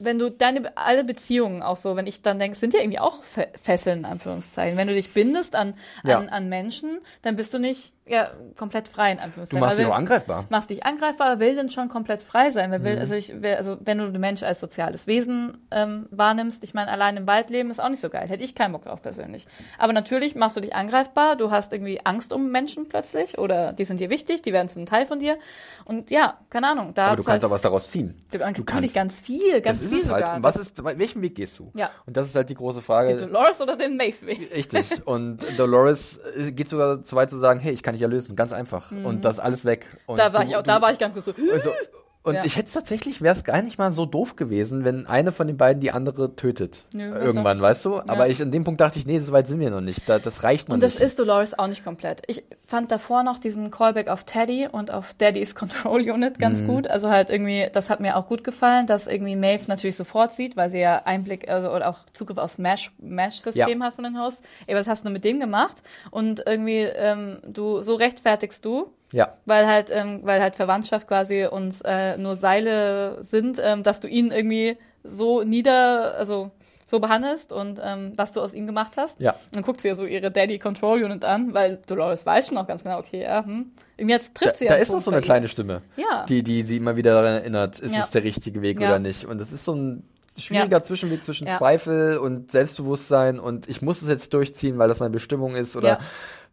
wenn du deine alle Beziehungen auch so, wenn ich dann denke, sind ja irgendwie auch Fe Fesseln in Anführungszeichen. Wenn du dich bindest an, Ja. an, an Menschen, dann bist du nicht ja, komplett frei in du Anführungszeichen. machst Weil dich auch angreifbar. machst dich angreifbar, aber will denn schon komplett frei sein. Wer Mhm. will, also ich, wer, also wenn du den Mensch als soziales Wesen ähm, wahrnimmst, ich meine, allein im Wald leben ist auch nicht so geil. Hätte ich keinen Bock drauf persönlich. Aber natürlich machst du dich angreifbar, du hast irgendwie Angst um Menschen plötzlich oder die sind dir wichtig, die werden zu einem Teil von dir. Und ja, keine Ahnung. Da Aber du kannst halt, auch was daraus ziehen. du kannst du kannst. ganz viel, ganz das viel ist es sogar. halt. Was ist, welchen Weg gehst du? Ja. Und das ist halt die große Frage. Dolores oder den Maeve-Weg? Richtig. Und Dolores äh, geht sogar so weit zu sagen, hey, ich kann dich ja lösen, ganz einfach. Und das ist alles weg. Und Mhm. Da war du- ich auch, da war ich ganz kurz so. Also, und Ja. ich hätte es tatsächlich, wäre es gar nicht mal so doof gewesen, wenn eine von den beiden die andere tötet. Nö, Irgendwann, weißt du? Ja. Aber ich, an dem Punkt dachte ich, nee, so weit sind wir noch nicht. Da, das reicht noch Und das nicht. ist Dolores auch nicht komplett. Ich fand davor noch diesen Callback auf Teddy und auf Daddy's Control Unit ganz Mhm. gut. Also halt irgendwie, das hat mir auch gut gefallen, dass irgendwie Maeve natürlich sofort sieht, weil sie ja Einblick also, oder auch Zugriff aufs Mesh- Mesh-System Ja. hat von den Hosts. Ey, was hast du mit dem gemacht? Und irgendwie, ähm, du, so rechtfertigst du, ja. weil halt, ähm, weil halt Verwandtschaft quasi uns äh, nur Seile sind, ähm, dass du ihn irgendwie so nieder, also so behandelst und ähm, was du aus ihm gemacht hast. Ja. Und dann guckt sie ja so ihre Daddy Control Unit an, weil Dolores weiß schon auch ganz genau, okay, ja, hm. Irgendwie jetzt trifft Da, sie ja da ist noch so eine kleine Stimme, Ja. die, die sie immer wieder daran erinnert, ist Ja. es der richtige Weg Ja. oder nicht. Und das ist so ein schwieriger. Zwischenweg zwischen. Zweifel und Selbstbewusstsein und ich muss es jetzt durchziehen, weil das meine Bestimmung ist oder Ja.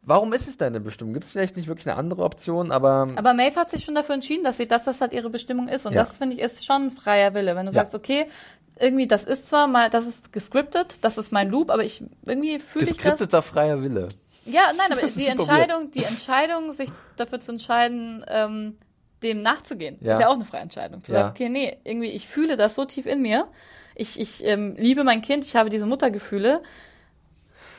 Warum ist es deine Bestimmung? Gibt es vielleicht nicht wirklich eine andere Option, aber, Aber Maeve hat sich schon dafür entschieden, dass sie, dass das halt ihre Bestimmung ist. Und Ja. das finde ich ist schon ein freier Wille. Wenn du Ja. sagst, okay, irgendwie, das ist zwar mal, das ist gescriptet, das ist mein Loop, aber ich irgendwie fühle ich das. geskripteter freier Wille. Ja, nein, aber die Entscheidung, die Entscheidung, sich dafür zu entscheiden, ähm, dem nachzugehen, Ja. ist ja auch eine freie Entscheidung. Zu Ja. sagen, okay, nee, irgendwie, ich fühle das so tief in mir. Ich, ich ähm, liebe mein Kind, ich habe diese Muttergefühle.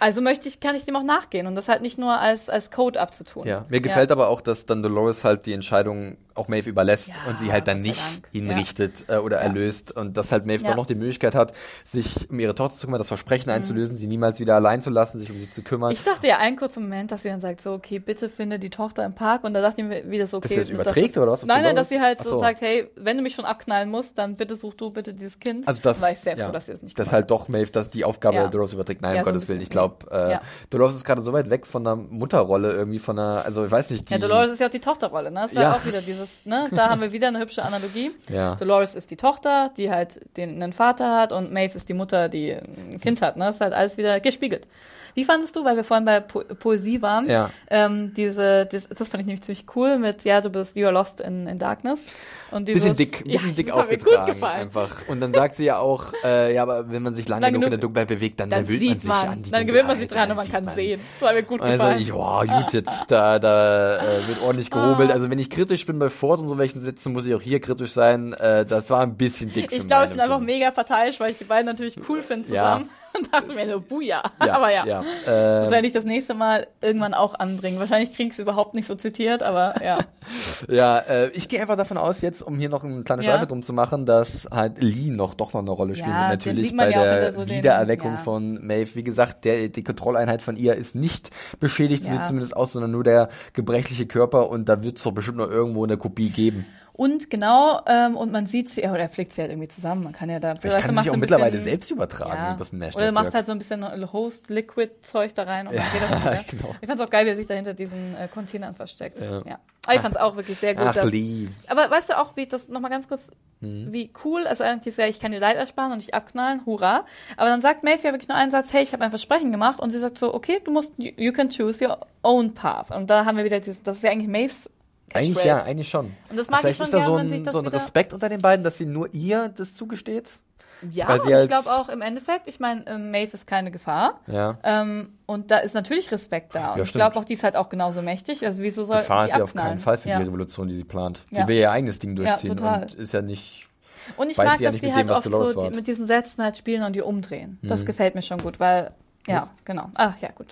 Also möchte ich, kann ich dem auch nachgehen und das halt nicht nur als, als Code abzutun. Ja, mir gefällt aber auch, dass dann Dolores halt die Entscheidung auch Maeve überlässt Ja, und sie halt dann nicht Dank. hinrichtet äh, oder erlöst und dass halt Maeve Ja. doch noch die Möglichkeit hat, sich um ihre Tochter zu kümmern, das Versprechen einzulösen, sie niemals wieder allein zu lassen, sich um sie zu kümmern. Mhm. Ich dachte ja einen kurzen Moment, dass sie dann sagt, so, okay, bitte finde die Tochter im Park. Und da dachte ich mir, wie das okay sie das ist. überträgt ist- oder was Nein, nein, dass sie halt so. so. sagt, hey, wenn du mich schon abknallen musst, dann bitte such du bitte dieses Kind. also das, Da war ich sehr froh, ja, dass sie das nicht dass gemacht halt doch Maeve dass die Aufgabe Ja. der Dolores überträgt. Nein, Ja, um so Gottes Willen. Ich glaube, äh, ja. Dolores ist gerade so weit weg von der Mutterrolle irgendwie von einer, also ich weiß nicht, die Ja, Dolores ist ja auch die Tochterrolle, ne? Das ist Ja. ja auch wieder dieses, ne? Da haben wir wieder eine hübsche Analogie. Ja. Dolores ist die Tochter, die halt den einen Vater hat und Maeve ist die Mutter, die ein Kind hat, ne? Das ist halt alles wieder gespiegelt. Wie fandest du, weil wir vorhin bei po Poesie waren, Ja. ähm, diese, das, das fand ich nämlich ziemlich cool mit, ja, du bist, you are lost in, in darkness. Und dieses, bisschen dick, bisschen ja, dick aufgetragen gefallen. einfach. Und dann sagt sie ja auch, äh, ja, aber wenn man sich lange, Lang genug in der Dunkelheit bewegt, dann, Dann gewöhnt man sich man, an die dann gewöhnt man sich dran und man kann sieht sehen. Das hat mir gut Also gefallen. ich, ja, gut, jetzt da, da äh, wird ordentlich gehobelt. Also wenn ich kritisch bin bei Ford und so welchen Sätzen, muss ich auch hier kritisch sein. Äh, das war ein bisschen dick für Ich glaube, ich bin einfach mega verteilt, weil ich die beiden natürlich cool finde Ja. zusammen. Und dachte mir so, buja. Ja, aber ja. ja. Das Äh, werde ich das nächste Mal irgendwann auch anbringen. Wahrscheinlich krieg ich es überhaupt nicht so zitiert, aber ja. ja, äh, ich gehe einfach davon aus jetzt, um hier noch eine kleine Ja. Schleife drum zu machen, dass halt Lee noch doch noch eine Rolle spielen Ja, den Natürlich bei ja der so den- Wiedererweckung ja. von Maeve. Wie gesagt, der, die Kontrolleinheit von ihr ist nicht beschädigt, Ja. sieht zumindest aus, sondern nur der gebrechliche Körper und da wird es doch bestimmt noch irgendwo eine Kopie geben. Und genau, ähm, und man sieht sie, oder er flickt sie halt irgendwie zusammen. Man kann ja da, Vielleicht weißt du, kann machst sie auch du mittlerweile bisschen- selbst übertragen ja. das Mesh Oder du machst halt so ein bisschen Host-Liquid-Zeug da rein und dann Ja, geht das wieder. genau. Ich fand's auch geil, wie er sich da hinter diesen äh, Containern versteckt. Ja. Ja. Aber ich fand's auch wirklich sehr gut. Ach, dass, Lee. Aber weißt du auch, wie das nochmal ganz kurz, Mhm. wie cool, also eigentlich ist ja, ich kann dir Leid ersparen und nicht abknallen, hurra. Aber dann sagt Mayfair wirklich nur einen Satz, hey, ich habe ein Versprechen gemacht und sie sagt so, okay, du musst, you, you can choose your own path. Und da haben wir wieder dieses, das ist ja eigentlich Maves Eigentlich Catchphrase. ja, eigentlich schon. Und das mag Vielleicht ich ist schon da gern, so ein, das so ein Respekt unter den beiden, dass sie nur ihr das zugesteht. Ja, sie und halt- ich glaube auch im Endeffekt, ich meine, ähm, Maeve ist keine Gefahr. Ja. Ähm, und da ist natürlich Respekt da. Und Ja, ich glaube auch, die ist halt auch genauso mächtig. Also wieso soll Gefahr die ist ja auf keinen Fall für ja. die Revolution, die sie plant. Die Ja. will ihr eigenes Ding durchziehen und ist ja nicht. Und ich mag, sie ja dass nicht die halt dem, oft so die, mit diesen Sätzen halt spielen und die umdrehen. Mhm. Das gefällt mir schon gut, weil, ja, genau. Ach ja, gut.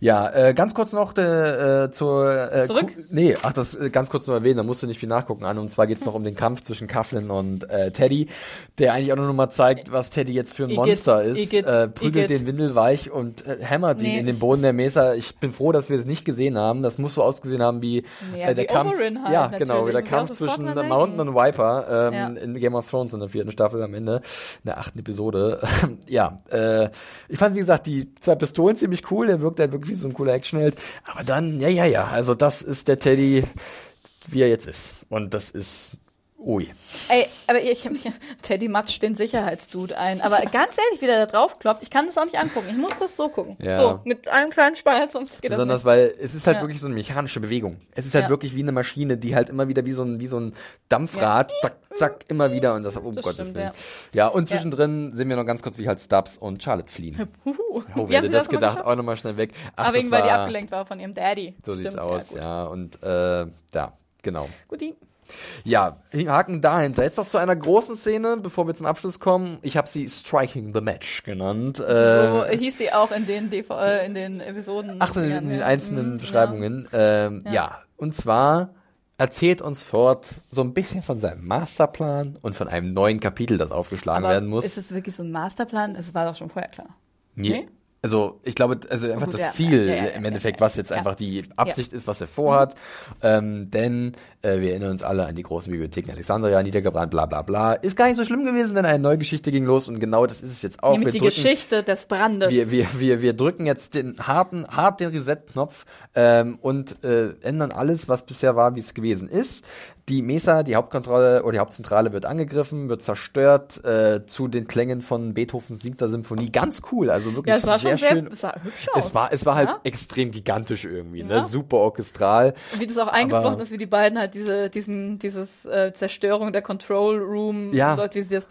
Ja, äh, ganz kurz noch äh, zur äh, Zurück? Ku- Nee, ach, das äh, ganz kurz noch erwähnen, da musst du nicht viel nachgucken an. Und zwar geht's noch um den Kampf zwischen Coughlin und äh, Teddy, der eigentlich auch nur noch mal zeigt, was Teddy jetzt für ein Igitt, Monster ist. Igitt, äh, prügelt Igitt. den Windel weich und äh, hämmert ihn Nee, in den Boden der Mesa. Ich bin froh, dass wir es nicht gesehen haben. Das muss so ausgesehen haben wie Ja, äh, der wie Kampf. Oberyn halt, ja, genau, wie der. Kampf zwischen Mountain und Viper ähm, Ja. in Game of Thrones in der vierten Staffel am Ende, in der achten Episode. ja, äh, ich fand, wie gesagt, die zwei Pistolen ziemlich cool. Der wirkt halt wirklich wie so ein cooler Actionheld. Aber dann, ja, ja, ja, also das ist der Teddy, wie er jetzt ist. Und das ist, ui. Ey, aber ich, Teddy matscht den Sicherheitsdude ein. Aber ganz ehrlich, wie der da drauf klopft, ich kann das auch nicht angucken. Ich muss das so gucken. Ja. So, mit einem kleinen Spalt, sonst geht Besonders, das weil es ist halt Ja. wirklich so eine mechanische Bewegung. Es ist halt Ja. wirklich wie eine Maschine, die halt immer wieder wie so ein, wie so ein Dampfrad, zack, zack, immer wieder und das, oh Das Gottes stimmt, Willen. Ja. und zwischendrin sehen wir noch ganz kurz, wie halt Stubbs und Charlotte fliehen. Huhu. Oh, wer hätte das gedacht? Auch nochmal schnell weg. Ach, Aber wegen, weil die abgelenkt war von ihrem Daddy. So Stimmt, sieht's aus, ja. Und äh, ja, genau. Guti. Ja, Haken dahinter. Jetzt noch zu einer großen Szene, bevor wir zum Abschluss kommen. Ich habe sie Striking the Match genannt. So Äh, hieß sie auch in den, DV äh, in den Episoden. ach, in, den- in den Ja. einzelnen Mhm, Beschreibungen. Ähm, ja. Ja. und zwar erzählt uns Ford so ein bisschen von seinem Masterplan und von einem neuen Kapitel, das aufgeschlagen Aber werden muss. ist es wirklich so ein Masterplan? Es war doch schon vorher klar. Nee. Nee? Also ich glaube, also einfach das Ziel im Endeffekt, was jetzt einfach die Absicht ist, was er vorhat. Ähm, denn äh, wir erinnern uns alle an die großen Bibliotheken Alexandria, niedergebrannt, bla bla bla. Ist gar nicht so schlimm gewesen, denn eine neue Geschichte ging los und genau das ist es jetzt auch. Nämlich die wir drücken, Geschichte des Brandes. wir, wir, wir, wir drücken jetzt den harten, hart den Reset-Knopf ähm, und äh, ändern alles, was bisher war, wie es gewesen ist. Die Mesa, die Hauptkontrolle oder die Hauptzentrale wird angegriffen, wird zerstört äh, zu den Klängen von Beethovens siebter Symphonie. Ganz cool, also wirklich ja, es war sehr sehr, schön. es sah hübsch aus. Es war, es war halt Ja? extrem gigantisch irgendwie, Ja. ne? Super orchestral. Und wie das auch eingeflochten ist, wie die beiden halt diese, diesen, dieses äh, Zerstörung der Control Room, Ja. Leute, wie sie das,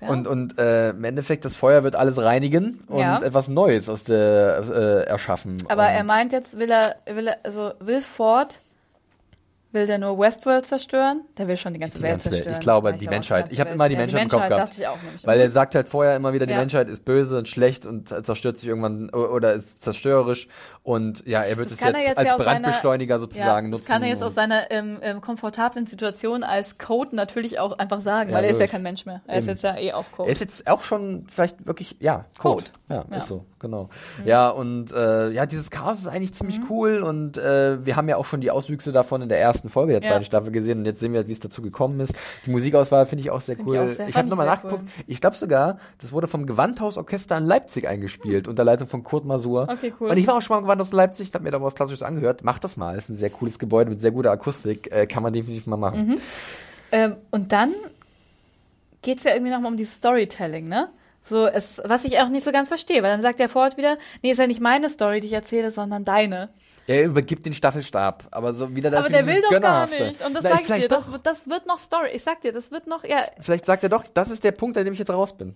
ja. Und, und äh, im Endeffekt, das Feuer wird alles reinigen und etwas Neues aus der äh, erschaffen. Aber und er meint jetzt, will er, will er, also will Ford, will der nur Westworld zerstören? Der will schon die ganze die Welt ganze Welt. zerstören. Ich glaube, Ja, die glaube Menschheit. Ich habe immer die ja, Menschheit im Kopf gehabt. dachte ich auch nämlich. Weil er sagt halt vorher immer wieder, die Ja. Menschheit ist böse und schlecht und zerstört sich irgendwann oder ist zerstörerisch. Und ja, er wird Das es jetzt, jetzt als ja aus seiner- Brandbeschleuniger ja, sozusagen das nutzen. kann er jetzt aus seiner ähm, ähm, komfortablen Situation als Code natürlich auch einfach sagen, weil er ist ja kein Mensch mehr. Er ist Eben. jetzt ja eh auch Code. er ist jetzt auch schon vielleicht wirklich, ja, Code. Code. Ja. Mhm. ist so, genau. Ja, und äh, ja, dieses Chaos ist eigentlich ziemlich cool und äh, wir haben ja auch schon die Auswüchse davon in der ersten Folge der zweiten Ja. Staffel gesehen und jetzt sehen wir, wie es dazu gekommen ist. Die Musikauswahl finde ich auch sehr Find cool. ich ich habe nochmal nachgeguckt. Ich glaube sogar, das wurde vom Gewandhausorchester in Leipzig eingespielt, unter Leitung von Kurt Masur. Okay, cool. Und ich war auch schon mal im Gewandhaus in Leipzig, habe mir da was Klassisches angehört. Macht das mal, ist ein sehr cooles Gebäude mit sehr guter Akustik, äh, kann man definitiv mal machen. Mhm. Ähm, und dann geht es ja irgendwie nochmal um dieses Storytelling, ne? So, es, was ich auch nicht so ganz verstehe, weil dann sagt der Ford wieder, nee, ist ja nicht meine Story, die ich erzähle, sondern deine. Er übergibt den Staffelstab, aber so wieder das Aber der will doch gar nicht. Und das Na, sag ich dir, das, das wird noch Story. Ich sag dir, das wird noch, ja, Vielleicht sagt er doch, das ist der Punkt, an dem ich jetzt raus bin.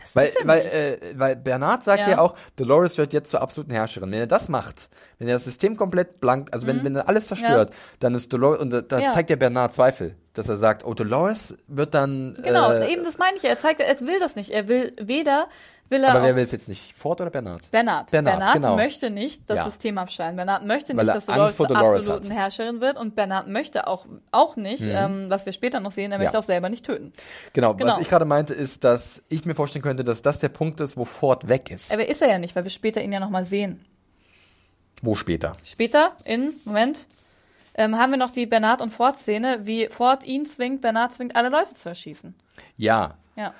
das Weil, ist weil, äh, weil Bernard sagt ja. Ja. auch, Dolores wird jetzt zur absoluten Herrscherin. Wenn er das macht, wenn er das System komplett blank, also wenn, wenn er alles zerstört, dann ist Dolores, und da, da Mhm. Ja. zeigt ja Bernard Zweifel, dass er sagt, oh, Dolores wird dann. Genau, äh, eben das meine ich. Er zeigt, er will das nicht. Er will weder, will er Aber wer will es jetzt nicht? Ford oder Bernard? Bernard. Bernard, Bernard, genau. möchte nicht das Ja. System abschalten. Bernard möchte Weil nicht, dass Dolores zur absoluten hat. Herrscherin wird. Und Bernard möchte auch, auch nicht, ähm, was wir später noch sehen, er Ja. möchte auch selber nicht töten. Genau, Genau. was ich gerade meinte, ist, dass ich mir vorstellen könnte, dass das der Punkt ist, wo Ford weg ist. Aber ist er ja nicht, weil wir später ihn ja nochmal sehen. Wo später? Später, in, Moment, ähm, haben wir noch die Bernard und Ford-Szene, wie Ford ihn zwingt, Bernard zwingt, alle Leute zu erschießen. Ja. Ja.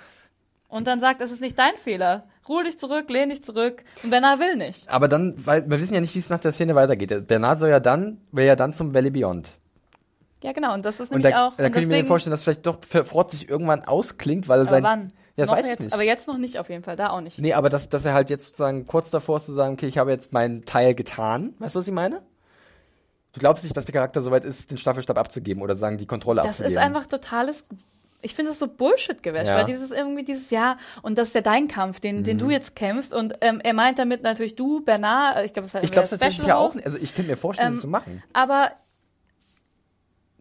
Und dann sagt, es ist nicht dein Fehler. Ruhe dich zurück, lehn dich zurück. Und Bernard will nicht. Aber dann, weil wir wissen ja nicht, wie es nach der Szene weitergeht. Bernard soll ja dann, will ja dann zum Valley Beyond. Ja, genau. Und das ist Und nämlich da, auch. da könnte ich mir vorstellen, dass vielleicht doch Ford sich irgendwann ausklingt, weil er Aber sein. wann? Ja, das weiß ich jetzt, nicht. Aber jetzt noch nicht auf jeden Fall, da auch nicht. Nee, aber dass, dass er halt jetzt sozusagen kurz davor ist zu sagen, okay, ich habe jetzt meinen Teil getan. Weißt du, was ich meine? Du glaubst nicht, dass der Charakter soweit ist, den Staffelstab abzugeben oder sagen, die Kontrolle Das abzugeben. ist einfach totales. Ich finde das so Bullshit-Gewäsch, Ja. weil dieses irgendwie dieses Ja und das ist ja dein Kampf, den, den Mhm. du jetzt kämpfst und ähm, er meint damit natürlich du, Bernard, äh, ich glaube, das ist Ich glaube tatsächlich ja auch. Also ich könnte mir vorstellen, Ähm, das zu machen. Aber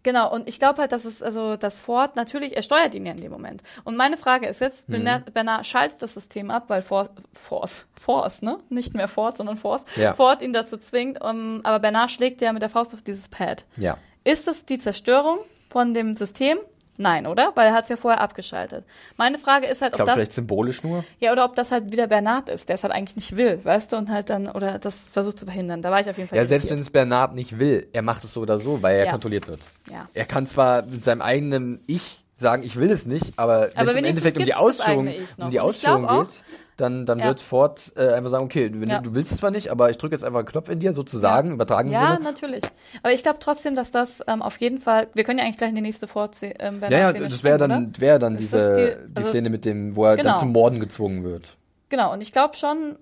genau, und ich glaube halt, dass es, also das Ford natürlich, er steuert ihn ja in dem Moment. Und meine Frage ist jetzt, Mhm. Bernard, Bernard schaltet das System ab, weil Force, Force, Force, ne? Nicht mehr Ford, sondern Force, Ja. Ford ihn dazu zwingt, um, aber Bernard schlägt ja mit der Faust auf dieses Pad. Ja. Ist es die Zerstörung von dem System? Nein, oder? Weil er hat es ja vorher abgeschaltet. Meine Frage ist halt, Ich ob glaube, das vielleicht symbolisch nur. ja oder ob das halt wieder Bernard ist, der es halt eigentlich nicht will, weißt du, und halt dann oder das versucht zu verhindern. Da war ich auf jeden Fall. Ja, selbst wenn es Bernard nicht will, er macht es so oder so, weil er Ja. kontrolliert wird. ja. Er kann zwar mit seinem eigenen Ich sagen, ich will es nicht, aber wenn es im Endeffekt um die Ausführung, Ich um die ich glaub Ausführung geht, dann, dann Ja. wird Ford äh, einfach sagen, okay, wenn Ja. du, du willst es zwar nicht, aber ich drücke jetzt einfach einen Knopf in dir, sozusagen, übertragen Ja, Sinne. natürlich. Aber ich glaube trotzdem, dass das ähm, auf jeden Fall. Wir können ja eigentlich gleich in die nächste Fortse ähm, Ja, ja, das wäre dann, wäre dann Ist diese, die- die, also- Szene mit dem, wo er Genau. dann zum Morden gezwungen wird. Genau, und ich glaube schon,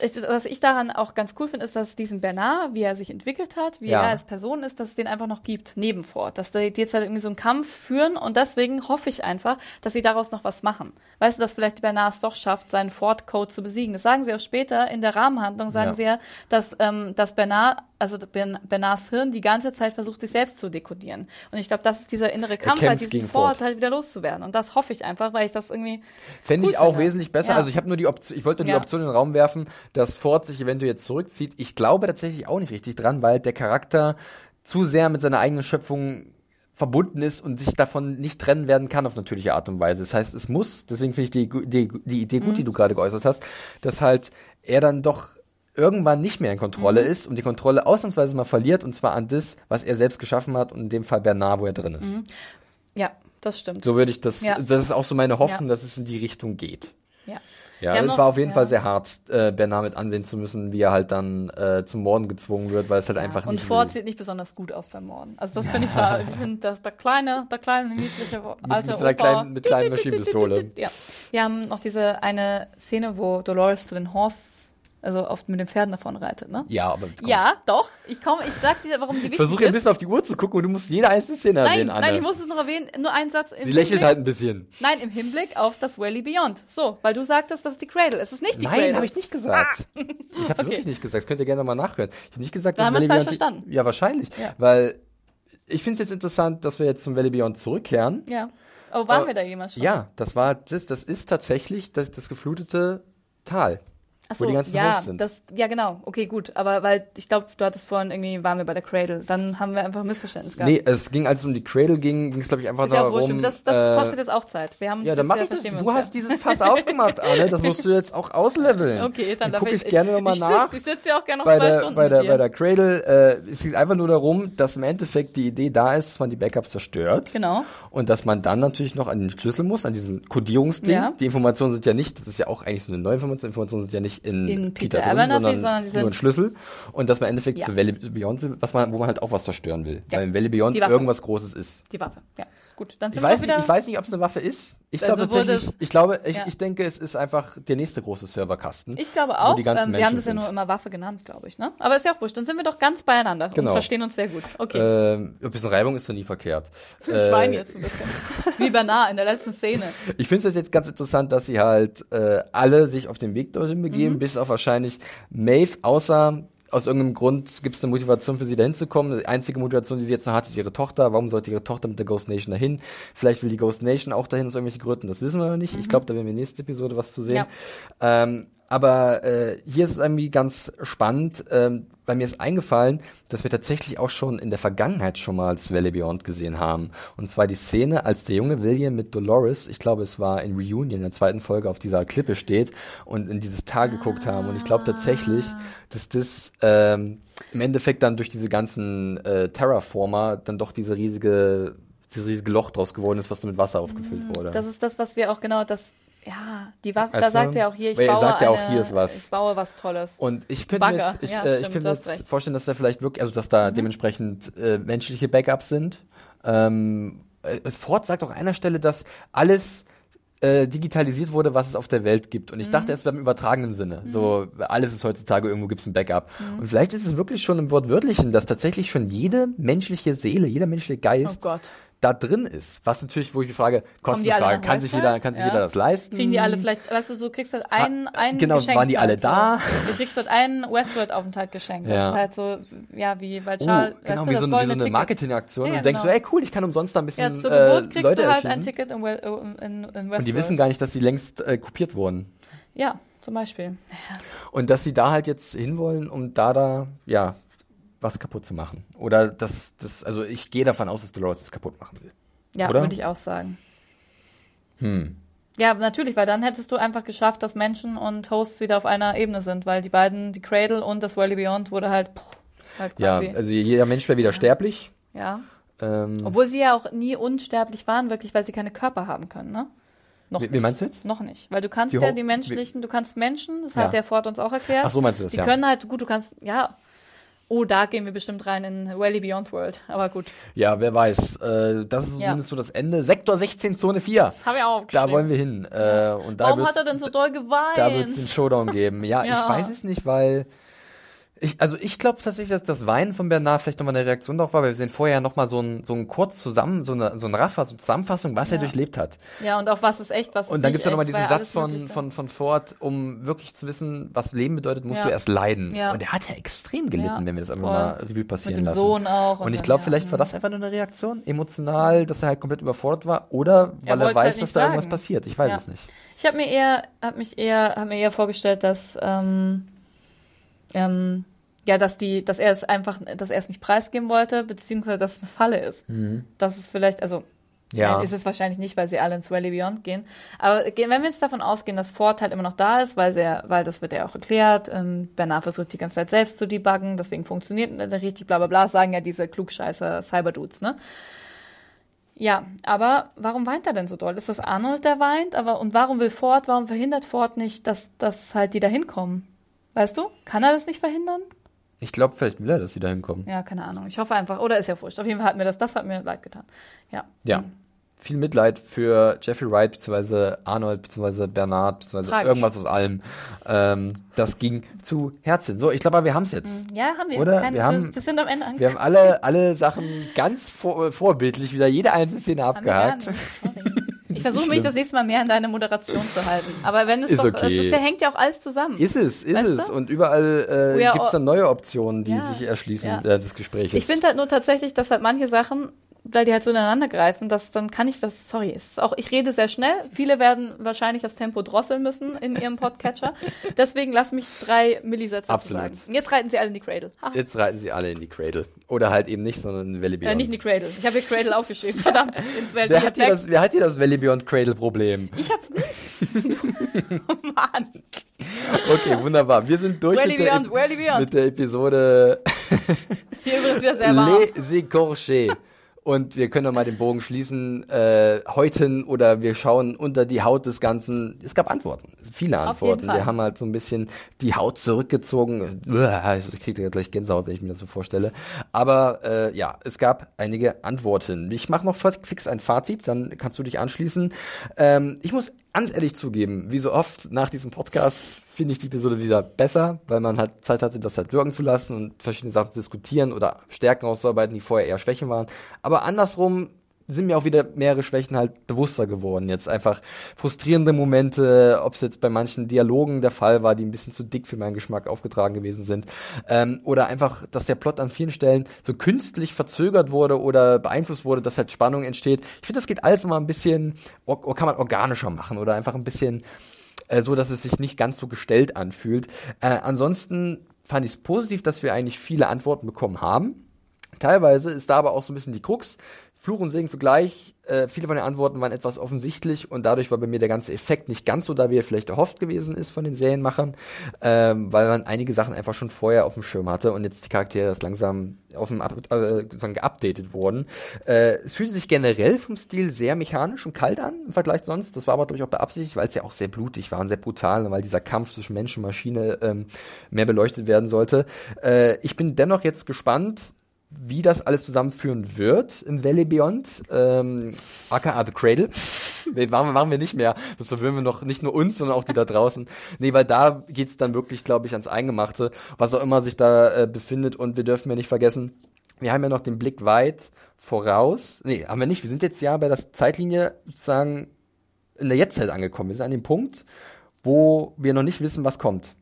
ich, was ich daran auch ganz cool finde, ist, dass diesen Bernard, wie er sich entwickelt hat, wie Ja. er als Person ist, dass es den einfach noch gibt, neben Ford. Dass die jetzt halt irgendwie so einen Kampf führen und deswegen hoffe ich einfach, dass sie daraus noch was machen. Weißt du, dass vielleicht Bernard es doch schafft, seinen Ford-Code zu besiegen. Das sagen sie auch später in der Rahmenhandlung, sagen Ja. sie ja, dass, ähm, dass Bernard, also Ben- Bernards Hirn die ganze Zeit versucht, sich selbst zu dekodieren. Und ich glaube, das ist dieser innere Kampf, halt diesen Ford, Ford. halt wieder loszuwerden. Und das hoffe ich einfach, weil ich das irgendwie Fände Cool ich auch finde. wesentlich besser. Ja. Also ich habe nur die Option, ich wollte nur die Option in den Raum werfen, dass Ford sich eventuell jetzt zurückzieht. Ich glaube tatsächlich auch nicht richtig dran, weil der Charakter zu sehr mit seiner eigenen Schöpfung verbunden ist und sich davon nicht trennen werden kann auf natürliche Art und Weise. Das heißt, es muss, deswegen finde ich die, die, die Idee gut, die du gerade geäußert hast, dass halt er dann doch irgendwann nicht mehr in Kontrolle ist und die Kontrolle ausnahmsweise mal verliert und zwar an das, was er selbst geschaffen hat und in dem Fall Bernard, wo er drin ist. Ja, das stimmt. So würde ich das, Ja. das ist auch so meine Hoffnung, Ja. dass es in die Richtung geht. Ja. Ja, Wir es war auf jeden ja. Fall sehr hart, äh, Bernard mit ansehen zu müssen, wie er halt dann äh, zum Morden gezwungen wird, weil es halt einfach und nicht Ford will. sieht nicht besonders gut aus beim Morden. Also das finde ich so, die sind das, der kleine, der kleine, niedliche alte mit seiner Opa. kleinen- mit kleinen Maschinenpistole. Ja. Wir haben noch diese eine Szene, wo Dolores zu den Horse, also oft mit den Pferden davon reitet, ne? Ja, aber komm. Ja, doch. Ich komme, ich sag dir, warum die wichtig Versuch ein ist. bisschen auf die Uhr zu gucken und du musst jede einzelne Szene Nein, erwähnen, Anne. nein, ich muss es noch erwähnen. Nur ein Satz. Sie lächelt Hinblick, halt ein bisschen. Nein, im Hinblick auf das Valley Beyond. So, weil du sagtest, das ist die Cradle. Es ist nicht die Nein, Cradle. habe ich nicht gesagt. Ich habe Okay. wirklich nicht gesagt. Das könnt ihr gerne mal nachhören. Ich habe nicht gesagt, Da dass haben wir es Valley falsch Beyond die- verstanden. Ja, wahrscheinlich. Ja. Weil ich finde es jetzt interessant, dass wir jetzt zum Valley Beyond zurückkehren. Ja. Oh, waren Aber- wir da jemals schon? Ja, das war das, das ist tatsächlich das, das geflutete Tal. Ach wo die ganzen ja, Hosts sind. Das, ja, genau. Okay, gut. Aber weil ich glaube, du hattest vorhin irgendwie, waren wir bei der Cradle. Dann haben wir einfach ein Missverständnis gehabt. Nee, es ging, als es um die Cradle ging, ging es, glaube ich, einfach ist ja auch darum. wurscht. Das, das äh, kostet jetzt auch Zeit. Wir haben uns Ja, dann mach ja, ich das. Du uns hast ja. dieses Fass aufgemacht, Anne. Das musst du jetzt auch ausleveln. Okay, dann, dann darf gucke ich, gerne nochmal ich, nach. Ich sitze ja auch gerne noch bei zwei der, Stunden bei, der, bei der Cradle, äh, es geht einfach nur darum, dass im Endeffekt die Idee da ist, dass man die Backups zerstört. Genau. Und dass man dann natürlich noch an den Schlüssel muss, an diesen Codierungsding. Ja. Die Informationen sind ja nicht, das ist ja auch eigentlich so eine neue Information, Informationen sind ja nicht in, In Peter, Peter drin, sondern, sondern nur ein Schlüssel. Und dass man im Endeffekt Ja. zu Valley Beyond will, was man, wo man halt auch was zerstören will. Ja. Weil im Valley Beyond irgendwas Großes ist. Die Waffe. Ja, gut. Dann sind Ich wir weiß, auch nicht, wieder. ich weiß nicht, ob es eine Waffe ist. Ich Also glaube tatsächlich, es- ich glaube, ich, Ja. ich denke, es ist einfach der nächste große Serverkasten. Ich glaube auch. die ganzen Ähm, Sie haben das ja nur immer Waffe genannt, glaube ich. Ne? Aber ist ja auch wurscht. Dann sind wir doch ganz beieinander Genau. und verstehen uns sehr gut. Okay. Ähm, ein bisschen Reibung ist doch nie verkehrt. weine Äh, jetzt ein bisschen. Wie Bernard in der letzten Szene. Ich finde es jetzt ganz interessant, dass sie halt äh, alle sich auf den Weg dorthin Mhm. Begeben, bis auf wahrscheinlich Maeve, außer aus irgendeinem Grund gibt es eine Motivation für sie dahin zu kommen. Die einzige Motivation, die sie jetzt noch hat, ist ihre Tochter. Warum sollte ihre Tochter mit der Ghost Nation dahin? Vielleicht will die Ghost Nation auch dahin aus irgendwelchen Gründen, das wissen wir noch nicht. Ich glaube, da werden wir in der nächsten Episode was zu sehen. Mhm. Ja. Ähm, aber äh, hier ist es irgendwie ganz spannend, ähm, weil mir ist eingefallen, dass wir tatsächlich auch schon in der Vergangenheit schon mal das Valley Beyond gesehen haben. Und zwar die Szene, als der junge William mit Dolores, ich glaube es war in Reunion in der zweiten Folge, auf dieser Klippe steht und in dieses Tal geguckt haben. Und ich glaube tatsächlich, dass das ähm, im Endeffekt dann durch diese ganzen äh, Terraformer dann doch diese riesige, dieses riesige Loch draus geworden ist, was dann mit Wasser aufgefüllt wurde. Das ist das, was wir auch genau das. Ja, die Waffe, Weißt da sagt er auch hier, ich baue sagt ja auch, eine, hier ist was. Ich baue was Tolles. Und ich könnte mir Bagger. jetzt, ich, Ja, äh, ich stimmt, könnte du mir jetzt. Mhm. vorstellen, dass da vielleicht wirklich, also dass da dementsprechend äh, menschliche Backups sind. Ähm, äh, Ford sagt auch an einer Stelle, dass alles äh, digitalisiert wurde, was es auf der Welt gibt. Und ich Mhm. dachte erst beim übertragenen Sinne. So, alles ist heutzutage, irgendwo gibt es ein Backup. Mhm. Und vielleicht ist es wirklich schon im Wortwörtlichen, dass tatsächlich schon jede menschliche Seele, jeder menschliche oh Geist Gott. Da drin ist. Was natürlich, wo ich die Frage, alle Kostenfrage, kann sich jeder, kann sich Ja. jeder das leisten? Kriegen die alle vielleicht, weißt du, du kriegst halt ein, ein genau, Geschenk. waren die alle halt so. da? Du kriegst halt einen Westworld-Aufenthalt geschenkt. Das Ja. ist halt so, ja, wie bei Oh, Charles, genau, weißt wie so, das eine- wie so eine. Marketingaktion. Ja, und ja, du denkst genau. so, ey cool, ich kann umsonst da ein bisschen Ja, zur äh, Geburt kriegst Leute du halt ein. Ticket in, Wel- in, in, Westworld. Und die wissen gar nicht, dass die längst äh, kopiert wurden. Ja, zum Beispiel. Und dass sie da halt jetzt hinwollen, um da da, ja, was kaputt zu machen. Oder dass das, also ich gehe davon aus, dass Dolores das kaputt machen will. Ja, würde ich auch sagen. Hm. Ja, natürlich, weil dann hättest du einfach geschafft, dass Menschen und Hosts wieder auf einer Ebene sind, weil die beiden, die Cradle und das Valley Beyond wurde halt, pff, halt Ja, quasi. also jeder Mensch wäre wieder sterblich. ja. Ähm, Obwohl sie ja auch nie unsterblich waren, wirklich, weil sie keine Körper haben können, ne? Noch wie, nicht. wie meinst du jetzt? Noch nicht. Weil du kannst Die ja die menschlichen, du kannst Menschen, das Ja. hat der Ford uns auch erklärt. Ach so meinst du das, Die ja. können halt, gut, du kannst, ja. Oh, da gehen wir bestimmt rein in Valley Beyond World. Aber gut. Ja, wer weiß. Äh, das ist Ja. zumindest so das Ende. Sektor 16, Zone 4. Haben wir auch. Da wollen wir hin. Äh, und da Warum hat er denn so doll geweint? Da wird es den Showdown geben. Ja, Ja. ich weiß es nicht, weil. Ich, also ich glaube tatsächlich, dass das Weinen von Bernard vielleicht nochmal eine Reaktion darauf war, weil wir sehen vorher nochmal so ein, so ein kurz zusammen, so eine, so ein Raffer, so eine Zusammenfassung, was er Ja. durchlebt hat. Ja, und auch was ist echt, was ist Und dann nicht gibt's ja nochmal diesen Satz von, Mögliche. von, von Ford, um wirklich zu wissen, was Leben bedeutet, musst Ja. du erst leiden. Ja. Und er hat ja extrem gelitten, Ja, wenn wir das einfach voll. mal Revue passieren Mit dem lassen. Sohn auch. Und ich dann, glaube, vielleicht war mhm. das einfach nur eine Reaktion, emotional, dass er halt komplett überfordert war, oder weil er, wollt's weiß, halt dass da irgendwas sagen. passiert. Ich weiß es nicht. Ich habe mir eher, hab mich eher, hab mir eher vorgestellt, dass ähm, ähm, ja, dass die, dass er es einfach, dass er es nicht preisgeben wollte, beziehungsweise dass es eine Falle ist. Mhm. Das ist vielleicht, also Ja. Nein, ist es wahrscheinlich nicht, weil sie alle ins Valley Beyond gehen. Aber wenn wir jetzt davon ausgehen, dass Ford halt immer noch da ist, weil, sehr, weil das wird ja auch erklärt, ähm, Bernard versucht die ganze Zeit selbst zu debuggen, deswegen funktioniert nicht richtig, bla bla bla, sagen ja diese klugscheißer Cyberdudes, ne? Ja, aber warum weint er denn so doll? Ist das Arnold, der weint? Aber und warum will Ford, warum verhindert Ford nicht, dass, dass halt die da hinkommen? Weißt du? Kann er das nicht verhindern? Ich glaube, vielleicht will er, dass sie da hinkommen. Ja, keine Ahnung. Ich hoffe einfach, oder ist ja wurscht. Auf jeden Fall hat mir das, das hat mir leid getan. Ja. Ja. Viel Mitleid für Jeffrey Wright, beziehungsweise Arnold, beziehungsweise Bernard, beziehungsweise Tragisch. irgendwas aus allem. Ähm, das ging zu Herzen. So, ich glaube, aber wir haben es jetzt. Ja, haben wir. Oder? Keine- Wir haben- wir sind am Ende Wir angekommen. haben alle, alle Sachen ganz vor, vorbildlich wieder jede einzelne Szene Haben wir abgehakt. Ich versuche mich das nächste Mal mehr in deine Moderation zu halten. Aber wenn es Ist doch, okay. es ist ja, hängt ja auch alles zusammen. Ist es, ist Weißt es. du? Und überall äh, gibt es dann neue Optionen, die Ja, sich erschließen ja. äh, des Gesprächs. ich finde halt nur tatsächlich, dass halt manche Sachen, weil die halt so ineinander greifen, dass dann kann ich das, sorry, es ist auch, ich rede sehr schnell. Viele werden wahrscheinlich das Tempo drosseln müssen in ihrem Podcatcher. Deswegen lass mich drei Millisätze Absolut. sagen. Jetzt reiten sie alle in die Cradle. Ha. Jetzt reiten sie alle in die Cradle. Oder halt eben nicht, sondern in Valley Äh, Beyond. nicht in die Cradle. Ich habe hier Cradle aufgeschrieben. Verdammt. Ins wer, hat hier das, wer hat hier das Valley Beyond Cradle Problem? Ich hab's nicht. Mann. Okay, wunderbar. Wir sind durch mit, der, Beyond, Beyond. mit der Episode Ist hier übrigens wieder sehr warm. Les Écorchés. Und wir können noch mal den Bogen schließen, äh, häuten oder wir schauen unter die Haut des Ganzen. Es gab Antworten, viele Antworten. Wir haben halt so ein bisschen die Haut zurückgezogen. Ich kriege gleich Gänsehaut, wenn ich mir das so vorstelle. Aber äh, ja, es gab einige Antworten. Ich mache noch fix ein Fazit, dann kannst du dich anschließen. Ähm, ich muss ganz ehrlich zugeben, wie so oft nach diesem Podcast finde ich die Episode wieder besser, weil man halt Zeit hatte, das halt wirken zu lassen und verschiedene Sachen zu diskutieren oder Stärken auszuarbeiten, die vorher eher Schwächen waren. Aber andersrum sind mir auch wieder mehrere Schwächen halt bewusster geworden. Jetzt einfach frustrierende Momente, ob es jetzt bei manchen Dialogen der Fall war, die ein bisschen zu dick für meinen Geschmack aufgetragen gewesen sind. Ähm, oder einfach, dass der Plot an vielen Stellen so künstlich verzögert wurde oder beeinflusst wurde, dass halt Spannung entsteht. Ich finde, das geht alles immer ein bisschen, kann man organischer machen oder einfach ein bisschen äh, so, dass es sich nicht ganz so gestellt anfühlt. Äh, ansonsten fand ich es positiv, dass wir eigentlich viele Antworten bekommen haben. Teilweise ist da aber auch so ein bisschen die Krux. Fluch und Segen zugleich. Äh, viele von den Antworten waren etwas offensichtlich und dadurch war bei mir der ganze Effekt nicht ganz so da, wie er vielleicht erhofft gewesen ist von den Serienmachern, ähm, weil man einige Sachen einfach schon vorher auf dem Schirm hatte und jetzt die Charaktere erst langsam auf dem Up äh, geupdatet wurden. Äh, es fühlte sich generell vom Stil sehr mechanisch und kalt an im Vergleich sonst. Das war aber, glaube ich, auch beabsichtigt, weil es ja auch sehr blutig war und sehr brutal, und weil dieser Kampf zwischen Mensch und Maschine ähm, mehr beleuchtet werden sollte. Äh, ich bin dennoch jetzt gespannt, wie das alles zusammenführen wird im Valley Beyond, ähm, aka The Cradle. Nee, machen, wir- machen wir nicht mehr. Das verwirren wir noch nicht nur uns, sondern auch die da draußen. Nee, weil da geht's dann wirklich, glaube ich, ans Eingemachte, was auch immer sich da äh, befindet. Und wir dürfen ja nicht vergessen, wir haben ja noch den Blick weit voraus. Nee, haben wir nicht. Wir sind jetzt ja bei der Zeitlinie sozusagen in der Jetztzeit angekommen. Wir sind an dem Punkt, wo wir noch nicht wissen, was kommt.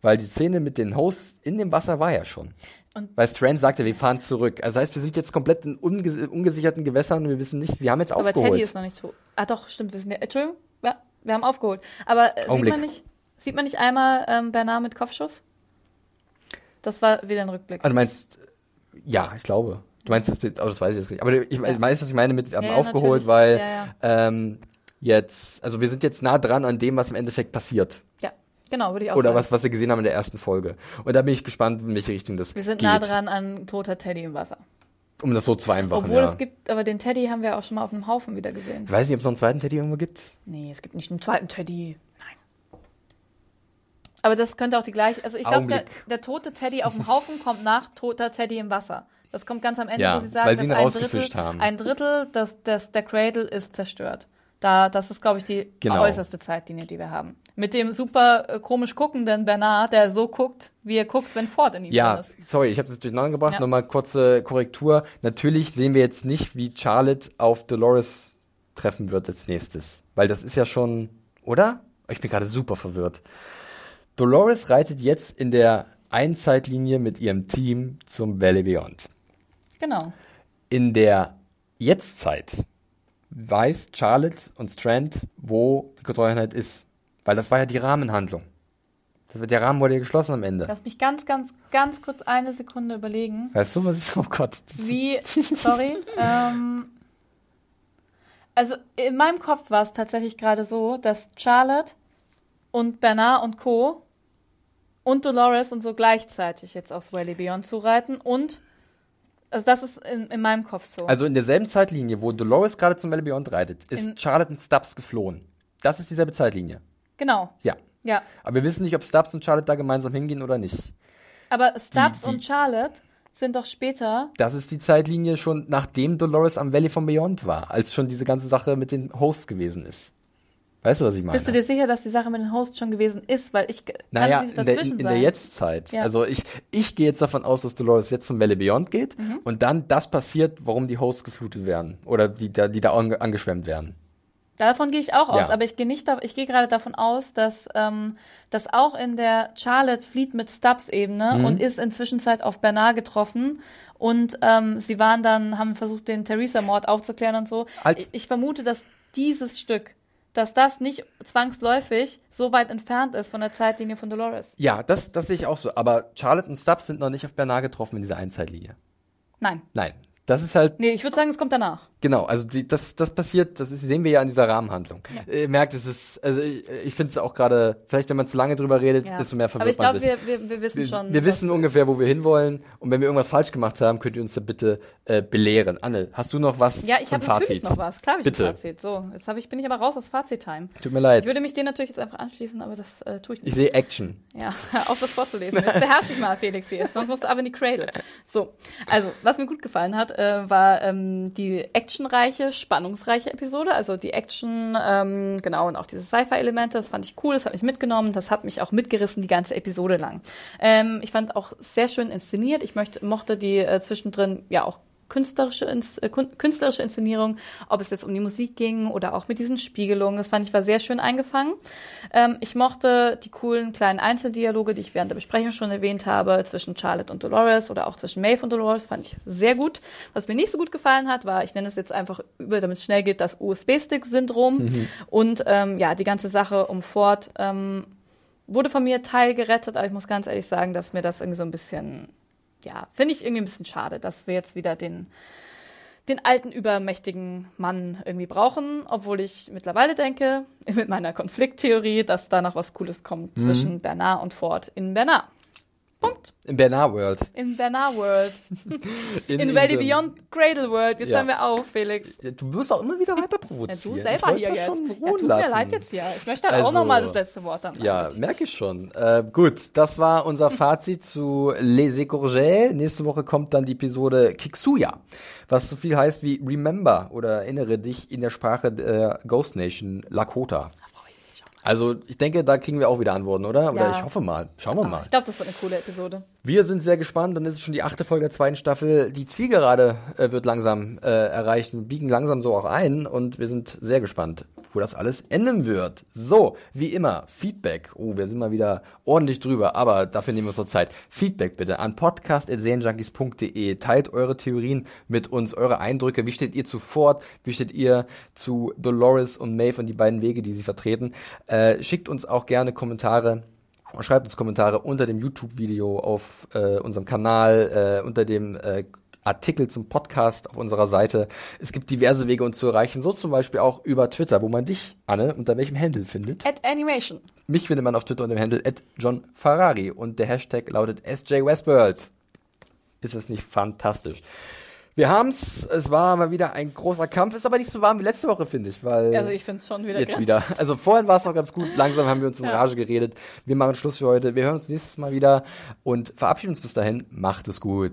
Weil die Szene mit den Hosts in dem Wasser war ja schon. Und- Weil Strand sagte, wir fahren zurück. Also heißt, wir sind jetzt komplett in unge ungesicherten Gewässern und wir wissen nicht, wir haben jetzt Aber aufgeholt. Teddy ist noch nicht tot. Ah doch, stimmt, wir sind ja, Entschuldigung, ja, wir haben aufgeholt. Aber äh, sieht man nicht, sieht man nicht einmal ähm, Bernard mit Kopfschuss? Das war wieder ein Rückblick. also du meinst, ja, ich glaube. Du meinst das, Bild- aber das weiß ich jetzt nicht. Aber ich Ja. weiß, was ich meine mit, wir haben Ja, aufgeholt, natürlich. weil ja. Ähm, jetzt, also wir sind jetzt nah dran an dem, was im Endeffekt passiert. Ja, genau, würde ich auch Oder sagen. was, was wir gesehen haben in der ersten Folge. Und da bin ich gespannt, in welche Richtung das wir sind geht. nah dran an toter Teddy im Wasser. Um das so zu vereinfachen, Obwohl ja. es gibt, aber den Teddy haben wir auch schon mal auf einem Haufen wieder gesehen. Ich weiß nicht, ob es noch einen zweiten Teddy irgendwo gibt. Nee, es gibt nicht einen zweiten Teddy. Nein. Aber das könnte auch die gleiche. Also ich glaube, der, der tote Teddy auf dem Haufen kommt nach toter Teddy im Wasser. Das kommt ganz am Ende, Ja, wo sie sagen, weil sie ihn dass ein Drittel, haben. ein Drittel des, des, der Cradle ist zerstört. Da, das ist, glaube ich, die Genau. äußerste Zeitlinie, die wir haben. Mit dem super äh, komisch guckenden Bernard, der so guckt, wie er guckt, wenn Ford in ihm Ja, ist. sorry, ich habe es durcheinander gebracht. Ja. Nochmal kurze Korrektur. Natürlich sehen wir jetzt nicht, wie Charlotte auf Dolores treffen wird als nächstes. Weil das ist ja schon, oder? Ich bin gerade super verwirrt. Dolores reitet jetzt in der Einzeitlinie mit ihrem Team zum Valley Beyond. Genau. In der Jetztzeit weiß Charlotte und Strand, wo die Kontrolleinheit ist. Weil das war ja die Rahmenhandlung. Der Rahmen wurde geschlossen am Ende. Lass mich ganz, ganz, ganz kurz eine Sekunde überlegen. Weißt du, was ich. Oh Gott. Wie, sorry. ähm, also in meinem Kopf war es tatsächlich gerade so, dass Charlotte und Bernard und Co. und Dolores und so gleichzeitig jetzt aufs Valley Beyond zureiten und also das ist in, in meinem Kopf so. Also in derselben Zeitlinie, wo Dolores gerade zum Valley Beyond reitet, ist In- Charlotte und Stubbs geflohen. Das ist dieselbe Zeitlinie. Genau. Ja. Ja. Aber wir wissen nicht, ob Stubbs und Charlotte da gemeinsam hingehen oder nicht. Aber Stubbs die- und Charlotte sind doch später. Das ist die Zeitlinie schon, nachdem Dolores am Valley von Beyond war, als schon diese ganze Sache mit den Hosts gewesen ist. Weißt du, was ich meine? Bist du dir sicher, dass die Sache mit den Hosts schon gewesen ist? Weil ich kann naja, nicht in der, dazwischen in, in sein. der Jetztzeit. Ja. Also ich, ich gehe jetzt davon aus, dass Dolores jetzt zum Valley Beyond geht Mhm. und dann das passiert, warum die Hosts geflutet werden. Oder die da, die da ange, angeschwemmt werden. Davon gehe ich auch aus, Ja. aber ich gehe nicht, ich gehe gerade davon aus, dass ähm, das auch in der Charlotte flieht mit Stubbs Ebene Mhm. und ist inzwischen auf Bernard getroffen und ähm, sie waren dann, haben versucht, den Theresa-Mord aufzuklären und so. Alt- Ich, ich vermute, dass dieses Stück, dass das nicht zwangsläufig so weit entfernt ist von der Zeitlinie von Dolores. Ja, das, das sehe ich auch so. Aber Charlotte und Stubbs sind noch nicht auf Bernard getroffen in dieser Einzeitlinie. Nein. Nein. Das ist halt Nee, ich würde sagen, es kommt danach. Genau, also die, das, das passiert, das ist, sehen wir ja an dieser Rahmenhandlung. Ihr merkt, es ist, also ich, ich finde es auch gerade, vielleicht wenn man zu lange drüber redet, Ja. desto mehr Aber ich verwirrt man glaube, wir, wir, wir wissen wir, schon. wir wissen ungefähr, wo wir hinwollen und wenn wir irgendwas falsch gemacht haben, könnt ihr uns da bitte äh, belehren. Anne, hast du noch was Ja, ich habe natürlich noch was. Klar habe ich Bitte. ein Fazit. So, jetzt hab ich, bin ich aber raus aus Fazit-Time. Tut mir leid. Ich würde mich dir natürlich jetzt einfach anschließen, aber das äh, tue ich nicht. Ich sehe Action. Ja, auf das vorzulesen. Jetzt beherrsche ich mal, Felix, hier. Sonst musst du aber in die Cradle. So, also, was mir gut gefallen hat, äh, war ähm, die actionreiche, spannungsreiche Episode. Also die Action, ähm, genau, und auch diese Sci-Fi-Elemente. Das fand ich cool, das hat mich mitgenommen. Das hat mich auch mitgerissen die ganze Episode lang. Ähm, ich fand auch sehr schön inszeniert. Ich möchte, mochte die äh, zwischendrin ja auch künstlerische, Ins äh, künstlerische Inszenierung, ob es jetzt um die Musik ging oder auch mit diesen Spiegelungen. Das fand ich war sehr schön eingefangen. Ähm, ich mochte die coolen kleinen Einzeldialoge, die ich während der Besprechung schon erwähnt habe, zwischen Charlotte und Dolores oder auch zwischen Maeve und Dolores, fand ich sehr gut. Was mir nicht so gut gefallen hat, war, ich nenne es jetzt einfach über, damit es schnell geht, das USB-Stick-Syndrom und ähm, ja, die ganze Sache um Ford ähm, wurde von mir teilgerettet, aber ich muss ganz ehrlich sagen, dass mir das irgendwie so ein bisschen ja, finde ich irgendwie ein bisschen schade, dass wir jetzt wieder den, den alten, übermächtigen Mann irgendwie brauchen, obwohl ich mittlerweile denke, mit meiner Konflikttheorie, dass da noch was Cooles kommt zwischen Bernard und Ford in Bernard. Punkt. Im Bernard World. In Bernard World. In, in Valley Beyond Cradle World. Jetzt Ja. hören wir auf, Felix. Ja, Du wirst auch immer wieder weiter Ja, provozieren. du Ich selber hier ja jetzt. Schon Ja, ruhen tut mir lassen. leid jetzt hier. Ich möchte halt Also, auch nochmal das letzte Wort haben. Ja, merke ich schon. Äh, gut, das war unser Fazit zu Les Écourgés. Nächste Woche kommt dann die Episode Kixuya, was so viel heißt wie Remember oder erinnere dich in der Sprache der Ghost Nation Lakota. Also ich denke, da kriegen wir auch wieder Antworten, oder? Oder Ja. ich hoffe mal. Schauen wir Ah, mal. Ich glaube, das wird eine coole Episode. Wir sind sehr gespannt, dann ist es schon die achte Folge der zweiten Staffel. Die Zielgerade äh, wird langsam äh, erreicht. Wir biegen langsam so auch ein und wir sind sehr gespannt, wo das alles enden wird. So, wie immer, Feedback. Oh, wir sind mal wieder ordentlich drüber, aber dafür nehmen wir uns noch Zeit. Feedback bitte an podcast.serienjunkies.de. Teilt eure Theorien mit uns, eure Eindrücke. Wie steht ihr zu Ford? Wie steht ihr zu Dolores und Maeve und die beiden Wege, die sie vertreten? Äh, schickt uns auch gerne Kommentare Schreibt uns Kommentare unter dem YouTube-Video auf äh, unserem Kanal, äh, unter dem äh, Artikel zum Podcast auf unserer Seite. Es gibt diverse Wege, uns zu erreichen, so zum Beispiel auch über Twitter, wo man dich, Anne, unter welchem Handle findet. At Animation. Mich findet man auf Twitter unter dem Handle at John Ferrari und der Hashtag lautet SJ Westworld. Ist das nicht fantastisch? Wir haben's, es war mal wieder ein großer Kampf, ist aber nicht so warm wie letzte Woche, finde ich, weil Also ich finde es schon wieder jetzt wieder. Also vorhin war es noch ganz gut. Langsam haben wir uns in Ja. Rage geredet. Wir machen Schluss für heute. Wir hören uns nächstes Mal wieder und verabschieden uns bis dahin. Macht es gut.